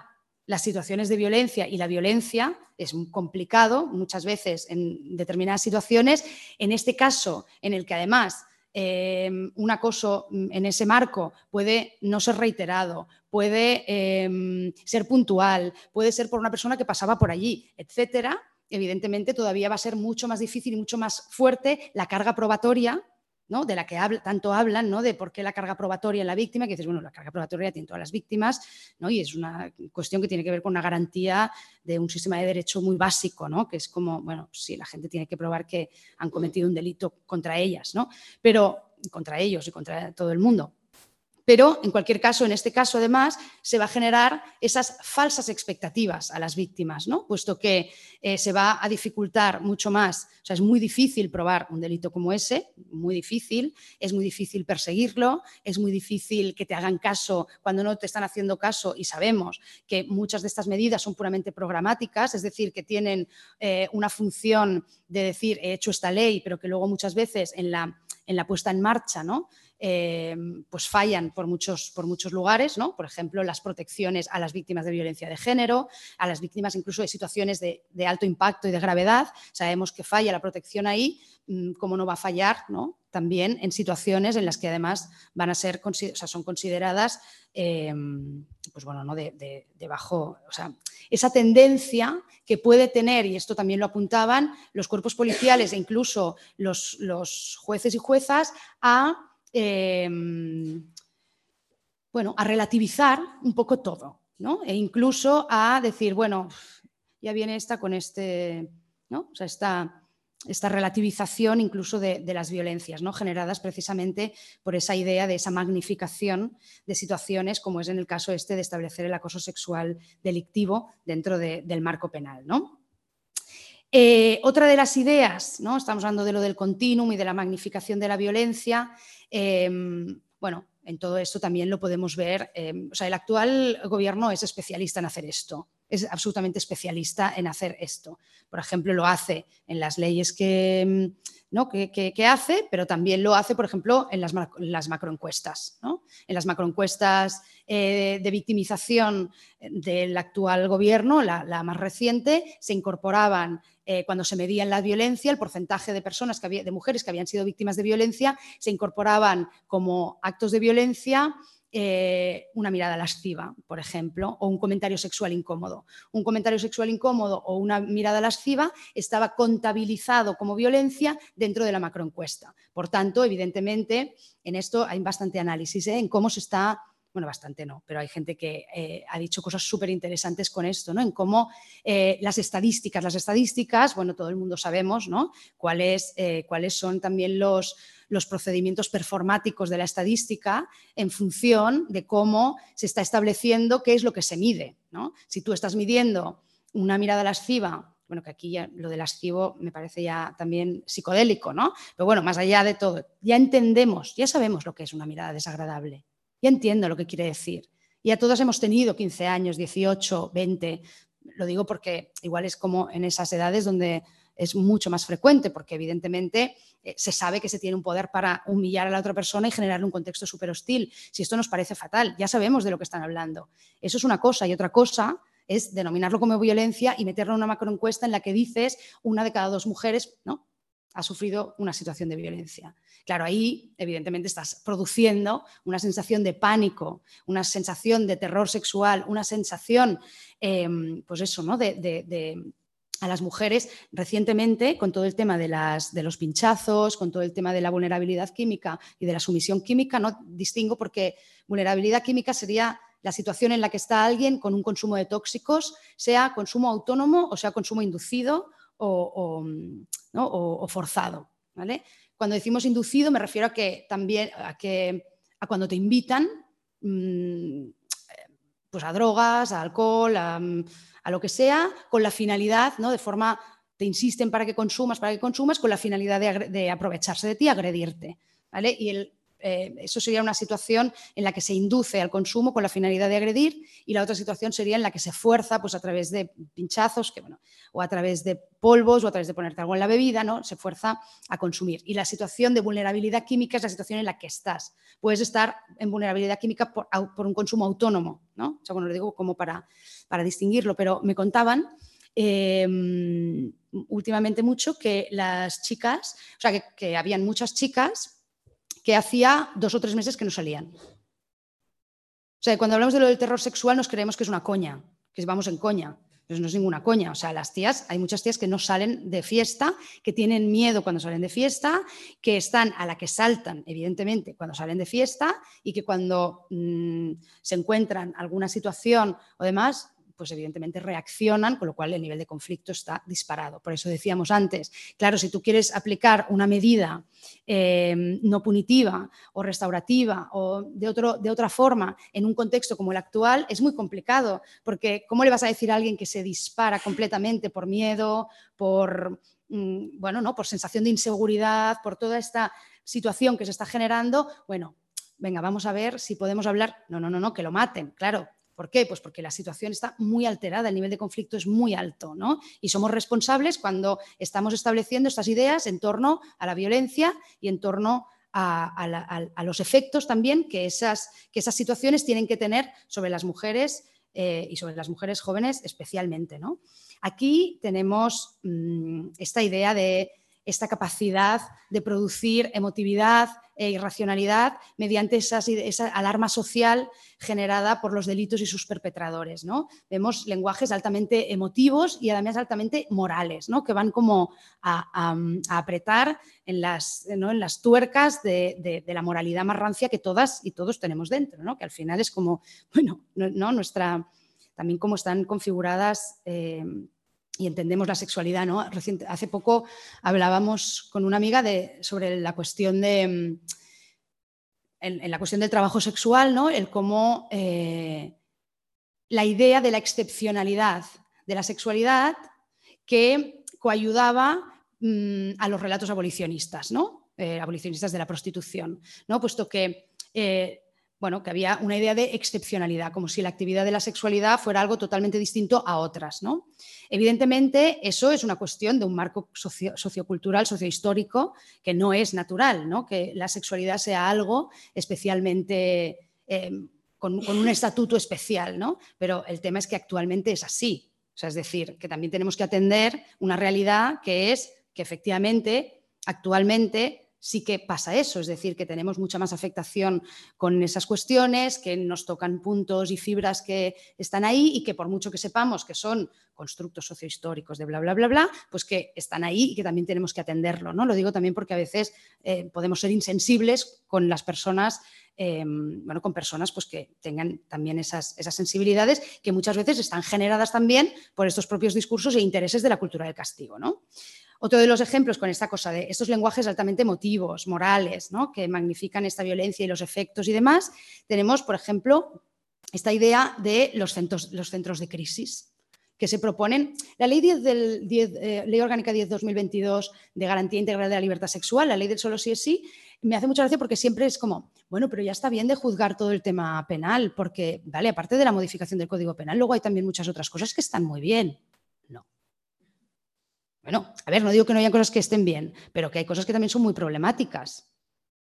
las situaciones de violencia y la violencia es complicado muchas veces en determinadas situaciones. En este caso, en el que además un acoso en ese marco puede no ser reiterado, puede eh, ser puntual, puede ser por una persona que pasaba por allí, etcétera, evidentemente todavía va a ser mucho más difícil y mucho más fuerte la carga probatoria de la que tanto hablan, ¿no? de por qué la carga probatoria en la víctima, que dices, bueno, la carga probatoria tiene todas las víctimas, ¿no? y es una cuestión que tiene que ver con una garantía de un sistema de derecho muy básico, ¿no? que es como, bueno, sí, la gente tiene que probar que han cometido un delito contra ellas, ¿no? pero contra ellos y contra todo el mundo. Pero, en cualquier caso, en este caso, además, se va a generar esas falsas expectativas a las víctimas, ¿no? puesto que eh, se va a dificultar mucho más. O sea, es muy difícil probar un delito como ese, muy difícil, es muy difícil perseguirlo, es muy difícil que te hagan caso cuando no te están haciendo caso y sabemos que muchas de estas medidas son puramente programáticas, es decir, que tienen eh, una función de decir, he hecho esta ley, pero que luego muchas veces en la, en la puesta en marcha, ¿no? Eh, pues fallan por muchos, por muchos lugares, ¿no? por ejemplo, las protecciones a las víctimas de violencia de género, a las víctimas incluso de situaciones de, alto impacto y de gravedad. Sabemos que falla la protección ahí, mm, como no va a fallar ¿no? también en situaciones en las que además van a ser, o sea, son consideradas eh, pues bueno, ¿no? de, bajo, o sea, esa tendencia que puede tener, y esto también lo apuntaban los cuerpos policiales e incluso los, los jueces y juezas, a Em, bueno, a relativizar un poco todo, ¿no? E incluso a decir, bueno, ya viene esta con este, ¿no? O sea, esta, esta relativización incluso de, las violencias, ¿no? generadas precisamente por esa idea de esa magnificación de situaciones, como es en el caso este de establecer el acoso sexual delictivo dentro del marco penal. ¿no? Eh, otra de las ideas, ¿no? estamos hablando de lo del continuum y de la magnificación de la violencia, Em, bueno, en todo esto también lo podemos ver. Em, o sea, el actual gobierno es especialista en hacer esto, es absolutamente especialista en hacer esto. Por ejemplo, lo hace en las leyes que, em, ¿no? que, hace, pero también lo hace, por ejemplo, en las, las macroencuestas. ¿no? En las macroencuestas eh, de victimización del actual gobierno, la, la más reciente, se incorporaban eh, cuando se medía la violencia, el porcentaje de personas, que había, de mujeres que habían sido víctimas de violencia, se incorporaban como actos de violencia eh, una mirada lasciva, por ejemplo, o un comentario sexual incómodo. Un comentario sexual incómodo o una mirada lasciva estaba contabilizado como violencia dentro de la macroencuesta. Por tanto, evidentemente, en esto hay bastante análisis ¿eh? en cómo se está bueno, bastante no, pero hay gente que eh, ha dicho cosas súper interesantes con esto, ¿no? En cómo eh, las estadísticas, las estadísticas, bueno, todo el mundo sabemos, ¿no? Cuáles, eh, cuáles son también los, los procedimientos performáticos de la estadística en función de cómo se está estableciendo qué es lo que se mide, ¿no? Si tú estás midiendo una mirada lasciva bueno, que aquí ya lo del lascivo me parece ya también psicodélico, ¿no? Pero bueno, más allá de todo, ya entendemos, ya sabemos lo que es una mirada desagradable. Ya entiendo lo que quiere decir. Y a todos hemos tenido 15 años, 18, 20. Lo digo porque igual es como en esas edades donde es mucho más frecuente, porque evidentemente eh, se sabe que se tiene un poder para humillar a la otra persona y generarle un contexto súper hostil. Si esto nos parece fatal, ya sabemos de lo que están hablando. Eso es una cosa. Y otra cosa es denominarlo como violencia y meterlo en una macroencuesta en la que dices una de cada dos mujeres ¿no? ha sufrido una situación de violencia. Claro, ahí evidentemente estás produciendo una sensación de pánico, una sensación de terror sexual, una sensación, em, pues eso, ¿no? De, a las mujeres recientemente con todo el tema de, las, de, los pinchazos, con todo el tema de la vulnerabilidad química y de la sumisión química, no distingo porque vulnerabilidad química sería la situación en la que está alguien con un consumo de tóxicos, sea consumo autónomo o sea consumo inducido o, o forzado. ¿vale? Cuando decimos inducido me refiero a que también a que a cuando te invitan mm, pues a drogas, a alcohol, a, lo que sea, con la finalidad, ¿no? De forma, te insisten para que consumas, para que consumas, con la finalidad de, aprovecharse de ti, agredirte. ¿vale? Y el, eh, eso sería una situación en la que se induce al consumo con la finalidad de agredir y la otra situación sería en la que se fuerza pues, a través de pinchazos que, bueno, o a través de polvos o a través de ponerte algo en la bebida, ¿no? se fuerza a consumir. Y la situación de vulnerabilidad química es la situación en la que estás. Puedes estar en vulnerabilidad química por, un consumo autónomo, ¿no? o sea, bueno, lo digo como para, para distinguirlo, pero me contaban em, últimamente mucho que las chicas, o sea, que, que habían muchas chicas que hacía dos o tres meses que no salían. O sea, cuando hablamos de lo del terror sexual nos creemos que es una coña, que vamos en coña. Pero no es ninguna coña. O sea, las tías, hay muchas tías que no salen de fiesta, que tienen miedo cuando salen de fiesta, que están a la que saltan, evidentemente, cuando salen de fiesta y que cuando mm, se encuentran alguna situación o demás, pues evidentemente reaccionan, con lo cual el nivel de conflicto está disparado. Por eso decíamos antes, claro, si tú quieres aplicar una medida em, no punitiva o restaurativa o de, otro, de otra forma en un contexto como el actual, es muy complicado, porque ¿cómo le vas a decir a alguien que se dispara completamente por miedo, por, mm, bueno, ¿no? por sensación de inseguridad, por toda esta situación que se está generando? Bueno, venga, vamos a ver si podemos hablar. No, no, no, no, que lo maten, claro. ¿Por qué? Pues porque la situación está muy alterada, el nivel de conflicto es muy alto, ¿no? Y somos responsables cuando estamos estableciendo estas ideas en torno a la violencia y en torno a, los efectos también que esas, que esas situaciones tienen que tener sobre las mujeres eh, y sobre las mujeres jóvenes especialmente, ¿no? Aquí tenemos mm, esta idea de esta capacidad de producir emotividad e irracionalidad mediante esa alarma social generada por los delitos y sus perpetradores. ¿no? Vemos lenguajes altamente emotivos y además altamente morales, ¿no? que van como a, apretar en las, en las tuercas de, la moralidad más rancia que todas y todos tenemos dentro, ¿no? que al final es como, bueno, ¿no? nuestra, también cómo están configuradas. Eh, y entendemos la sexualidad. ¿no? hace poco hablábamos con una amiga sobre la cuestión de, mm, en, la cuestión del trabajo sexual, ¿no? el cómo eh, la idea de la excepcionalidad de la sexualidad que coayudaba mm, a los relatos abolicionistas, ¿no? Eh, abolicionistas de la prostitución, ¿no? puesto que eh, bueno, que había una idea de excepcionalidad, como si la actividad de la sexualidad fuera algo totalmente distinto a otras. ¿no? Evidentemente, eso es una cuestión de un marco sociocultural, sociohistórico, que no es natural, ¿no? que la sexualidad sea algo especialmente em, con, un estatuto especial, ¿no? pero el tema es que actualmente es así. O sea, es decir, que también tenemos que atender una realidad que es que efectivamente, actualmente, sí que pasa eso, es decir, que tenemos mucha más afectación con esas cuestiones, que nos tocan puntos y fibras que están ahí y que por mucho que sepamos que son constructos sociohistóricos de bla, bla, bla, bla, pues que están ahí y que también tenemos que atenderlo. ¿no? Lo digo también porque a veces eh, podemos ser insensibles con las personas em, bueno, con personas pues, que tengan también esas, esas, sensibilidades que muchas veces están generadas también por estos propios discursos e intereses de la cultura del castigo. ¿no? Otro de los ejemplos con esta cosa de estos lenguajes altamente emotivos, morales, que magnifican esta violencia y los efectos y demás, tenemos, por ejemplo, esta idea de los centros, de crisis que se proponen. La ley, 10 del, eh, orgánica 10-2022 de garantía integral de la libertad sexual, la ley del solo sí es sí, me hace mucha gracia porque siempre es como, bueno, pero ya está bien de juzgar todo el tema penal, porque, vale, aparte de la modificación del Código Penal, luego hay también muchas otras cosas que están muy bien. Bueno, a ver, no digo que no haya cosas que estén bien, pero que hay cosas que también son muy problemáticas.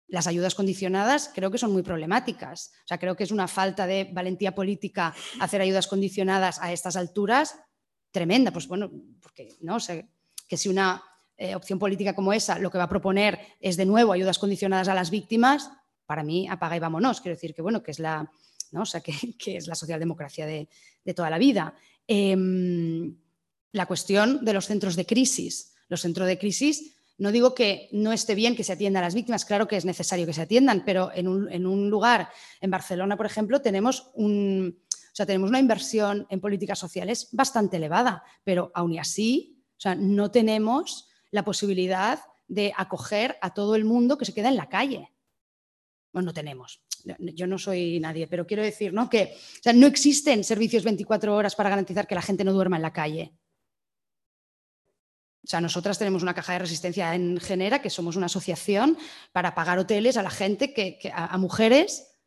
Las ayudas condicionadas creo que son muy problemáticas. O sea, creo que es una falta de valentía política hacer ayudas condicionadas a estas alturas tremenda. Pues bueno, porque no sé, que si una eh, opción política como esa lo que va a proponer es de nuevo ayudas condicionadas a las víctimas, para mí apaga y vámonos. Quiero decir que bueno, que es la, ¿no? o que, es la socialdemocracia de, de toda la vida. Em, la cuestión de los centros de crisis. Los centros de crisis, no digo que no esté bien que se atiendan a las víctimas, claro que es necesario que se atiendan, pero en un, lugar, en Barcelona, por ejemplo, tenemos un, sea, tenemos una inversión en políticas sociales bastante elevada, pero aún así, o sea, no tenemos la posibilidad de acoger a todo el mundo que se queda en la calle. Bueno, no tenemos. Yo no soy nadie, pero quiero decir ¿no? que no existen servicios 24 horas para garantizar que la gente no duerma en la calle. O sea, nosotras tenemos una caja de resistencia en Genera, que somos una asociación para pagar hoteles a la gente, que, a, mujeres,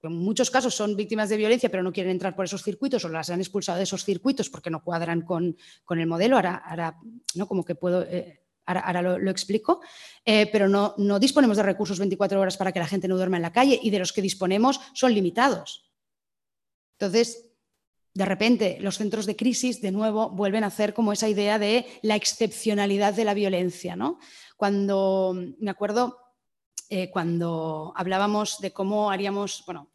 que en muchos casos son víctimas de violencia, pero no quieren entrar por esos circuitos o las han expulsado de esos circuitos porque no cuadran con, el modelo. Ahora, ¿no? como que puedo... Eh, ahora, lo, explico, eh, pero no, no disponemos de recursos 24 horas para que la gente no duerma en la calle y de los que disponemos son limitados. Entonces, de repente los centros de crisis de nuevo vuelven a hacer como esa idea de la excepcionalidad de la violencia. ¿no? Cuando, me acuerdo, eh, cuando hablábamos de cómo haríamos, bueno,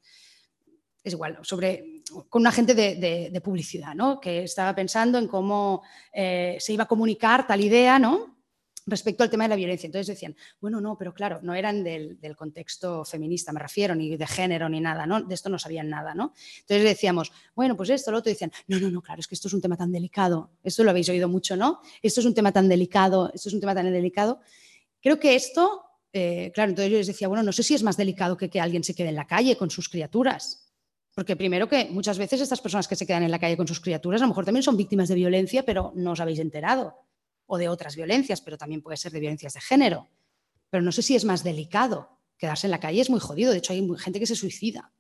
es igual, sobre, con un agente de, publicidad, ¿no? que estaba pensando en cómo eh, se iba a comunicar tal idea, ¿no? Respecto al tema de la violencia. Entonces decían, bueno, no, pero claro, no eran del, contexto feminista, me refiero, ni de género, ni nada, ¿no? De esto no sabían nada, ¿no? Entonces decíamos, bueno, pues esto, lo otro, decían, no, no, no, claro, es que esto es un tema tan delicado, esto lo habéis oído mucho, ¿no? Esto es un tema tan delicado, esto es un tema tan delicado. Creo que esto, eh, claro, entonces yo les decía, bueno, no sé si es más delicado que que alguien se quede en la calle con sus criaturas. Porque primero que muchas veces estas personas que se quedan en la calle con sus criaturas a lo mejor también son víctimas de violencia, pero no os habéis enterado o de otras violencias, pero también puede ser de violencias de género. Pero no sé si es más delicado. Quedarse en la calle es muy jodido. De hecho, hay gente que se suicida.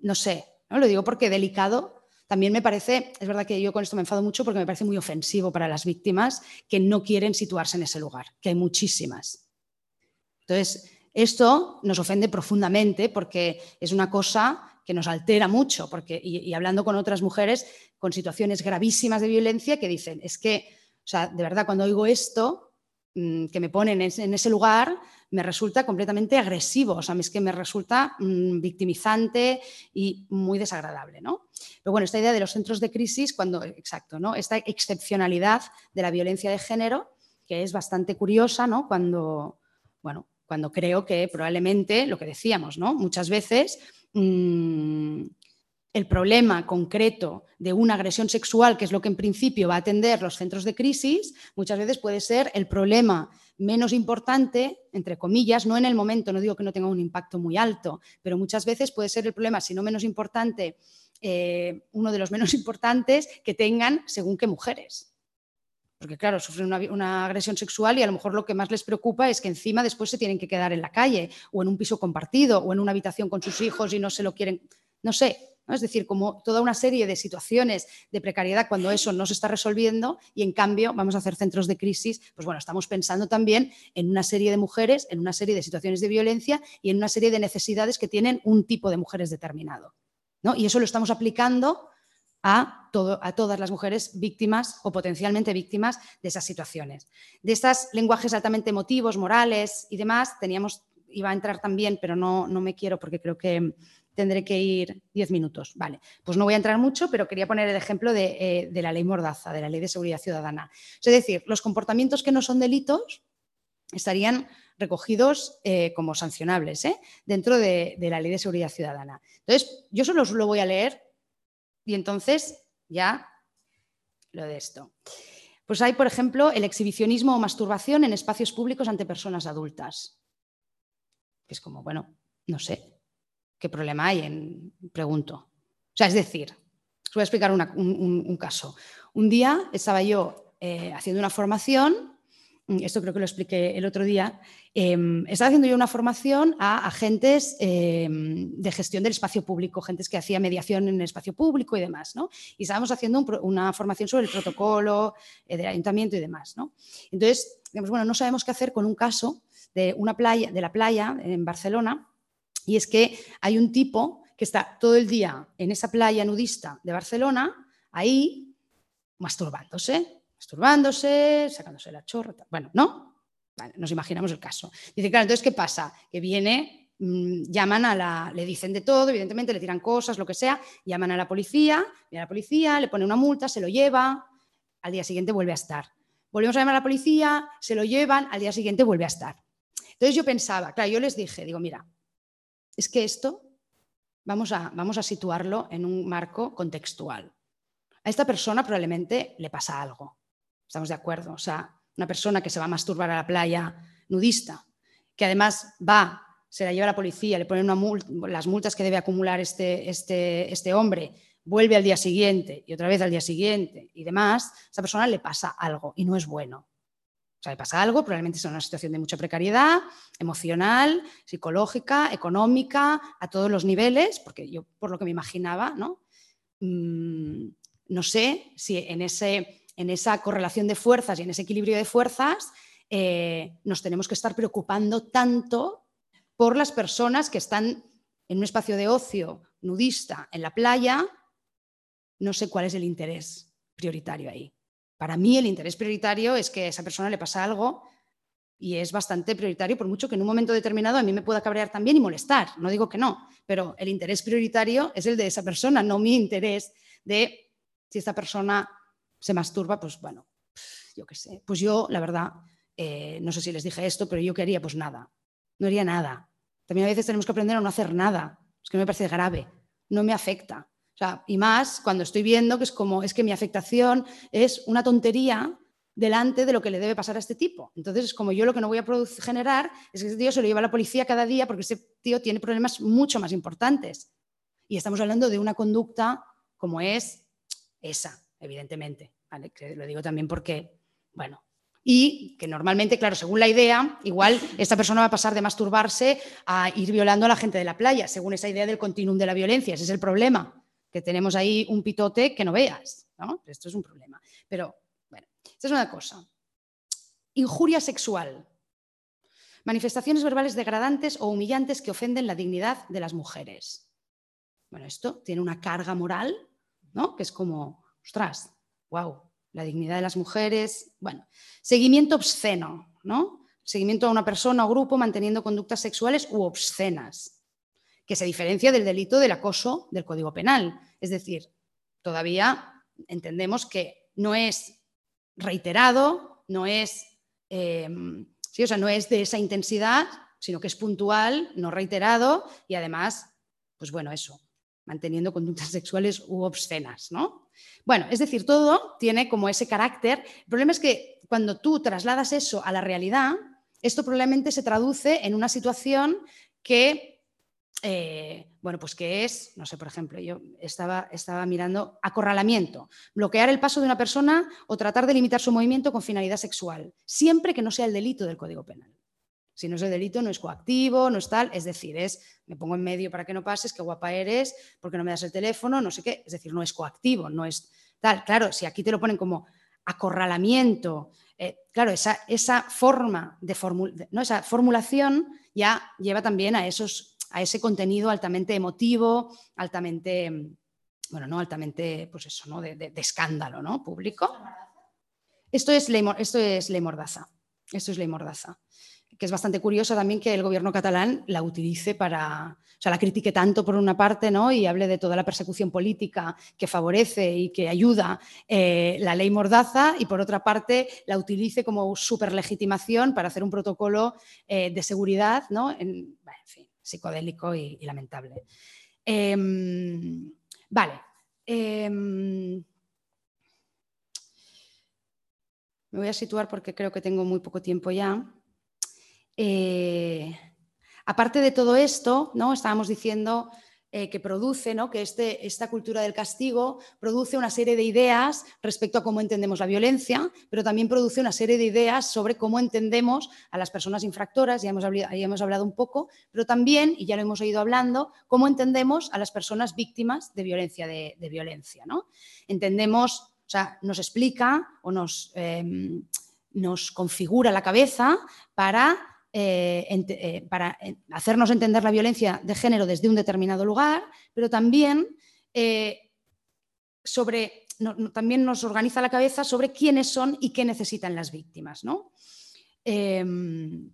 No sé, ¿no? lo digo porque delicado también me parece, es verdad que yo con esto me enfado mucho porque me parece muy ofensivo para las víctimas que no quieren situarse en ese lugar, que hay muchísimas. Entonces, esto nos ofende profundamente porque es una cosa que nos altera mucho, porque, y, hablando con otras mujeres con situaciones gravísimas de violencia que dicen, es que, o sea, de verdad, cuando oigo esto, mm, que me ponen en, ese lugar, me resulta completamente agresivo, o sea, es que me resulta mm, victimizante y muy desagradable, ¿no? Pero bueno, esta idea de los centros de crisis, cuando, exacto, ¿no? Esta excepcionalidad de la violencia de género, que es bastante curiosa, ¿no? Cuando, bueno, cuando creo que probablemente, lo que decíamos, ¿no? Muchas veces Mm, el problema concreto de una agresión sexual, que es lo que en principio va a atender los centros de crisis, muchas veces puede ser el problema menos importante, entre comillas, no en el momento, no digo que no tenga un impacto muy alto, pero muchas veces puede ser el problema, si no menos importante, eh, uno de los menos importantes que tengan según qué mujeres. Porque claro, sufren una, agresión sexual y a lo mejor lo que más les preocupa es que encima después se tienen que quedar en la calle o en un piso compartido o en una habitación con sus hijos y no se lo quieren, no sé, Es decir, como toda una serie de situaciones de precariedad cuando eso no se está resolviendo y en cambio vamos a hacer centros de crisis, pues bueno, estamos pensando también en una serie de mujeres, en una serie de situaciones de violencia y en una serie de necesidades que tienen un tipo de mujeres determinado. ¿no? Y eso lo estamos aplicando a, todas las mujeres víctimas o potencialmente víctimas de esas situaciones. De estos lenguajes altamente emotivos, morales y demás, teníamos, iba a entrar también, pero no, no me quiero porque creo que tendré que ir diez minutos. Vale, pues no voy a entrar mucho, pero quería poner el ejemplo de, eh, la ley Mordaza, de la ley de seguridad ciudadana. Es decir, los comportamientos que no son delitos estarían recogidos eh, como sancionables ¿eh? dentro de, de, la ley de seguridad ciudadana. Entonces, yo solo lo voy a leer y entonces ya lo de esto. Pues hay, por ejemplo, el exhibicionismo o masturbación en espacios públicos ante personas adultas. Es como, bueno, no sé, ¿qué problema hay en, pregunto? O sea, es decir, os voy a explicar un, caso. Un día estaba yo eh, haciendo una formación esto creo que lo expliqué el otro día, em, estaba haciendo yo una formación a agentes em, de gestión del espacio público, gentes que hacía mediación en el espacio público y demás, ¿no? Y estábamos haciendo una formación sobre el protocolo eh, del ayuntamiento y demás, ¿no? Entonces, digamos, bueno, no sabemos qué hacer con un caso de una playa, de la playa en Barcelona, y es que hay un tipo que está todo el día en esa playa nudista de Barcelona, ahí, masturbándose, masturbándose, sacándose la chorra. Bueno, ¿no? nos imaginamos el caso. Dice, claro, entonces, ¿qué pasa? Que viene, mm, llaman a la, le dicen de todo, evidentemente, le tiran cosas, lo que sea, llaman a la policía, viene a la policía, le pone una multa, se lo lleva, al día siguiente vuelve a estar. Volvemos a llamar a la policía, se lo llevan, al día siguiente vuelve a estar. Entonces yo pensaba, claro, yo les dije, digo, mira, es que esto vamos a, vamos a situarlo en un marco contextual. A esta persona probablemente le pasa algo. Estamos de acuerdo. O sea, una persona que se va a masturbar a la playa nudista, que además va, se la lleva a la policía, le ponen una las multas que debe acumular este, este, este hombre, vuelve al día siguiente y otra vez al día siguiente y demás, a esa persona le pasa algo y no es bueno. O sea, le pasa algo, probablemente es una situación de mucha precariedad emocional, psicológica, económica, a todos los niveles, porque yo por lo que me imaginaba, ¿no? Mm, no sé si en, ese, en esa correlación de fuerzas y en ese equilibrio de fuerzas eh, nos tenemos que estar preocupando tanto por las personas que están en un espacio de ocio nudista en la playa no sé cuál es el interés prioritario ahí. Para mí el interés prioritario es que a esa persona le pasa algo y es bastante prioritario, por mucho que en un momento determinado a mí me pueda cabrear también y molestar, no digo que no, pero el interés prioritario es el de esa persona, no mi interés de si esta persona se masturba, pues bueno, yo qué sé. Pues yo, la verdad, eh, no sé si les dije esto, pero yo quería pues nada, no haría nada. También a veces tenemos que aprender a no hacer nada, es que me parece grave, no me afecta y más cuando estoy viendo que es como, es que mi afectación es una tontería delante de lo que le debe pasar a este tipo. Entonces, es como yo lo que no voy a generar es que ese tío se lo lleva a la policía cada día porque ese tío tiene problemas mucho más importantes. Y estamos hablando de una conducta como es esa, evidentemente. Lo digo también porque, bueno, y que normalmente, claro, según la idea, igual esta persona va a pasar de masturbarse a ir violando a la gente de la playa, según esa idea del continuum de la violencia. Ese es el problema que tenemos ahí un pitote que no veas. ¿no? Esto es un problema. Pero bueno, esta es una cosa. Injuria sexual. Manifestaciones verbales degradantes o humillantes que ofenden la dignidad de las mujeres. Bueno, esto tiene una carga moral, ¿no? Que es como, ostras, wow, la dignidad de las mujeres. Bueno, seguimiento obsceno, ¿no? Seguimiento a una persona o grupo manteniendo conductas sexuales u obscenas que se diferencia del delito del acoso del Código Penal. Es decir, todavía entendemos que no es reiterado, no es, em, o sea, no es de esa intensidad, sino que es puntual, no reiterado y además, pues bueno, eso, manteniendo conductas sexuales u obscenas, ¿no? Bueno, es decir, todo tiene como ese carácter. El problema es que cuando tú trasladas eso a la realidad, esto probablemente se traduce en una situación que eh, bueno, pues que es, no sé, por ejemplo, yo estaba, estaba mirando acorralamiento, bloquear el paso de una persona o tratar de limitar su movimiento con finalidad sexual, siempre que no sea el delito del Código Penal. Si no es el delito, no es coactivo, no es tal, es decir, es me pongo en medio para que no pases, qué guapa eres, porque no me das el teléfono, no sé qué, es decir, no es coactivo, no es tal. Claro, si aquí te lo ponen como acorralamiento, eh, claro, esa, esa forma de, ¿no? esa formulación ya lleva también a esos a ese contenido altamente emotivo, altamente, bueno, no altamente, pues eso, ¿no? De, escándalo, ¿no? Público. Esto es, ley, esto es ley mordaza. Esto es ley mordaza que es bastante curioso también que el gobierno catalán la utilice para, o sea, la critique tanto por una parte, ¿no? Y hable de toda la persecución política que favorece y que ayuda eh, la ley Mordaza y por otra parte la utilice como superlegitimación para hacer un protocolo eh, de seguridad, ¿no? En, fin, psicodélico y, lamentable. Em, vale. Em, me voy a situar porque creo que tengo muy poco tiempo ya. Eh, aparte de todo esto, ¿no? estábamos diciendo eh, que produce, ¿no? que este, esta cultura del castigo produce una serie de ideas respecto a cómo entendemos la violencia, pero también produce una serie de ideas sobre cómo entendemos a las personas infractoras, ya hemos, hablado, hemos hablado un poco, pero también, y ya lo hemos oído hablando, cómo entendemos a las personas víctimas de violencia. De, violencia ¿no? Entendemos, o sea, nos explica o nos, em, nos configura la cabeza para eh, eh, para eh, hacernos entender la violencia de género desde un determinado lugar, pero también, sobre, también nos organiza la cabeza sobre quiénes son y qué necesitan las víctimas. Em,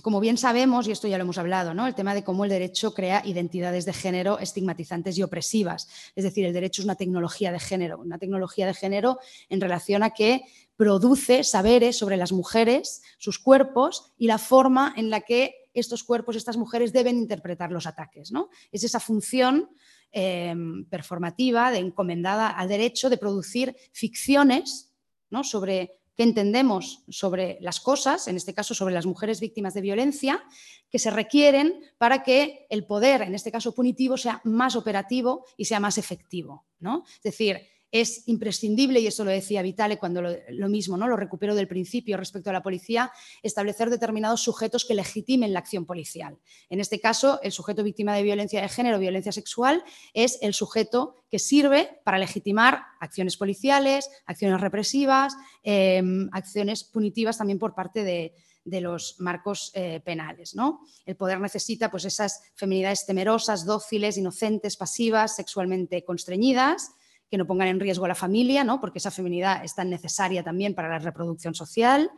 como bien sabemos, y esto ya lo hemos hablado, ¿no? el tema de cómo el derecho crea identidades de género estigmatizantes y opresivas. Es decir, el derecho es una tecnología de género, una tecnología de género en relación a que produce saberes sobre las mujeres, sus cuerpos y la forma en la que estos cuerpos, estas mujeres deben interpretar los ataques. ¿no? Es esa función em, performativa, de encomendada al derecho de producir ficciones ¿no? sobre entendemos sobre las cosas, en este caso sobre las mujeres víctimas de violencia, que se requieren para que el poder, en este caso punitivo, sea más operativo y sea más efectivo. ¿no? Es decir, es imprescindible, y eso lo decía Vitale cuando lo, mismo, ¿no? lo recupero del principio respecto a la policía, establecer determinados sujetos que legitimen la acción policial. En este caso, el sujeto víctima de violencia de género, violencia sexual, es el sujeto que sirve para legitimar acciones policiales, acciones represivas, em, acciones punitivas también por parte de, los marcos eh, penales. ¿no? El poder necesita pues, esas feminidades temerosas, dóciles, inocentes, pasivas, sexualmente constreñidas, que no pongan en riesgo a la familia, ¿no? porque esa feminidad es tan necesaria también para la reproducción social,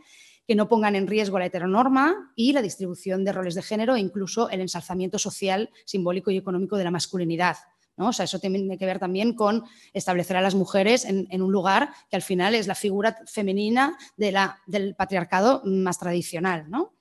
que no pongan en riesgo la heteronorma y la distribución de roles de género e incluso el ensalzamiento social, simbólico y económico de la masculinidad. ¿no? O sea, eso tiene que ver también con establecer a las mujeres en, un lugar que al final es la figura femenina del patriarcado más tradicional. ¿no?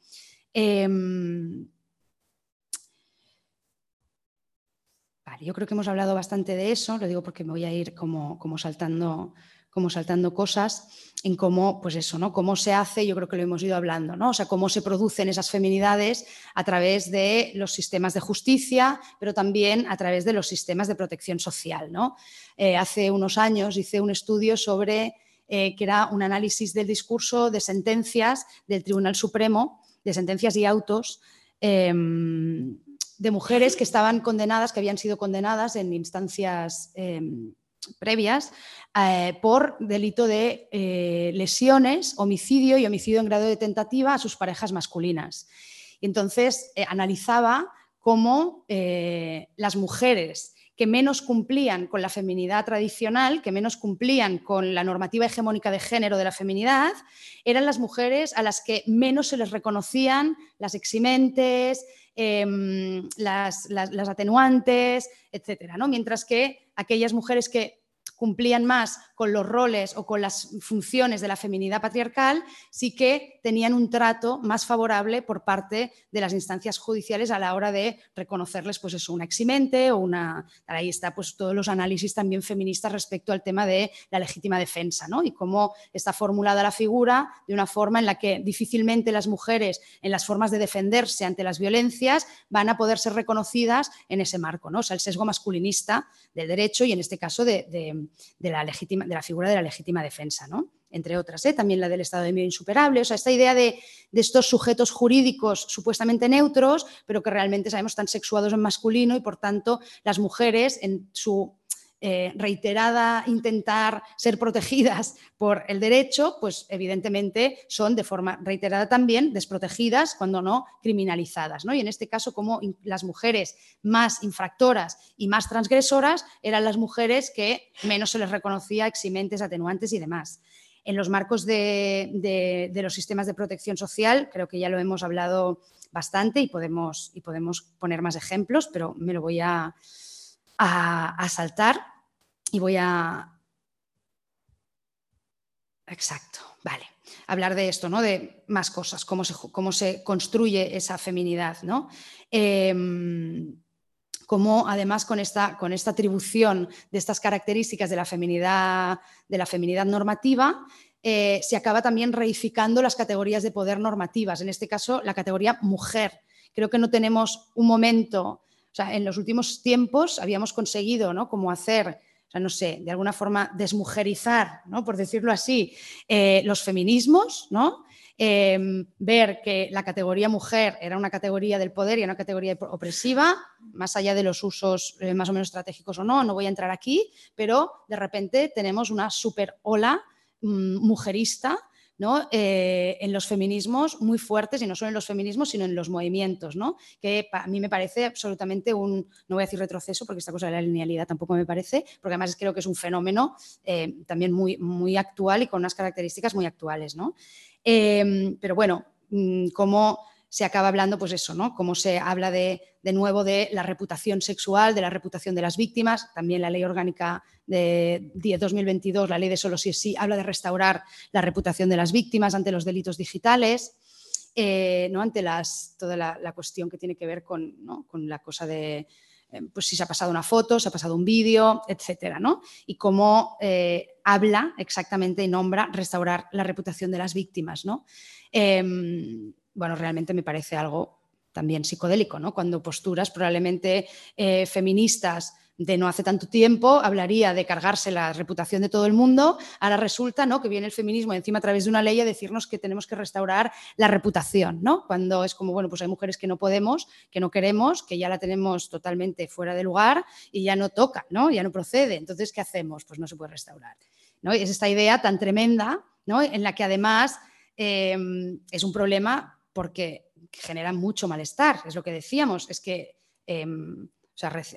Yo creo que hemos hablado bastante de eso, lo digo porque me voy a ir como, como saltando como saltando cosas en cómo, pues eso, ¿no? Cómo se hace, yo creo que lo hemos ido hablando, ¿no? O sea, cómo se producen esas feminidades a través de los sistemas de justicia, pero también a través de los sistemas de protección social, ¿no? Eh, hace unos años hice un estudio sobre, eh, que era un análisis del discurso de sentencias del Tribunal Supremo, de sentencias y autos, em, de mujeres que estaban condenadas, que habían sido condenadas en instancias em, previas eh, por delito de eh, lesiones, homicidio y homicidio en grado de tentativa a sus parejas masculinas. Y entonces eh, analizaba cómo las mujeres que menos cumplían con la feminidad tradicional, que menos cumplían con la normativa hegemónica de género de la feminidad, eran las mujeres a las que menos se les reconocían las eximentes, Em, las, atenuantes, etcétera, ¿no? Mientras que aquellas mujeres que cumplían más con los roles o con las funciones de la feminidad patriarcal, sí que tenían un trato más favorable por parte de las instancias judiciales a la hora de reconocerles pues eso, una eximente o una... Ahí está pues todos los análisis también feministas respecto al tema de la legítima defensa ¿no? y cómo está formulada la figura de una forma en la que difícilmente las mujeres en las formas de defenderse ante las violencias van a poder ser reconocidas en ese marco, ¿no? o sea, el sesgo masculinista del derecho y en este caso de, de la legítima de la figura de la legítima defensa, ¿no? entre otras, ¿eh? también la del estado de miedo insuperable, o sea, esta idea de, estos sujetos jurídicos supuestamente neutros, pero que realmente sabemos están sexuados en masculino y por tanto las mujeres en su eh, reiterada intentar ser protegidas por el derecho, pues evidentemente son de forma reiterada también desprotegidas, cuando no criminalizadas. ¿no? Y en este caso, como las mujeres más infractoras y más transgresoras eran las mujeres que menos se les reconocía eximentes, atenuantes y demás. En los marcos de, los sistemas de protección social, creo que ya lo hemos hablado bastante y podemos, y podemos poner más ejemplos, pero me lo voy a, a saltar y voy a... Exacto, vale. Hablar de esto, ¿no? De más cosas, cómo se, cómo se construye esa feminidad, ¿no? Em, cómo además con esta, con esta atribución de estas características de la feminidad, de la feminidad normativa, eh, se acaba también reificando las categorías de poder normativas, en este caso la categoría mujer. Creo que no tenemos un momento, o sea, en los últimos tiempos habíamos conseguido, ¿no? Como hacer sea, no sé, de alguna forma desmujerizar, ¿no? por decirlo así, eh, los feminismos, ¿no? Em, ver que la categoría mujer era una categoría del poder y una categoría opresiva, más allá de los usos eh, más o menos estratégicos o no, no voy a entrar aquí, pero de repente tenemos una super ola mm, mujerista eh, en los feminismos muy fuertes, y no solo en los feminismos, sino en los movimientos, ¿no? que a mí me parece absolutamente un, no voy a decir retroceso, porque esta cosa de la linealidad tampoco me parece, porque además creo que es un fenómeno eh, también muy, muy actual y con unas características muy actuales. Em, pero bueno, mm, como se acaba hablando, pues eso, ¿no? Como se habla de, nuevo de la reputación sexual, de la reputación de las víctimas, también la ley orgánica de 2022, la ley de solo sí es sí, habla de restaurar la reputación de las víctimas ante los delitos digitales, eh, ¿no? ante las, toda la, cuestión que tiene que ver con, con la cosa de pues si se ha pasado una foto, se ha pasado un vídeo, etcétera, ¿no? Y cómo habla exactamente y nombra restaurar la reputación de las víctimas, ¿no? Bueno, realmente me parece algo también psicodélico, ¿no? Cuando posturas probablemente feministas de no hace tanto tiempo hablaría de cargarse la reputación de todo el mundo, ahora resulta ¿no? que viene el feminismo encima a través de una ley a decirnos que tenemos que restaurar la reputación, ¿no? cuando es como, bueno, pues hay mujeres que no podemos, que no queremos, que ya la tenemos totalmente fuera de lugar y ya no toca, ¿no? ya no procede, entonces, ¿qué hacemos? Pues no se puede restaurar. ¿no? es esta idea tan tremenda ¿no? en la que además em, es un problema porque genera mucho malestar, es lo que decíamos, es que... Em,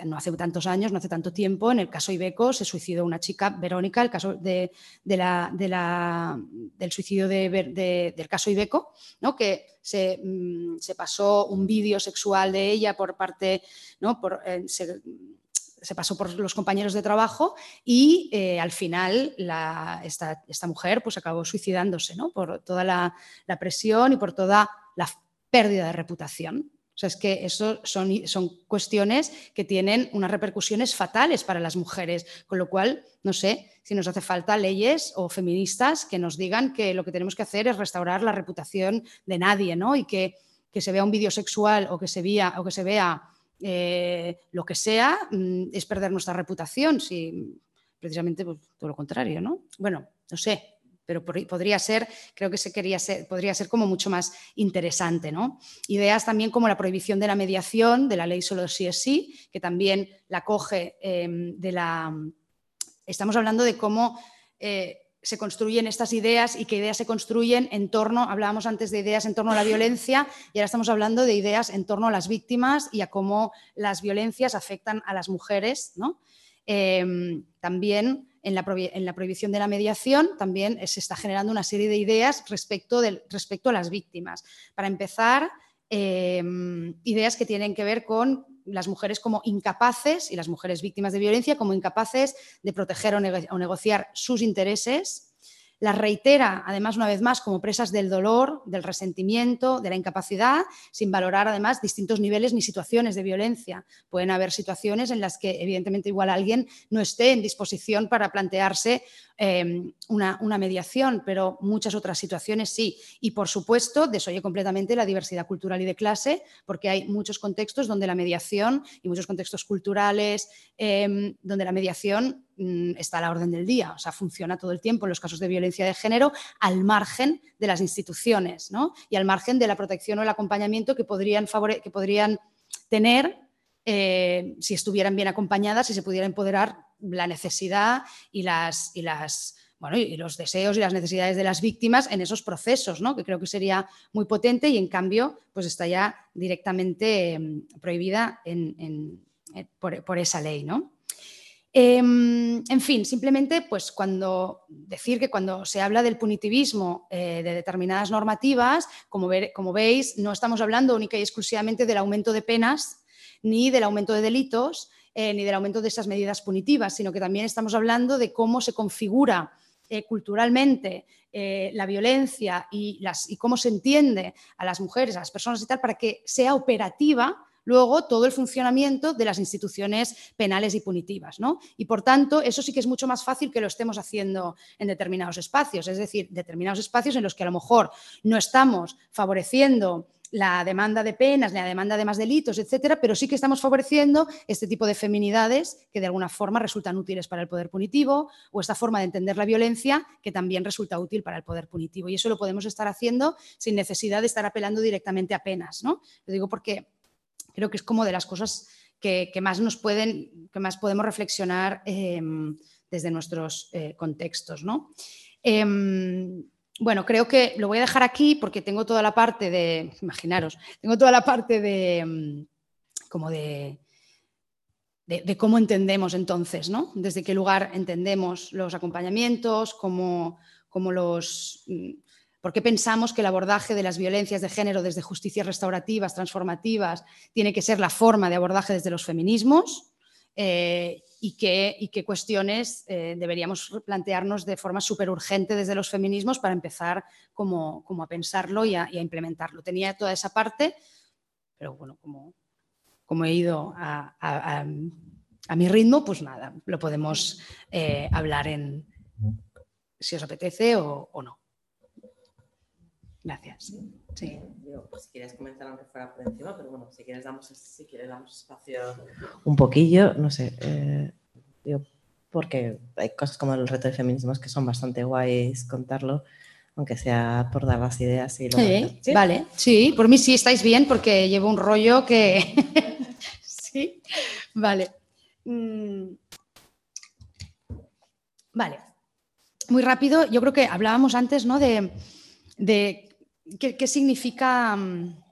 no hace tantos años, no hace tanto tiempo, en el caso Ibeco se suicidó una chica, Verónica, el caso de, la, del suicidio del caso Ibeco, ¿no? que se, mm, pasó un vídeo sexual de ella por parte, ¿no? Por, eh, se, pasó por los compañeros de trabajo y eh, al final esta, mujer pues acabó suicidándose ¿no? por toda la presión y por toda la pérdida de reputación. O sea, es que eso son, son cuestiones que tienen unas repercusiones fatales para las mujeres, con lo cual, no sé si nos hace falta leyes o feministas que nos digan que lo que tenemos que hacer es restaurar la reputación de nadie, ¿no? Y que, que se vea un vídeo sexual o que se vea, o que se vea eh, lo que sea, mm, es perder nuestra reputación, si precisamente pues, todo lo contrario, ¿no? Bueno, no sé, pero podría ser, creo que se quería ser, podría ser como mucho más interesante. ¿no? Ideas también como la prohibición de la mediación, de la ley solo sí es sí, que también la coge em, de la... Estamos hablando de cómo eh, se construyen estas ideas y qué ideas se construyen en torno, hablábamos antes de ideas en torno a la violencia y ahora estamos hablando de ideas en torno a las víctimas y a cómo las violencias afectan a las mujeres. ¿no? Em, también en la, prohibición de la mediación también se está generando una serie de ideas respecto, respecto a las víctimas. Para empezar, em, ideas que tienen que ver con las mujeres como incapaces y las mujeres víctimas de violencia como incapaces de proteger o negociar sus intereses las reitera, además, una vez más, como presas del dolor, del resentimiento, de la incapacidad, sin valorar, además, distintos niveles ni situaciones de violencia. Pueden haber situaciones en las que, evidentemente, igual alguien no esté en disposición para plantearse Em, una, mediación, pero muchas otras situaciones sí. Y por supuesto, desoye completamente la diversidad cultural y de clase, porque hay muchos contextos donde la mediación y muchos contextos culturales em, donde la mediación está a la orden del día, o sea, funciona todo el tiempo en los casos de violencia de género al margen de las instituciones y al margen de la protección o el acompañamiento que podrían, que podrían tener eh, si estuvieran bien acompañadas y se pudiera empoderar la necesidad y, las, y, las, bueno, y los deseos y las necesidades de las víctimas en esos procesos, ¿no? que creo que sería muy potente y en cambio pues está ya directamente em, prohibida en, eh, por, esa ley. ¿no? Em, en fin, simplemente pues cuando decir que cuando se habla del punitivismo eh, de determinadas normativas, como, ver, como veis, no estamos hablando única y exclusivamente del aumento de penas ni del aumento de delitos, eh, ni del aumento de esas medidas punitivas, sino que también estamos hablando de cómo se configura eh, culturalmente la violencia y, y cómo se entiende a las mujeres, a las personas y tal, para que sea operativa luego todo el funcionamiento de las instituciones penales y punitivas. ¿no? Y por tanto, eso sí que es mucho más fácil que lo estemos haciendo en determinados espacios, es decir, determinados espacios en los que a lo mejor no estamos favoreciendo la demanda de penas, la demanda de más delitos, etcétera, pero sí que estamos favoreciendo este tipo de feminidades que de alguna forma resultan útiles para el poder punitivo o esta forma de entender la violencia que también resulta útil para el poder punitivo. Y eso lo podemos estar haciendo sin necesidad de estar apelando directamente a penas. ¿no? Lo digo porque creo que es como de las cosas que, más nos pueden, que más podemos reflexionar em, desde nuestros eh, contextos. ¿no? Em, bueno, creo que lo voy a dejar aquí porque tengo toda la parte de, imaginaros, tengo toda la parte de, mm, como de, de, cómo entendemos entonces, ¿no? Desde qué lugar entendemos los acompañamientos, cómo, los... ¿Por qué pensamos que el abordaje de las violencias de género desde justicias restaurativas, transformativas, tiene que ser la forma de abordaje desde los feminismos? Eh, y, qué, cuestiones eh, deberíamos plantearnos de forma súper urgente desde los feminismos para empezar como, a pensarlo y a, implementarlo. Tenía toda esa parte, pero bueno, como como he ido a, mi ritmo, pues nada, lo podemos eh, hablar en si os apetece o, no. Gracias. Sí. Pues si quieres comentar aunque fuera por encima, pero bueno, si quieres damos, si quieres damos espacio un poquillo, no sé, eh, porque hay cosas como el reto de feminismos que son bastante guays contarlo, aunque sea por dar las ideas y sí, Vale, sí, por mí sí estáis bien porque llevo un rollo que... sí, vale. Mm. Vale. Muy rápido, yo creo que hablábamos antes ¿no? de, qué, significa mm,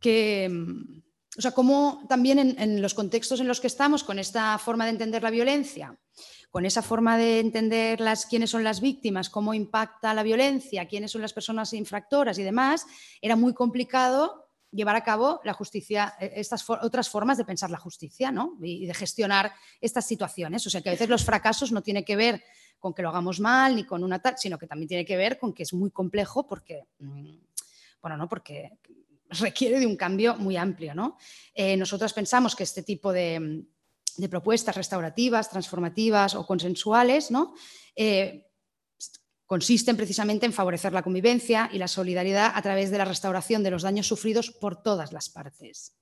que, mm, o sea, cómo también en, los contextos en los que estamos, con esta forma de entender la violencia, con esa forma de entender las, quiénes son las víctimas, cómo impacta la violencia, quiénes son las personas infractoras y demás, era muy complicado llevar a cabo la justicia, e, estas otras formas de pensar la justicia ¿no? y de gestionar estas situaciones. O sea que a veces los fracasos no tienen que ver con que lo hagamos mal ni con una tal, sino que también tiene que ver con que es muy complejo porque, mm, bueno, no, porque requiere de un cambio muy amplio. ¿no? Eh, nosotros pensamos que este tipo de, de propuestas restaurativas, transformativas o consensuales, ¿no? Eh, consisten precisamente en favorecer la convivencia y la solidaridad a través de la restauración de los daños sufridos por todas las partes.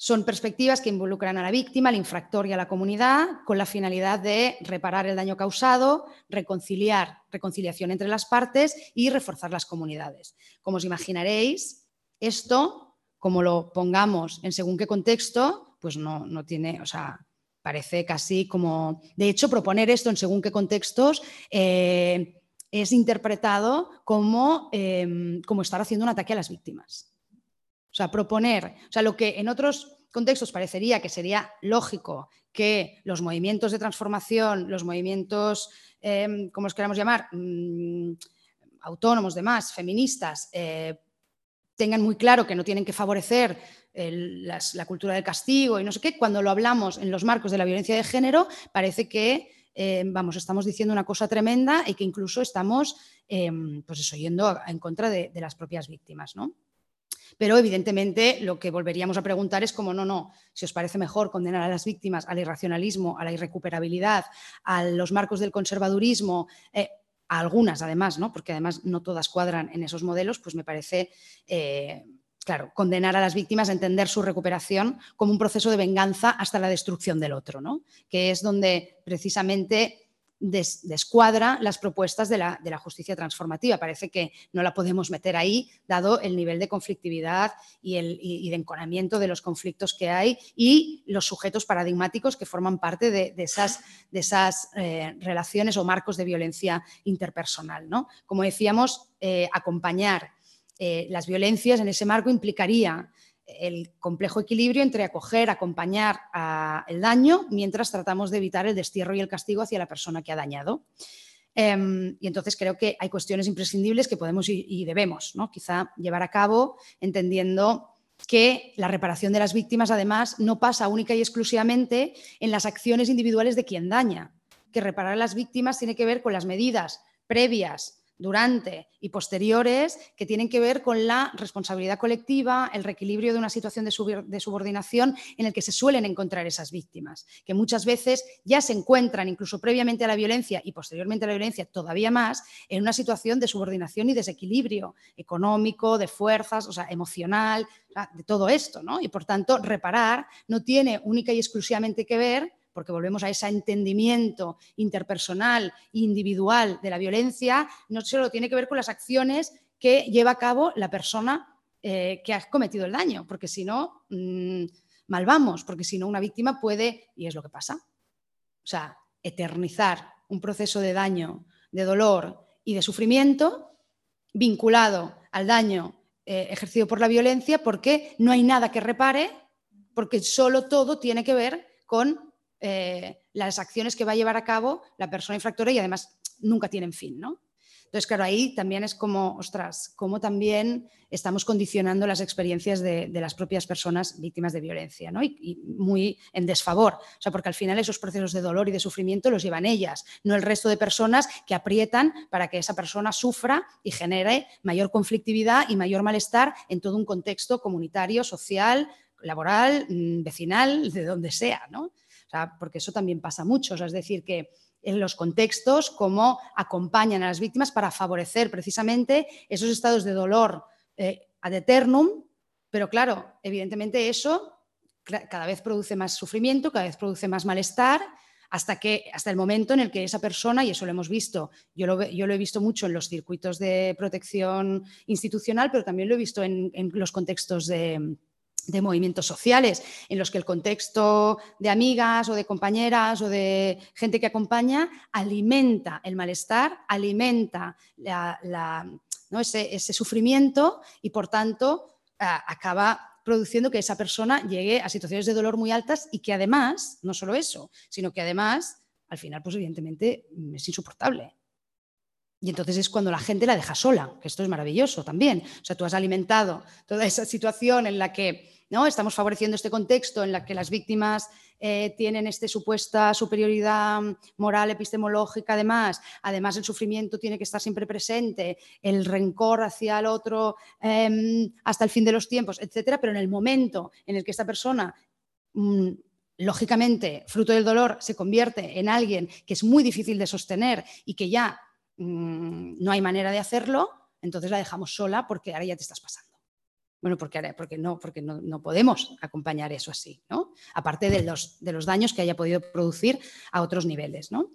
Son perspectivas que involucran a la víctima, al infractor y a la comunidad con la finalidad de reparar el daño causado, reconciliar, reconciliación entre las partes y reforzar las comunidades. Como os imaginaréis, esto, como lo pongamos en según qué contexto, pues no, no tiene, o sea, parece casi como, de hecho, proponer esto en según qué contextos eh, es interpretado como, em, como estar haciendo un ataque a las víctimas. Sea, proponer, o sea, lo que en otros contextos parecería que sería lógico que los movimientos de transformación, los movimientos, eh, como los queramos llamar, mm, autónomos, demás, feministas, eh, tengan muy claro que no tienen que favorecer la cultura del castigo y no sé qué, cuando lo hablamos en los marcos de la violencia de género, parece que eh, vamos, estamos diciendo una cosa tremenda y que incluso estamos em, pues eso, yendo en contra de, las propias víctimas. ¿no? Pero evidentemente lo que volveríamos a preguntar es como no, no, si os parece mejor condenar a las víctimas al irracionalismo, a la irrecuperabilidad, a los marcos del conservadurismo, eh, a algunas además, ¿no? porque además no todas cuadran en esos modelos, pues me parece eh, claro, condenar a las víctimas a entender su recuperación como un proceso de venganza hasta la destrucción del otro, ¿no? que es donde precisamente descuadra las propuestas de la, justicia transformativa. Parece que no la podemos meter ahí, dado el nivel de conflictividad y, el, de enconamiento de los conflictos que hay y los sujetos paradigmáticos que forman parte de, esas, de esas eh, relaciones o marcos de violencia interpersonal. ¿no? Como decíamos, eh, acompañar eh, las violencias en ese marco implicaría el complejo equilibrio entre acoger, acompañar el daño mientras tratamos de evitar el destierro y el castigo hacia la persona que ha dañado. Em, y entonces creo que hay cuestiones imprescindibles que podemos y, debemos ¿no? quizá llevar a cabo entendiendo que la reparación de las víctimas además no pasa única y exclusivamente en las acciones individuales de quien daña, que reparar a las víctimas tiene que ver con las medidas previas durante y posteriores que tienen que ver con la responsabilidad colectiva, el reequilibrio de una situación de, subordinación en el que se suelen encontrar esas víctimas, que muchas veces ya se encuentran incluso previamente a la violencia y posteriormente a la violencia todavía más en una situación de subordinación y desequilibrio económico, de fuerzas, o sea, emocional, de todo esto, ¿no? Y por tanto, reparar no tiene única y exclusivamente que ver porque volvemos a ese entendimiento interpersonal individual de la violencia, no solo tiene que ver con las acciones que lleva a cabo la persona eh, que ha cometido el daño, porque si no, mm, vamos, porque si no, una víctima puede, y es lo que pasa, o sea, eternizar un proceso de daño, de dolor y de sufrimiento vinculado al daño eh, ejercido por la violencia porque no hay nada que repare, porque solo todo tiene que ver con eh, las acciones que va a llevar a cabo la persona infractora y además nunca tienen fin, ¿no? Entonces, claro, ahí también es como, ostras, cómo también estamos condicionando las experiencias de, las propias personas víctimas de violencia, ¿no? Y, muy en desfavor. O sea, porque al final esos procesos de dolor y de sufrimiento los llevan ellas, no el resto de personas que aprietan para que esa persona sufra y genere mayor conflictividad y mayor malestar en todo un contexto comunitario, social, laboral, mm, vecinal, de donde sea, ¿no? Porque eso también pasa mucho, es decir, que en los contextos, cómo acompañan a las víctimas para favorecer precisamente esos estados de dolor eh, ad eternum, pero claro, evidentemente eso cada vez produce más sufrimiento, cada vez produce más malestar, hasta, que, hasta el momento en el que esa persona, y eso lo hemos visto, yo lo, yo lo he visto mucho en los circuitos de protección institucional, pero también lo he visto en los contextos de, de movimientos sociales, en los que el contexto de amigas o de compañeras o de gente que acompaña alimenta el malestar, alimenta ese, sufrimiento y por tanto acaba produciendo que esa persona llegue a situaciones de dolor muy altas y que además, no solo eso, sino que además, al final, pues evidentemente es insoportable. Y entonces es cuando la gente la deja sola, que esto es maravilloso también. O sea, tú has alimentado toda esa situación en la que ¿no? Estamos favoreciendo este contexto en el que las víctimas eh, tienen esta supuesta superioridad moral, epistemológica, además. Además, el sufrimiento tiene que estar siempre presente, el rencor hacia el otro em, hasta el fin de los tiempos, etcétera. Pero en el momento en el que esta persona mm, lógicamente, fruto del dolor, se convierte en alguien que es muy difícil de sostener y que ya mm, no hay manera de hacerlo, entonces la dejamos sola porque ahora ya te estás pasando. Bueno, porque, porque, no, porque no, podemos acompañar eso así, ¿no? Aparte de los, de los daños que haya podido producir a otros niveles, ¿no?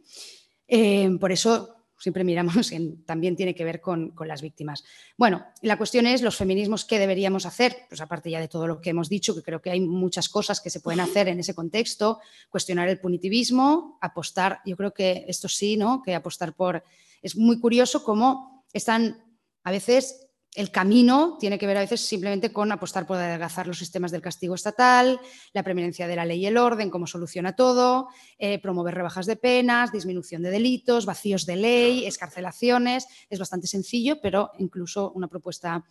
Eh, por eso siempre miramos que también tiene que ver con, las víctimas. Bueno, la cuestión es los feminismos, ¿qué deberíamos hacer? Pues aparte ya de todo lo que hemos dicho, que creo que hay muchas cosas que se pueden hacer en ese contexto, cuestionar el punitivismo, apostar, yo creo que esto sí, ¿no? Que apostar por... Es muy curioso cómo están a veces el camino tiene que ver a veces simplemente con apostar por adelgazar los sistemas del castigo estatal, la preeminencia de la ley y el orden, cómo soluciona todo, eh, promover rebajas de penas, disminución de delitos, vacíos de ley, escarcelaciones. Es bastante sencillo, pero incluso una propuesta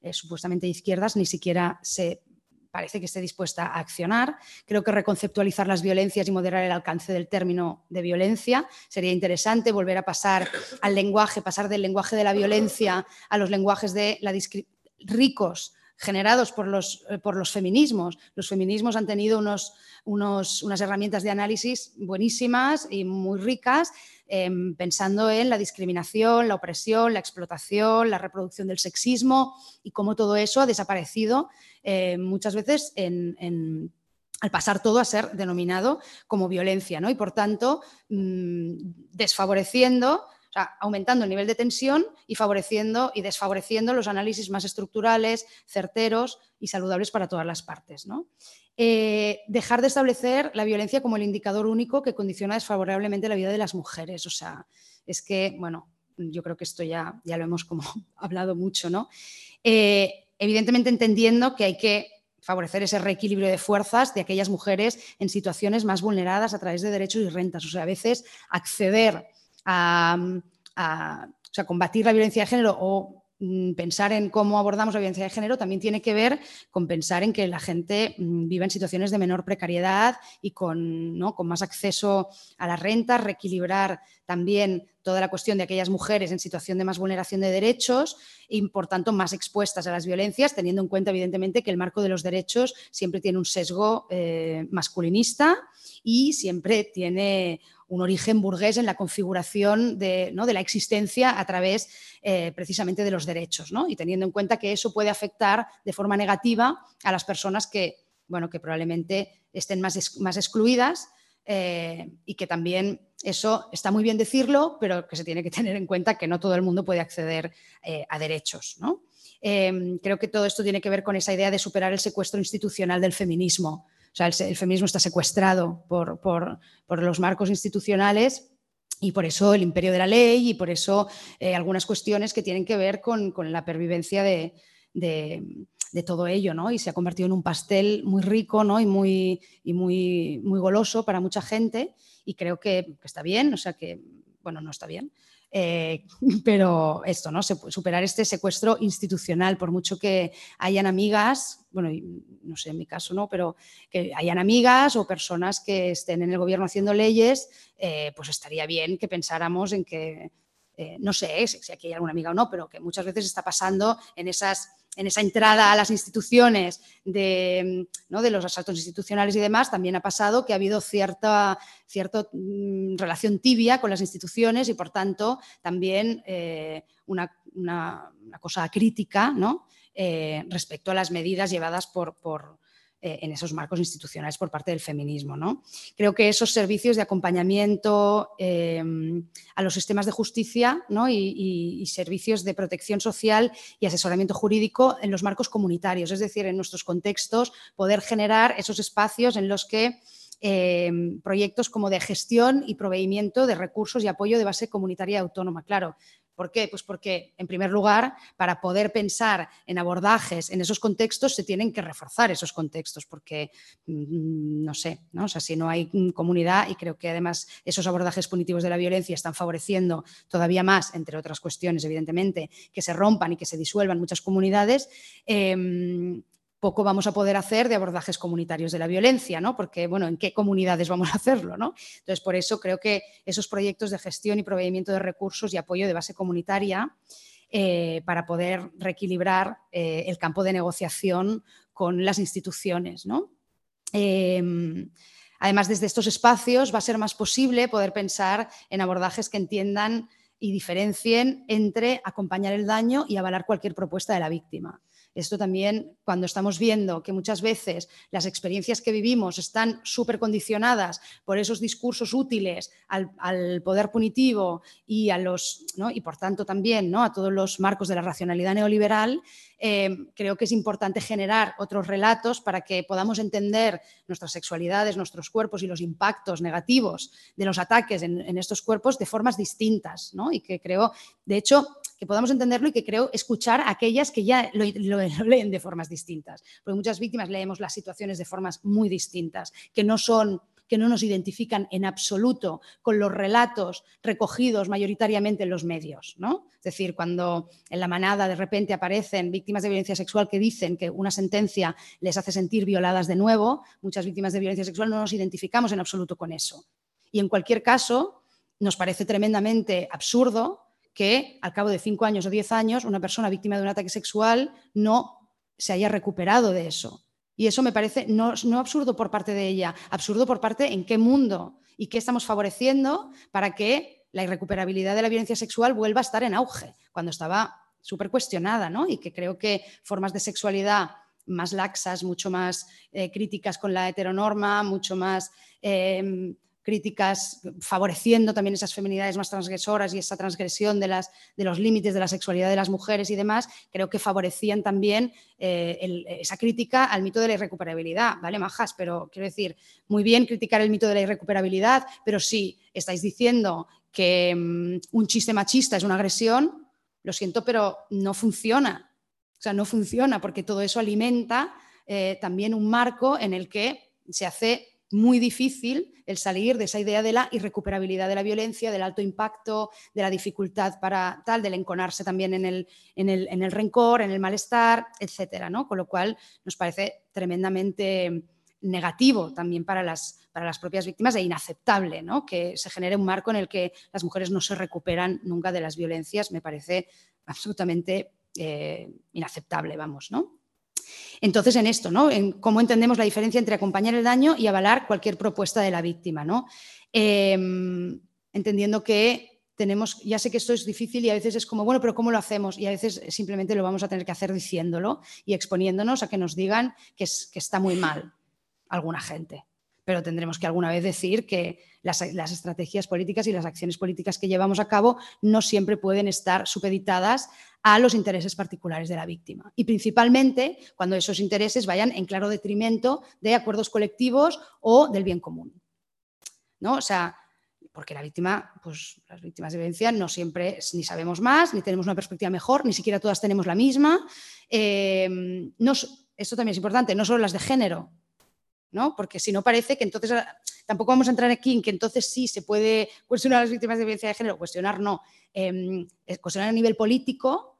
eh, supuestamente de izquierdas ni siquiera se parece que esté dispuesta a accionar. Creo que reconceptualizar las violencias y moderar el alcance del término de violencia sería interesante, volver a pasar al lenguaje, pasar del lenguaje de la violencia a los lenguajes de la ricos generados por los, eh, por los feminismos. Los feminismos han tenido unos, unas herramientas de análisis buenísimas y muy ricas, em, pensando en la discriminación, la opresión, la explotación, la reproducción del sexismo y cómo todo eso ha desaparecido eh, muchas veces al pasar todo a ser denominado como violencia, ¿no? Y por tanto, mm, desfavoreciendo, aumentando el nivel de tensión y favoreciendo y desfavoreciendo los análisis más estructurales, certeros y saludables para todas las partes. Eh, dejar de establecer la violencia como el indicador único que condiciona desfavorablemente la vida de las mujeres. O sea, es que, bueno, yo creo que esto ya, ya lo hemos como hablado mucho, ¿no? Eh, evidentemente entendiendo que hay que favorecer ese reequilibrio de fuerzas de aquellas mujeres en situaciones más vulneradas a través de derechos y rentas. O sea, a veces acceder a, combatir la violencia de género o mm, pensar en cómo abordamos la violencia de género también tiene que ver con pensar en que la gente mm, viva en situaciones de menor precariedad y con, ¿no? con más acceso a las rentas, reequilibrar también toda la cuestión de aquellas mujeres en situación de más vulneración de derechos y, por tanto, más expuestas a las violencias, teniendo en cuenta, evidentemente, que el marco de los derechos siempre tiene un sesgo eh, masculinista y siempre tiene un origen burgués en la configuración de, ¿no? de la existencia a través eh, precisamente de los derechos, ¿no? y teniendo en cuenta que eso puede afectar de forma negativa a las personas que, bueno, que probablemente estén más, más excluidas eh, y que también eso está muy bien decirlo, pero que se tiene que tener en cuenta que no todo el mundo puede acceder eh, a derechos. Em, creo que todo esto tiene que ver con esa idea de superar el secuestro institucional del feminismo. O sea, el, feminismo está secuestrado por, los marcos institucionales y por eso el imperio de la ley y por eso eh, algunas cuestiones que tienen que ver con, la pervivencia de, de todo ello, ¿no? Y se ha convertido en un pastel muy rico, ¿no? Y muy, y muy, muy goloso para mucha gente y creo que, está bien, o sea que, bueno, no está bien, eh, pero esto, ¿no? Superar este secuestro institucional, por mucho que hayan amigas, bueno, no sé en mi caso, ¿no? Pero que hayan amigas o personas que estén en el gobierno haciendo leyes, eh, pues estaría bien que pensáramos en que eh, no sé si aquí hay alguna amiga o no, pero que muchas veces está pasando en esas en esa entrada a las instituciones de, de, los asaltos institucionales y demás, también ha pasado que ha habido cierta, cierta mm, relación tibia con las instituciones y, por tanto, también eh, una, cosa crítica ¿no? Eh, respecto a las medidas llevadas por, eh, en esos marcos institucionales por parte del feminismo. ¿no? Creo que esos servicios de acompañamiento em, a los sistemas de justicia y, servicios de protección social y asesoramiento jurídico en los marcos comunitarios, es decir, en nuestros contextos, poder generar esos espacios en los que em, proyectos como de gestión y proveimiento de recursos y apoyo de base comunitaria autónoma. Claro, ¿Por qué? Pues porque, en primer lugar, para poder pensar en abordajes en esos contextos, se tienen que reforzar esos contextos, porque, mm, no sé, ¿no? O sea, si no hay comunidad, y creo que además esos abordajes punitivos de la violencia están favoreciendo todavía más, entre otras cuestiones, evidentemente, que se rompan y que se disuelvan muchas comunidades, em, poco vamos a poder hacer de abordajes comunitarios de la violencia, ¿no? Porque, bueno, ¿en qué comunidades vamos a hacerlo, no? Entonces, por eso creo que esos proyectos de gestión y proveimiento de recursos y apoyo de base comunitaria eh, para poder reequilibrar eh, el campo de negociación con las instituciones, ¿no? Em, además, desde estos espacios va a ser más posible poder pensar en abordajes que entiendan y diferencien entre acompañar el daño y avalar cualquier propuesta de la víctima. Esto también, cuando estamos viendo que muchas veces las experiencias que vivimos están súper condicionadas por esos discursos útiles al, poder punitivo y, a los, y por tanto también ¿no? a todos los marcos de la racionalidad neoliberal, eh, creo que es importante generar otros relatos para que podamos entender nuestras sexualidades, nuestros cuerpos y los impactos negativos de los ataques en, estos cuerpos de formas distintas. ¿no? Y que creo, de hecho, que podamos entenderlo y que creo escuchar a aquellas que ya lo, leen de formas distintas. Porque muchas víctimas leemos las situaciones de formas muy distintas, que no son que no nos identifican en absoluto con los relatos recogidos mayoritariamente en los medios. ¿no? Es decir, cuando en la manada de repente aparecen víctimas de violencia sexual que dicen que una sentencia les hace sentir violadas de nuevo, muchas víctimas de violencia sexual no nos identificamos en absoluto con eso. Y en cualquier caso, nos parece tremendamente absurdo que al cabo de cinco años o diez años una persona víctima de un ataque sexual no se haya recuperado de eso. Y eso me parece no, absurdo por parte de ella, absurdo por parte en qué mundo y qué estamos favoreciendo para que la irrecuperabilidad de la violencia sexual vuelva a estar en auge, cuando estaba súper cuestionada, ¿no? Y que creo que formas de sexualidad más laxas, mucho más eh, críticas con la heteronorma, mucho más eh, críticas favoreciendo también esas feminidades más transgresoras y esa transgresión de, las, de los límites de la sexualidad de las mujeres y demás, creo que favorecían también eh, esa crítica al mito de la irrecuperabilidad, ¿vale, majas? Pero quiero decir, muy bien criticar el mito de la irrecuperabilidad, pero si estáis diciendo que mm, un chiste machista es una agresión, lo siento, pero no funciona. O sea, no funciona porque todo eso alimenta eh, también un marco en el que se hace muy difícil el salir de esa idea de la irrecuperabilidad de la violencia, del alto impacto, de la dificultad para tal, del enconarse también en el, en el, en el rencor, en el malestar, etcétera, ¿no? Con lo cual nos parece tremendamente negativo también para las, para las propias víctimas e inaceptable ¿no? que se genere un marco en el que las mujeres no se recuperan nunca de las violencias. Me parece absolutamente eh, inaceptable, vamos, ¿no? Entonces, en esto, ¿no? En cómo entendemos la diferencia entre acompañar el daño y avalar cualquier propuesta de la víctima, ¿no? Em, entendiendo que tenemos, ya sé que esto es difícil y a veces es como, bueno, pero ¿cómo lo hacemos? Y a veces simplemente lo vamos a tener que hacer diciéndolo y exponiéndonos a que nos digan que, que está muy mal alguna gente pero tendremos que alguna vez decir que las, estrategias políticas y las acciones políticas que llevamos a cabo no siempre pueden estar supeditadas a los intereses particulares de la víctima. Y principalmente cuando esos intereses vayan en claro detrimento de acuerdos colectivos o del bien común. ¿No? O sea, porque la víctima, pues las víctimas de violencia no siempre ni sabemos más, ni tenemos una perspectiva mejor, ni siquiera todas tenemos la misma. Eh, esto también es importante, no solo las de género, porque si no parece que entonces ah, tampoco vamos a entrar aquí en que entonces sí se puede cuestionar a las víctimas de violencia de género, cuestionar no, em, cuestionar a nivel político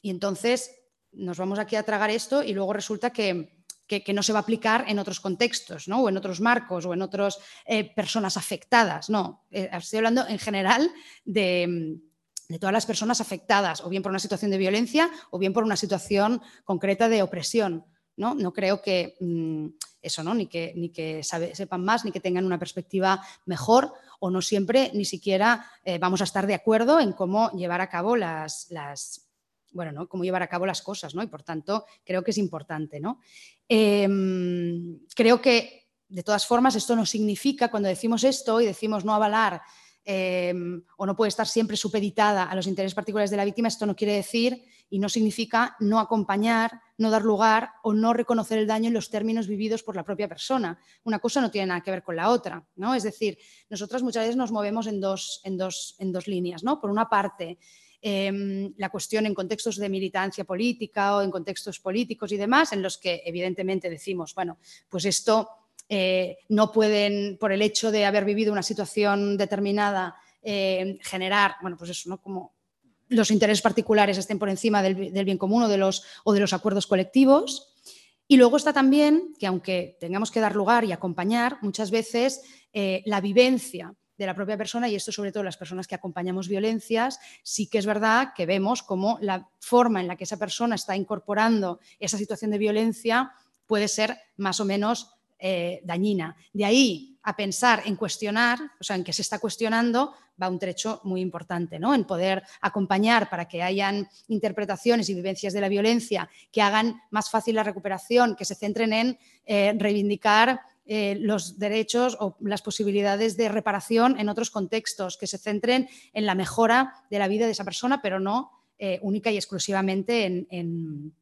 y entonces nos vamos aquí a tragar esto y luego resulta que, no se va a aplicar en otros contextos, ¿no? O en otros marcos o en otras eh, personas afectadas. No, eh, estoy hablando en general de, de todas las personas afectadas, o bien por una situación de violencia o bien por una situación concreta de opresión. No, no creo que mm, eso, ¿no? ni que, ni que sepan más, ni que tengan una perspectiva mejor, o no siempre ni siquiera eh, vamos a estar de acuerdo en cómo llevar a cabo las, las bueno, ¿no? cómo llevar a cabo las cosas, ¿no? Y por tanto, creo que es importante, ¿no? Em, creo que, de todas formas, esto no significa, cuando decimos esto y decimos no avalar Em, o no puede estar siempre supeditada a los intereses particulares de la víctima, esto no quiere decir y no significa no acompañar, no dar lugar o no reconocer el daño en los términos vividos por la propia persona. Una cosa no tiene nada que ver con la otra, ¿no? Es decir, nosotras muchas veces nos movemos en dos, en dos, en dos líneas, ¿no? Por una parte, em, la cuestión en contextos de militancia política o en contextos políticos y demás, en los que evidentemente decimos, bueno, pues esto eh, no pueden, por el hecho de haber vivido una situación determinada, eh, generar, bueno, pues eso, ¿no? Los intereses particulares estén por encima del, bien común o de, los, acuerdos colectivos. Y luego está también que aunque tengamos que dar lugar y acompañar, muchas veces eh, la vivencia de la propia persona, y esto sobre todo las personas que acompañamos violencias, sí que es verdad que vemos cómo la forma en la que esa persona está incorporando esa situación de violencia puede ser más o menos eh, dañina. De ahí a pensar en cuestionar, o sea, en que se está cuestionando, va un trecho muy importante, ¿no? En poder acompañar para que hayan interpretaciones y vivencias de la violencia que hagan más fácil la recuperación, que se centren en eh, reivindicar eh, los derechos o las posibilidades de reparación en otros contextos, que se centren en la mejora de la vida de esa persona, pero no única y exclusivamente en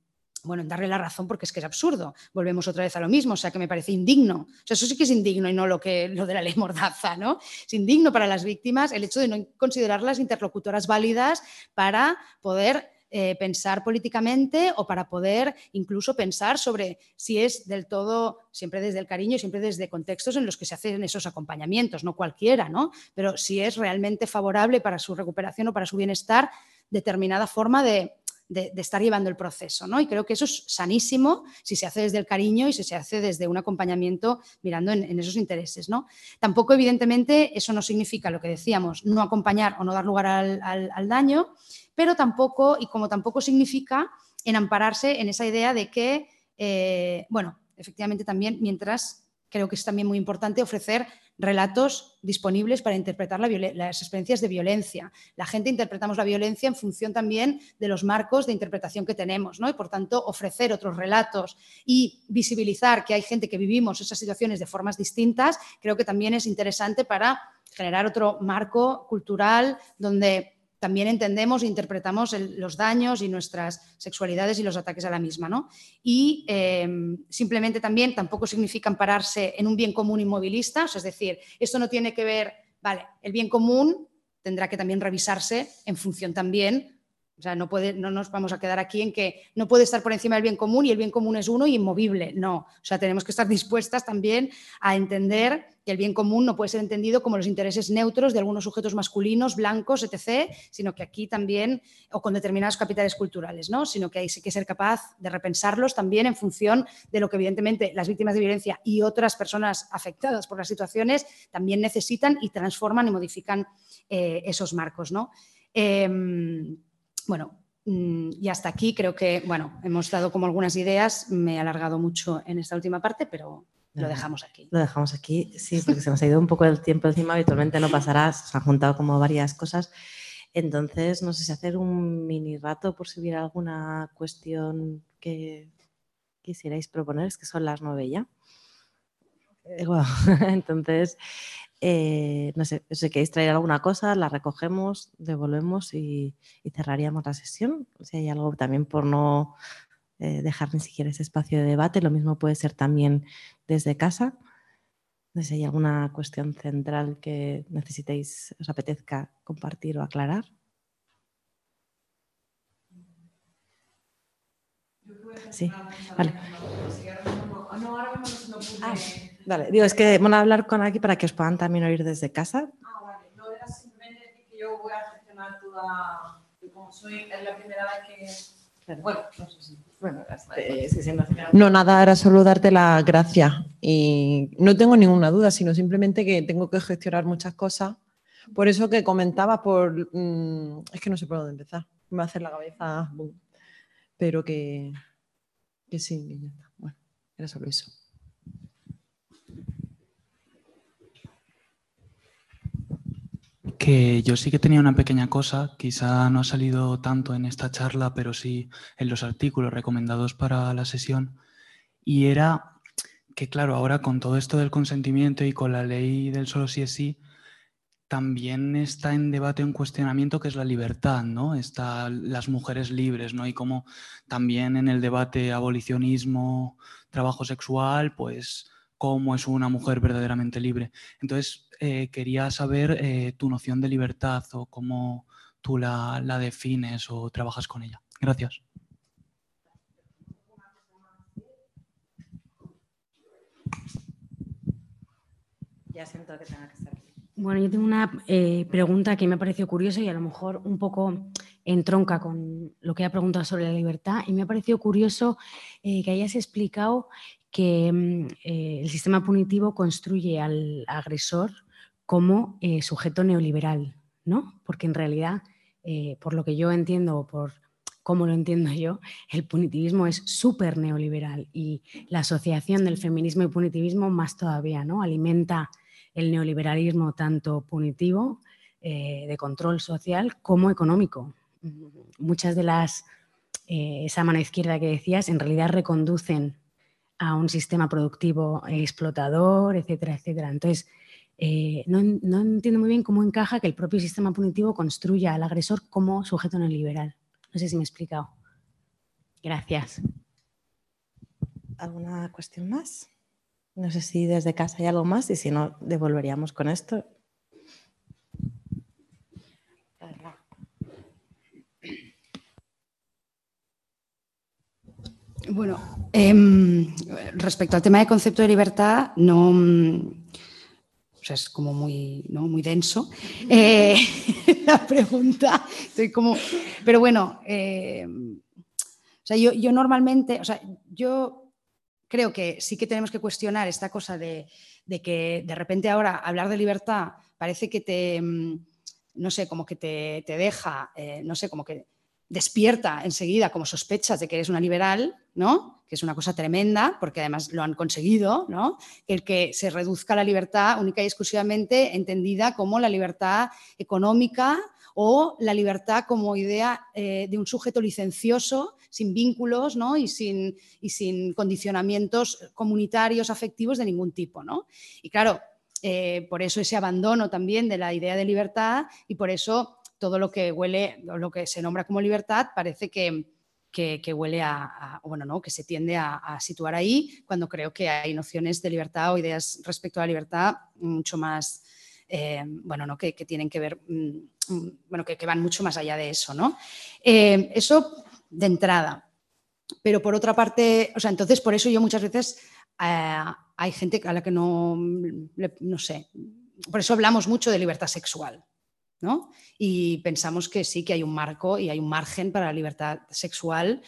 bueno, en darle la razón porque es que es absurdo. Volvemos otra vez a lo mismo, o sea, que me parece indigno. Eso sí que es indigno y no lo, que, lo de la ley Mordaza, ¿no? Es indigno para las víctimas el hecho de no considerarlas interlocutoras válidas para poder eh, pensar políticamente o para poder incluso pensar sobre si es del todo, siempre desde el cariño, siempre desde contextos en los que se hacen esos acompañamientos, no cualquiera, ¿no? Pero si es realmente favorable para su recuperación o para su bienestar determinada forma de, de, estar llevando el proceso. ¿no? Y creo que eso es sanísimo si se hace desde el cariño y si se hace desde un acompañamiento mirando en, esos intereses. ¿no? Tampoco, evidentemente, eso no significa lo que decíamos, no acompañar o no dar lugar al, daño, pero tampoco, y como tampoco significa en ampararse en esa idea de que, eh, bueno, efectivamente también mientras creo que es también muy importante ofrecer relatos disponibles para interpretar las experiencias de violencia. La gente interpretamos la violencia en función también de los marcos de interpretación que tenemos, ¿no? Y por tanto, ofrecer otros relatos y visibilizar que hay gente que vivimos esas situaciones de formas distintas, creo que también es interesante para generar otro marco cultural donde también entendemos e interpretamos los daños y nuestras sexualidades y los ataques a la misma. ¿no? Y em, simplemente también tampoco significa ampararse en un bien común inmovilista, es decir, esto no tiene que ver, vale, el bien común tendrá que también revisarse en función también o sea, no, puede, no nos vamos a quedar aquí en que no puede estar por encima del bien común y el bien común es uno y inmovible. No, o sea, tenemos que estar dispuestas también a entender que el bien común no puede ser entendido como los intereses neutros de algunos sujetos masculinos, blancos, etc., sino que aquí también, o con determinados capitales culturales, ¿no? sino que hay que ser capaz de repensarlos también en función de lo que evidentemente las víctimas de violencia y otras personas afectadas por las situaciones también necesitan y transforman y modifican eh, esos marcos. ¿no? Em, bueno, mm, y hasta aquí creo que, bueno, hemos dado como algunas ideas, me he alargado mucho en esta última parte, pero lo dejamos aquí. Lo dejamos aquí, sí, porque se nos ha ido un poco el tiempo encima, habitualmente no pasará, se han juntado como varias cosas. Entonces, no sé si hacer un mini rato por si hubiera alguna cuestión que quisierais proponer, es que son las nueve ya. Eh, Entonces, eh, no sé, si queréis traer alguna cosa, la recogemos, devolvemos y, cerraríamos la sesión. Si hay algo también por no eh, dejar ni siquiera ese espacio de debate, lo mismo puede ser también desde casa. No sé si hay alguna cuestión central que necesitéis, os apetezca compartir o aclarar. Sí, vale. Ah, vale, digo, es que van a hablar con aquí para que os puedan también oír desde casa. Ah, vale, no era simplemente decir que yo voy a gestionar toda, como soy, es la primera vez que, bueno, no sé si... Bueno, no, nada, era solo darte la gracia y no tengo ninguna duda, sino simplemente que tengo que gestionar muchas cosas Por eso que comentaba, por mm, es que no sé por dónde empezar. Me va a hacer la cabeza, pero que, que sí, ya está. Bueno, era solo eso. Que yo sí que tenía una pequeña cosa, quizá no ha salido tanto en esta charla, pero sí en los artículos recomendados para la sesión, y era que, claro, ahora con todo esto del consentimiento y con la ley del solo sí es sí, también está en debate un cuestionamiento que es la libertad, ¿no? Está las mujeres libres, ¿no? Y como también en el debate abolicionismo, trabajo sexual, pues cómo es una mujer verdaderamente libre. Entonces, eh, quería saber eh, tu noción de libertad o cómo tú la, la defines o trabajas con ella. Gracias. Ya siento que tenga que estar aquí. Bueno, yo tengo una eh, pregunta que me ha parecido curiosa y a lo mejor un poco entronca con lo que ha preguntado sobre la libertad. Y me ha parecido curioso que hayas explicado que mm, eh, el sistema punitivo construye al agresor como eh, sujeto neoliberal, ¿no? Porque en realidad, eh, por lo que yo entiendo o por cómo lo entiendo yo, el punitivismo es súper neoliberal y la asociación del feminismo y punitivismo más todavía, ¿no? Alimenta el neoliberalismo tanto punitivo, de control social, como económico. Muchas de las, esa mano izquierda que decías, en realidad reconducen a un sistema productivo explotador, etcétera, etcétera. Entonces, eh, no, entiendo muy bien cómo encaja que el propio sistema punitivo construya al agresor como sujeto neoliberal. No sé si me he explicado. Gracias. ¿Alguna cuestión más? No sé si desde casa hay algo más y si no, devolveríamos con esto. Bueno, em, respecto al tema de concepto de libertad, no. O sea, es como muy, muy denso. Eh, la pregunta, estoy como. Pero bueno, em, o sea, yo, yo, normalmente, o sea, yo creo que sí que tenemos que cuestionar esta cosa de, que de repente ahora hablar de libertad parece que te, em, no sé, como que te, te deja, eh, no sé, como que despierta enseguida como sospechas de que eres una liberal, ¿no? que es una cosa tremenda, porque además lo han conseguido, ¿no? el que se reduzca la libertad única y exclusivamente entendida como la libertad económica o la libertad como idea eh, de un sujeto licencioso, sin vínculos ¿no? y, sin, y sin condicionamientos comunitarios, afectivos de ningún tipo. ¿no? Y claro, eh, por eso ese abandono también de la idea de libertad y por eso todo lo que huele, lo que se nombra como libertad, parece que, huele a, bueno, ¿no? que se tiende a, situar ahí, cuando creo que hay nociones de libertad o ideas respecto a la libertad mucho más, eh, bueno, ¿no? que, tienen que ver, mm, mm, bueno, que, van mucho más allá de eso, ¿no? Eh, eso de entrada. Pero por otra parte, o sea, entonces por eso yo muchas veces eh, hay gente a la que no, no sé, por eso hablamos mucho de libertad sexual, y pensamos que sí que hay un marco y hay un margen para la libertad sexual,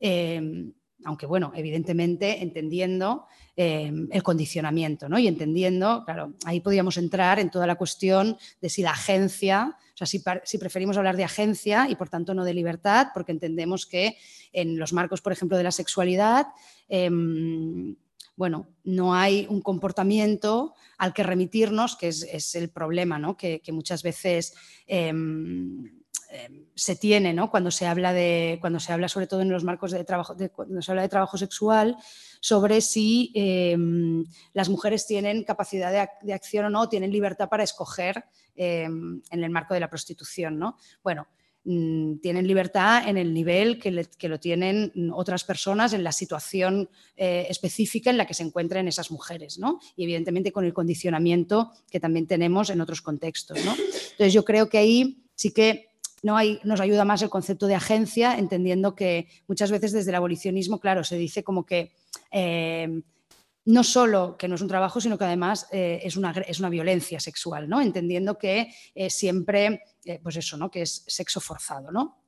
em, aunque bueno, evidentemente entendiendo em, el condicionamiento, ¿no? Y entendiendo, claro, ahí podríamos entrar en toda la cuestión de si la agencia, o sea, si, preferimos hablar de agencia y por tanto no de libertad, porque entendemos que en los marcos, por ejemplo, de la sexualidad, em, bueno, no hay un comportamiento al que remitirnos, que es, el problema ¿no? que, muchas veces em, em, se tiene ¿no? cuando, se habla de, cuando se habla, sobre todo en los marcos de trabajo, cuando se habla de trabajo sexual, sobre si em, las mujeres tienen capacidad de, de, acción o no, tienen libertad para escoger en el marco de la prostitución. ¿no? Bueno, Mm, tienen libertad en el nivel que, lo tienen otras personas en la situación eh, específica en la que se encuentran esas mujeres, ¿no? Y evidentemente con el condicionamiento que también tenemos en otros contextos, Entonces yo creo que ahí sí que no hay, nos ayuda más el concepto de agencia, entendiendo que muchas veces desde el abolicionismo, claro, se dice como que eh, no solo que no es un trabajo, sino que además eh, es, una, es, una, violencia sexual, ¿no? Entendiendo que eh, siempre, eh, pues eso, ¿no? Que es sexo forzado, ¿no?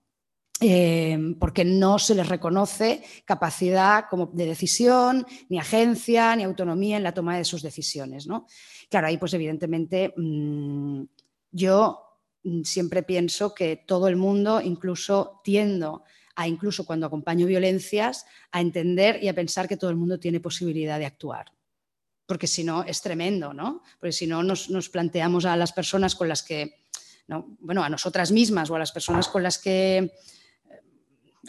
porque no se les reconoce capacidad como de decisión, ni agencia, ni autonomía en la toma de sus decisiones, ¿no? Claro, ahí pues evidentemente mm, yo mm, siempre pienso que todo el mundo, incluso tiendo a incluso cuando acompaño violencias, a entender y a pensar que todo el mundo tiene posibilidad de actuar. Porque si no, es tremendo, ¿no? Porque si no, nos, nos planteamos a las personas con las que, no, bueno, a nosotras mismas o a las personas con las que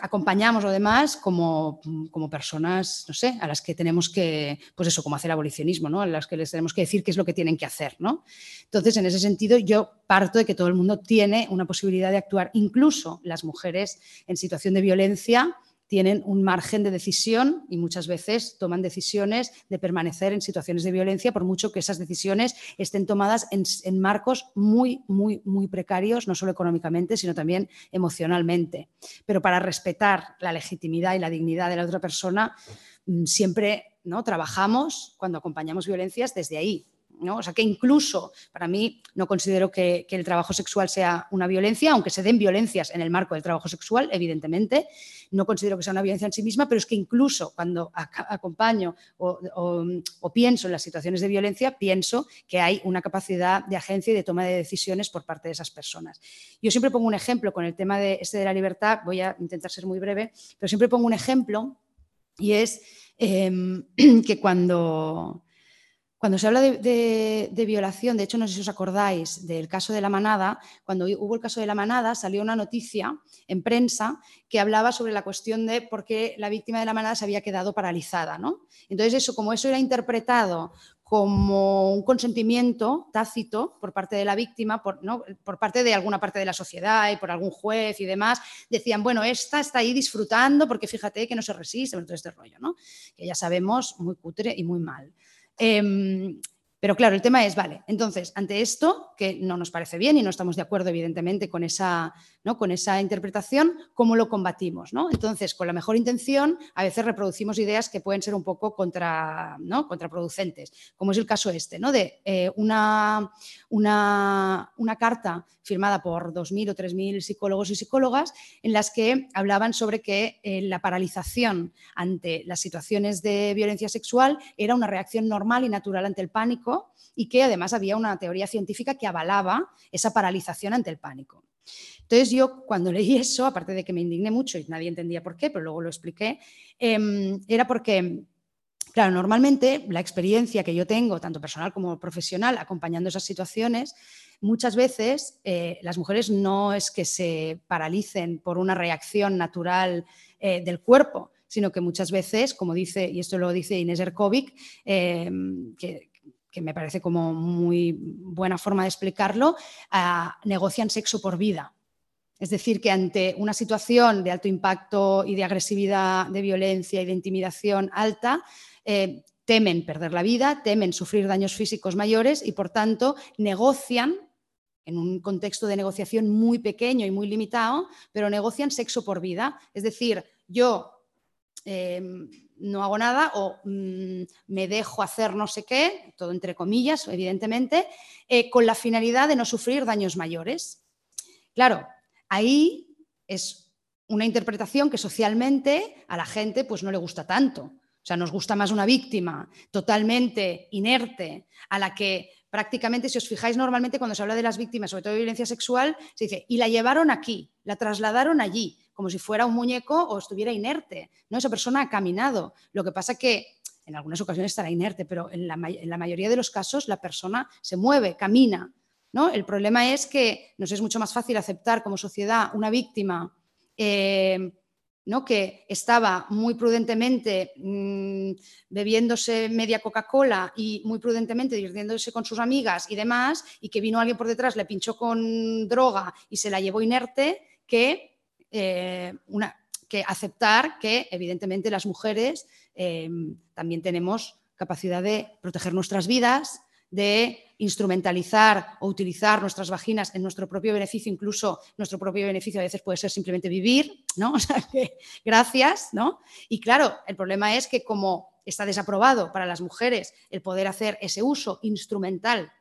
acompañamos o demás como, como, personas, no sé, a las que tenemos que, pues eso, como hacer abolicionismo, ¿no? A las que les tenemos que decir qué es lo que tienen que hacer, ¿no? Entonces, en ese sentido, yo parto de que todo el mundo tiene una posibilidad de actuar, incluso las mujeres en situación de violencia tienen un margen de decisión y muchas veces toman decisiones de permanecer en situaciones de violencia, por mucho que esas decisiones estén tomadas en, marcos muy, muy, muy precarios, no solo económicamente, sino también emocionalmente. Pero para respetar la legitimidad y la dignidad de la otra persona, mm, siempre ¿no? trabajamos cuando acompañamos violencias desde ahí, o sea que incluso para mí no considero que, el trabajo sexual sea una violencia, aunque se den violencias en el marco del trabajo sexual, evidentemente, no considero que sea una violencia en sí misma, pero es que incluso cuando acompaño o, pienso en las situaciones de violencia, pienso que hay una capacidad de agencia y de toma de decisiones por parte de esas personas. Yo siempre pongo un ejemplo con el tema de este de la libertad, voy a intentar ser muy breve, pero siempre pongo un ejemplo y es em, que cuando cuando se habla de, violación, de hecho no sé si os acordáis del caso de la manada, cuando hubo el caso de la manada salió una noticia en prensa que hablaba sobre la cuestión de por qué la víctima de la manada se había quedado paralizada. ¿no? Entonces eso, como eso era interpretado como un consentimiento tácito por parte de la víctima, por, parte de alguna parte de la sociedad y por algún juez y demás, decían, bueno, esta está ahí disfrutando porque fíjate que no se resiste, todo este rollo, ¿no? que ya sabemos muy cutre y muy mal. Em, pero claro, el tema es, vale, entonces, ante esto, que no nos parece bien y no estamos de acuerdo, evidentemente, con esa, ¿no? con esa interpretación, ¿cómo lo combatimos? ¿no? Entonces, con la mejor intención, a veces reproducimos ideas que pueden ser un poco contra, ¿no? contraproducentes, como es el caso este, ¿no? de eh, una, una, una, carta firmada por 2.000 o 3.000 psicólogos y psicólogas en las que hablaban sobre que eh, la paralización ante las situaciones de violencia sexual era una reacción normal y natural ante el pánico y que además había una teoría científica que avalaba esa paralización ante el pánico. Entonces yo cuando leí eso, aparte de que me indigné mucho y nadie entendía por qué, pero luego lo expliqué, em, era porque Claro, normalmente la experiencia que yo tengo, tanto personal como profesional, acompañando esas situaciones, muchas veces eh, las mujeres no es que se paralicen por una reacción natural eh, del cuerpo, sino que muchas veces, como dice, y esto lo dice Inés Erkovic, em, que, me parece como muy buena forma de explicarlo, negocian sexo por vida. Es decir, que ante una situación de alto impacto y de agresividad, de violencia y de intimidación alta, eh, temen perder la vida, temen sufrir daños físicos mayores y, por tanto, negocian en un contexto de negociación muy pequeño y muy limitado, pero negocian sexo por vida. Es decir, yo eh, no hago nada o mm, me dejo hacer no sé qué, todo entre comillas, evidentemente, eh, con la finalidad de no sufrir daños mayores. Claro, ahí es una interpretación que socialmente a la gente pues no le gusta tanto. O sea, nos gusta más una víctima totalmente inerte, a la que prácticamente, si os fijáis normalmente cuando se habla de las víctimas, sobre todo de violencia sexual, se dice, y la llevaron aquí, la trasladaron allí, como si fuera un muñeco o estuviera inerte. ¿no? Esa persona ha caminado. Lo que pasa que en algunas ocasiones estará inerte, pero en la, mayoría de los casos la persona se mueve, camina. ¿no? El problema es que nos es mucho más fácil aceptar como sociedad una víctima eh, que estaba muy prudentemente mm, bebiéndose media Coca-Cola y muy prudentemente divirtiéndose con sus amigas y demás, y que vino alguien por detrás, le pinchó con droga y se la llevó inerte, que, eh, una, que aceptar que evidentemente las mujeres eh, también tenemos capacidad de proteger nuestras vidas, de instrumentalizar o utilizar nuestras vaginas en nuestro propio beneficio, incluso nuestro propio beneficio a veces puede ser simplemente vivir, ¿no? O sea que gracias, ¿no? Y claro, el problema es que como está desaprobado para las mujeres el poder hacer ese uso instrumental,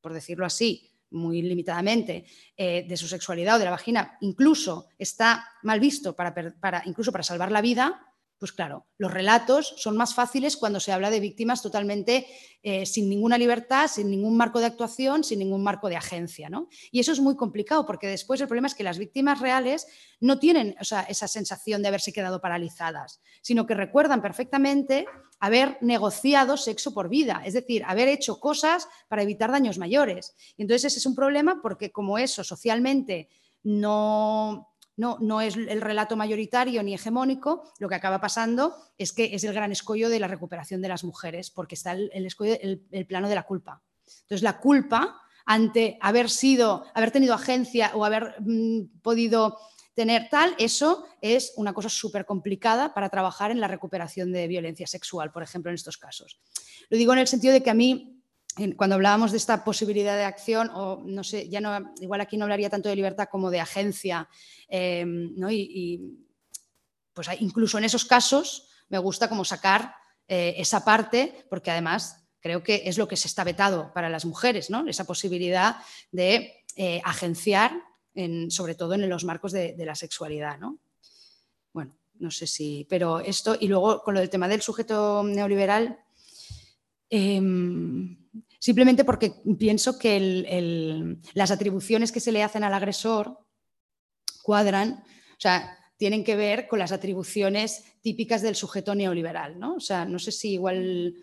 por decirlo así, muy limitadamente, eh, de su sexualidad o de la vagina, incluso está mal visto para, para, incluso para salvar la vida, Pues claro, los relatos son más fáciles cuando se habla de víctimas totalmente eh, sin ninguna libertad, sin ningún marco de actuación, sin ningún marco de agencia. ¿no? Y eso es muy complicado porque después el problema es que las víctimas reales no tienen esa sensación de haberse quedado paralizadas, sino que recuerdan perfectamente haber negociado sexo por vida, es decir, haber hecho cosas para evitar daños mayores. Y entonces ese es un problema porque como eso socialmente no no, no es el relato mayoritario ni hegemónico, lo que acaba pasando es que es el gran escollo de la recuperación de las mujeres, porque está el, el, plano de la culpa. Entonces, la culpa ante haber sido, haber tenido agencia o haber mm, podido tener tal, eso es una cosa súper complicada para trabajar en la recuperación de violencia sexual, por ejemplo, en estos casos. Lo digo en el sentido de que a mí cuando hablábamos de esta posibilidad de acción, o no sé, ya no, igual aquí no hablaría tanto de libertad como de agencia, em, y, pues incluso en esos casos me gusta como sacar eh, esa parte, porque además creo que es lo que se está vetado para las mujeres, ¿no? esa posibilidad de eh, agenciar, sobre todo en los marcos de, la sexualidad. ¿no? Bueno, no sé si, pero esto, y luego con lo del tema del sujeto neoliberal, em, simplemente porque pienso que las atribuciones que se le hacen al agresor cuadran, o sea, tienen que ver con las atribuciones típicas del sujeto neoliberal, ¿no? O sea, no sé si igual,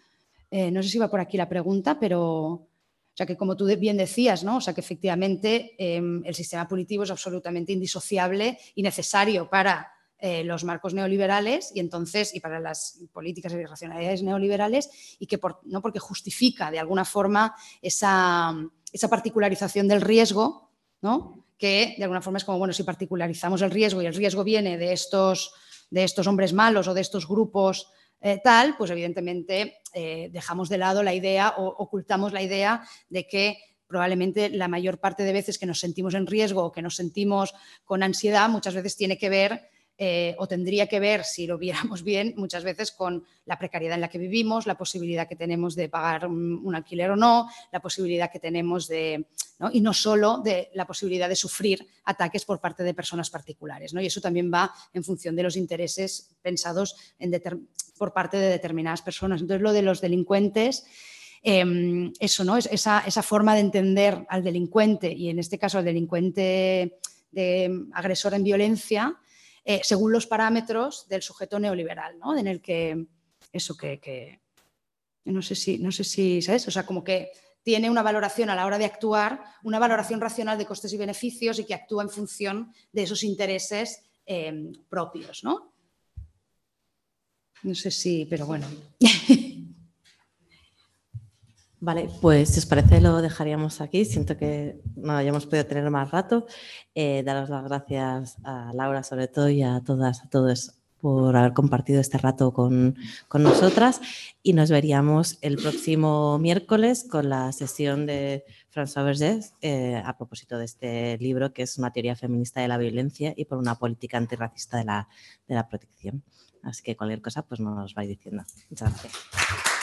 eh, no sé si va por aquí la pregunta, pero, o sea, que como tú bien decías, ¿no? O sea, que efectivamente em, el sistema punitivo es absolutamente indisociable y necesario para eh, los marcos neoliberales y entonces y para las políticas y racionalidades neoliberales y que no porque justifica de alguna forma esa, esa particularización del riesgo, ¿no? que de alguna forma es como, bueno, si particularizamos el riesgo y el riesgo viene de estos, de estos hombres malos o de estos grupos eh, tal, pues evidentemente eh, dejamos de lado la idea o ocultamos la idea de que probablemente la mayor parte de veces que nos sentimos en riesgo o que nos sentimos con ansiedad muchas veces tiene que ver eh, o tendría que ver, si lo viéramos bien, muchas veces con la precariedad en la que vivimos, la posibilidad que tenemos de pagar un, alquiler o no, la posibilidad que tenemos de, y no solo de la posibilidad de sufrir ataques por parte de personas particulares. ¿no? Y eso también va en función de los intereses pensados por parte de determinadas personas. Entonces, lo de los delincuentes... Em, eso, ¿no? Es esa, esa, forma de entender al delincuente y en este caso al delincuente de agresor en violencia, eh, según los parámetros del sujeto neoliberal, ¿no? En el que, eso que, no sé si, no sé si, ¿sabes? O sea, como que tiene una valoración a la hora de actuar, una valoración racional de costes y beneficios y que actúa en función de esos intereses em, propios, ¿no? No sé si, pero bueno. Vale, pues si os parece lo dejaríamos aquí. Siento que no hayamos podido tener más rato. Eh, daros las gracias a Laura sobre todo y a todas, a todos por haber compartido este rato con, nosotras y nos veríamos el próximo miércoles con la sesión de François Vergés eh, a propósito de este libro que es una teoría feminista de la violencia y por una política antirracista de la, de la protección. Así que cualquier cosa pues nos vais diciendo. Muchas gracias.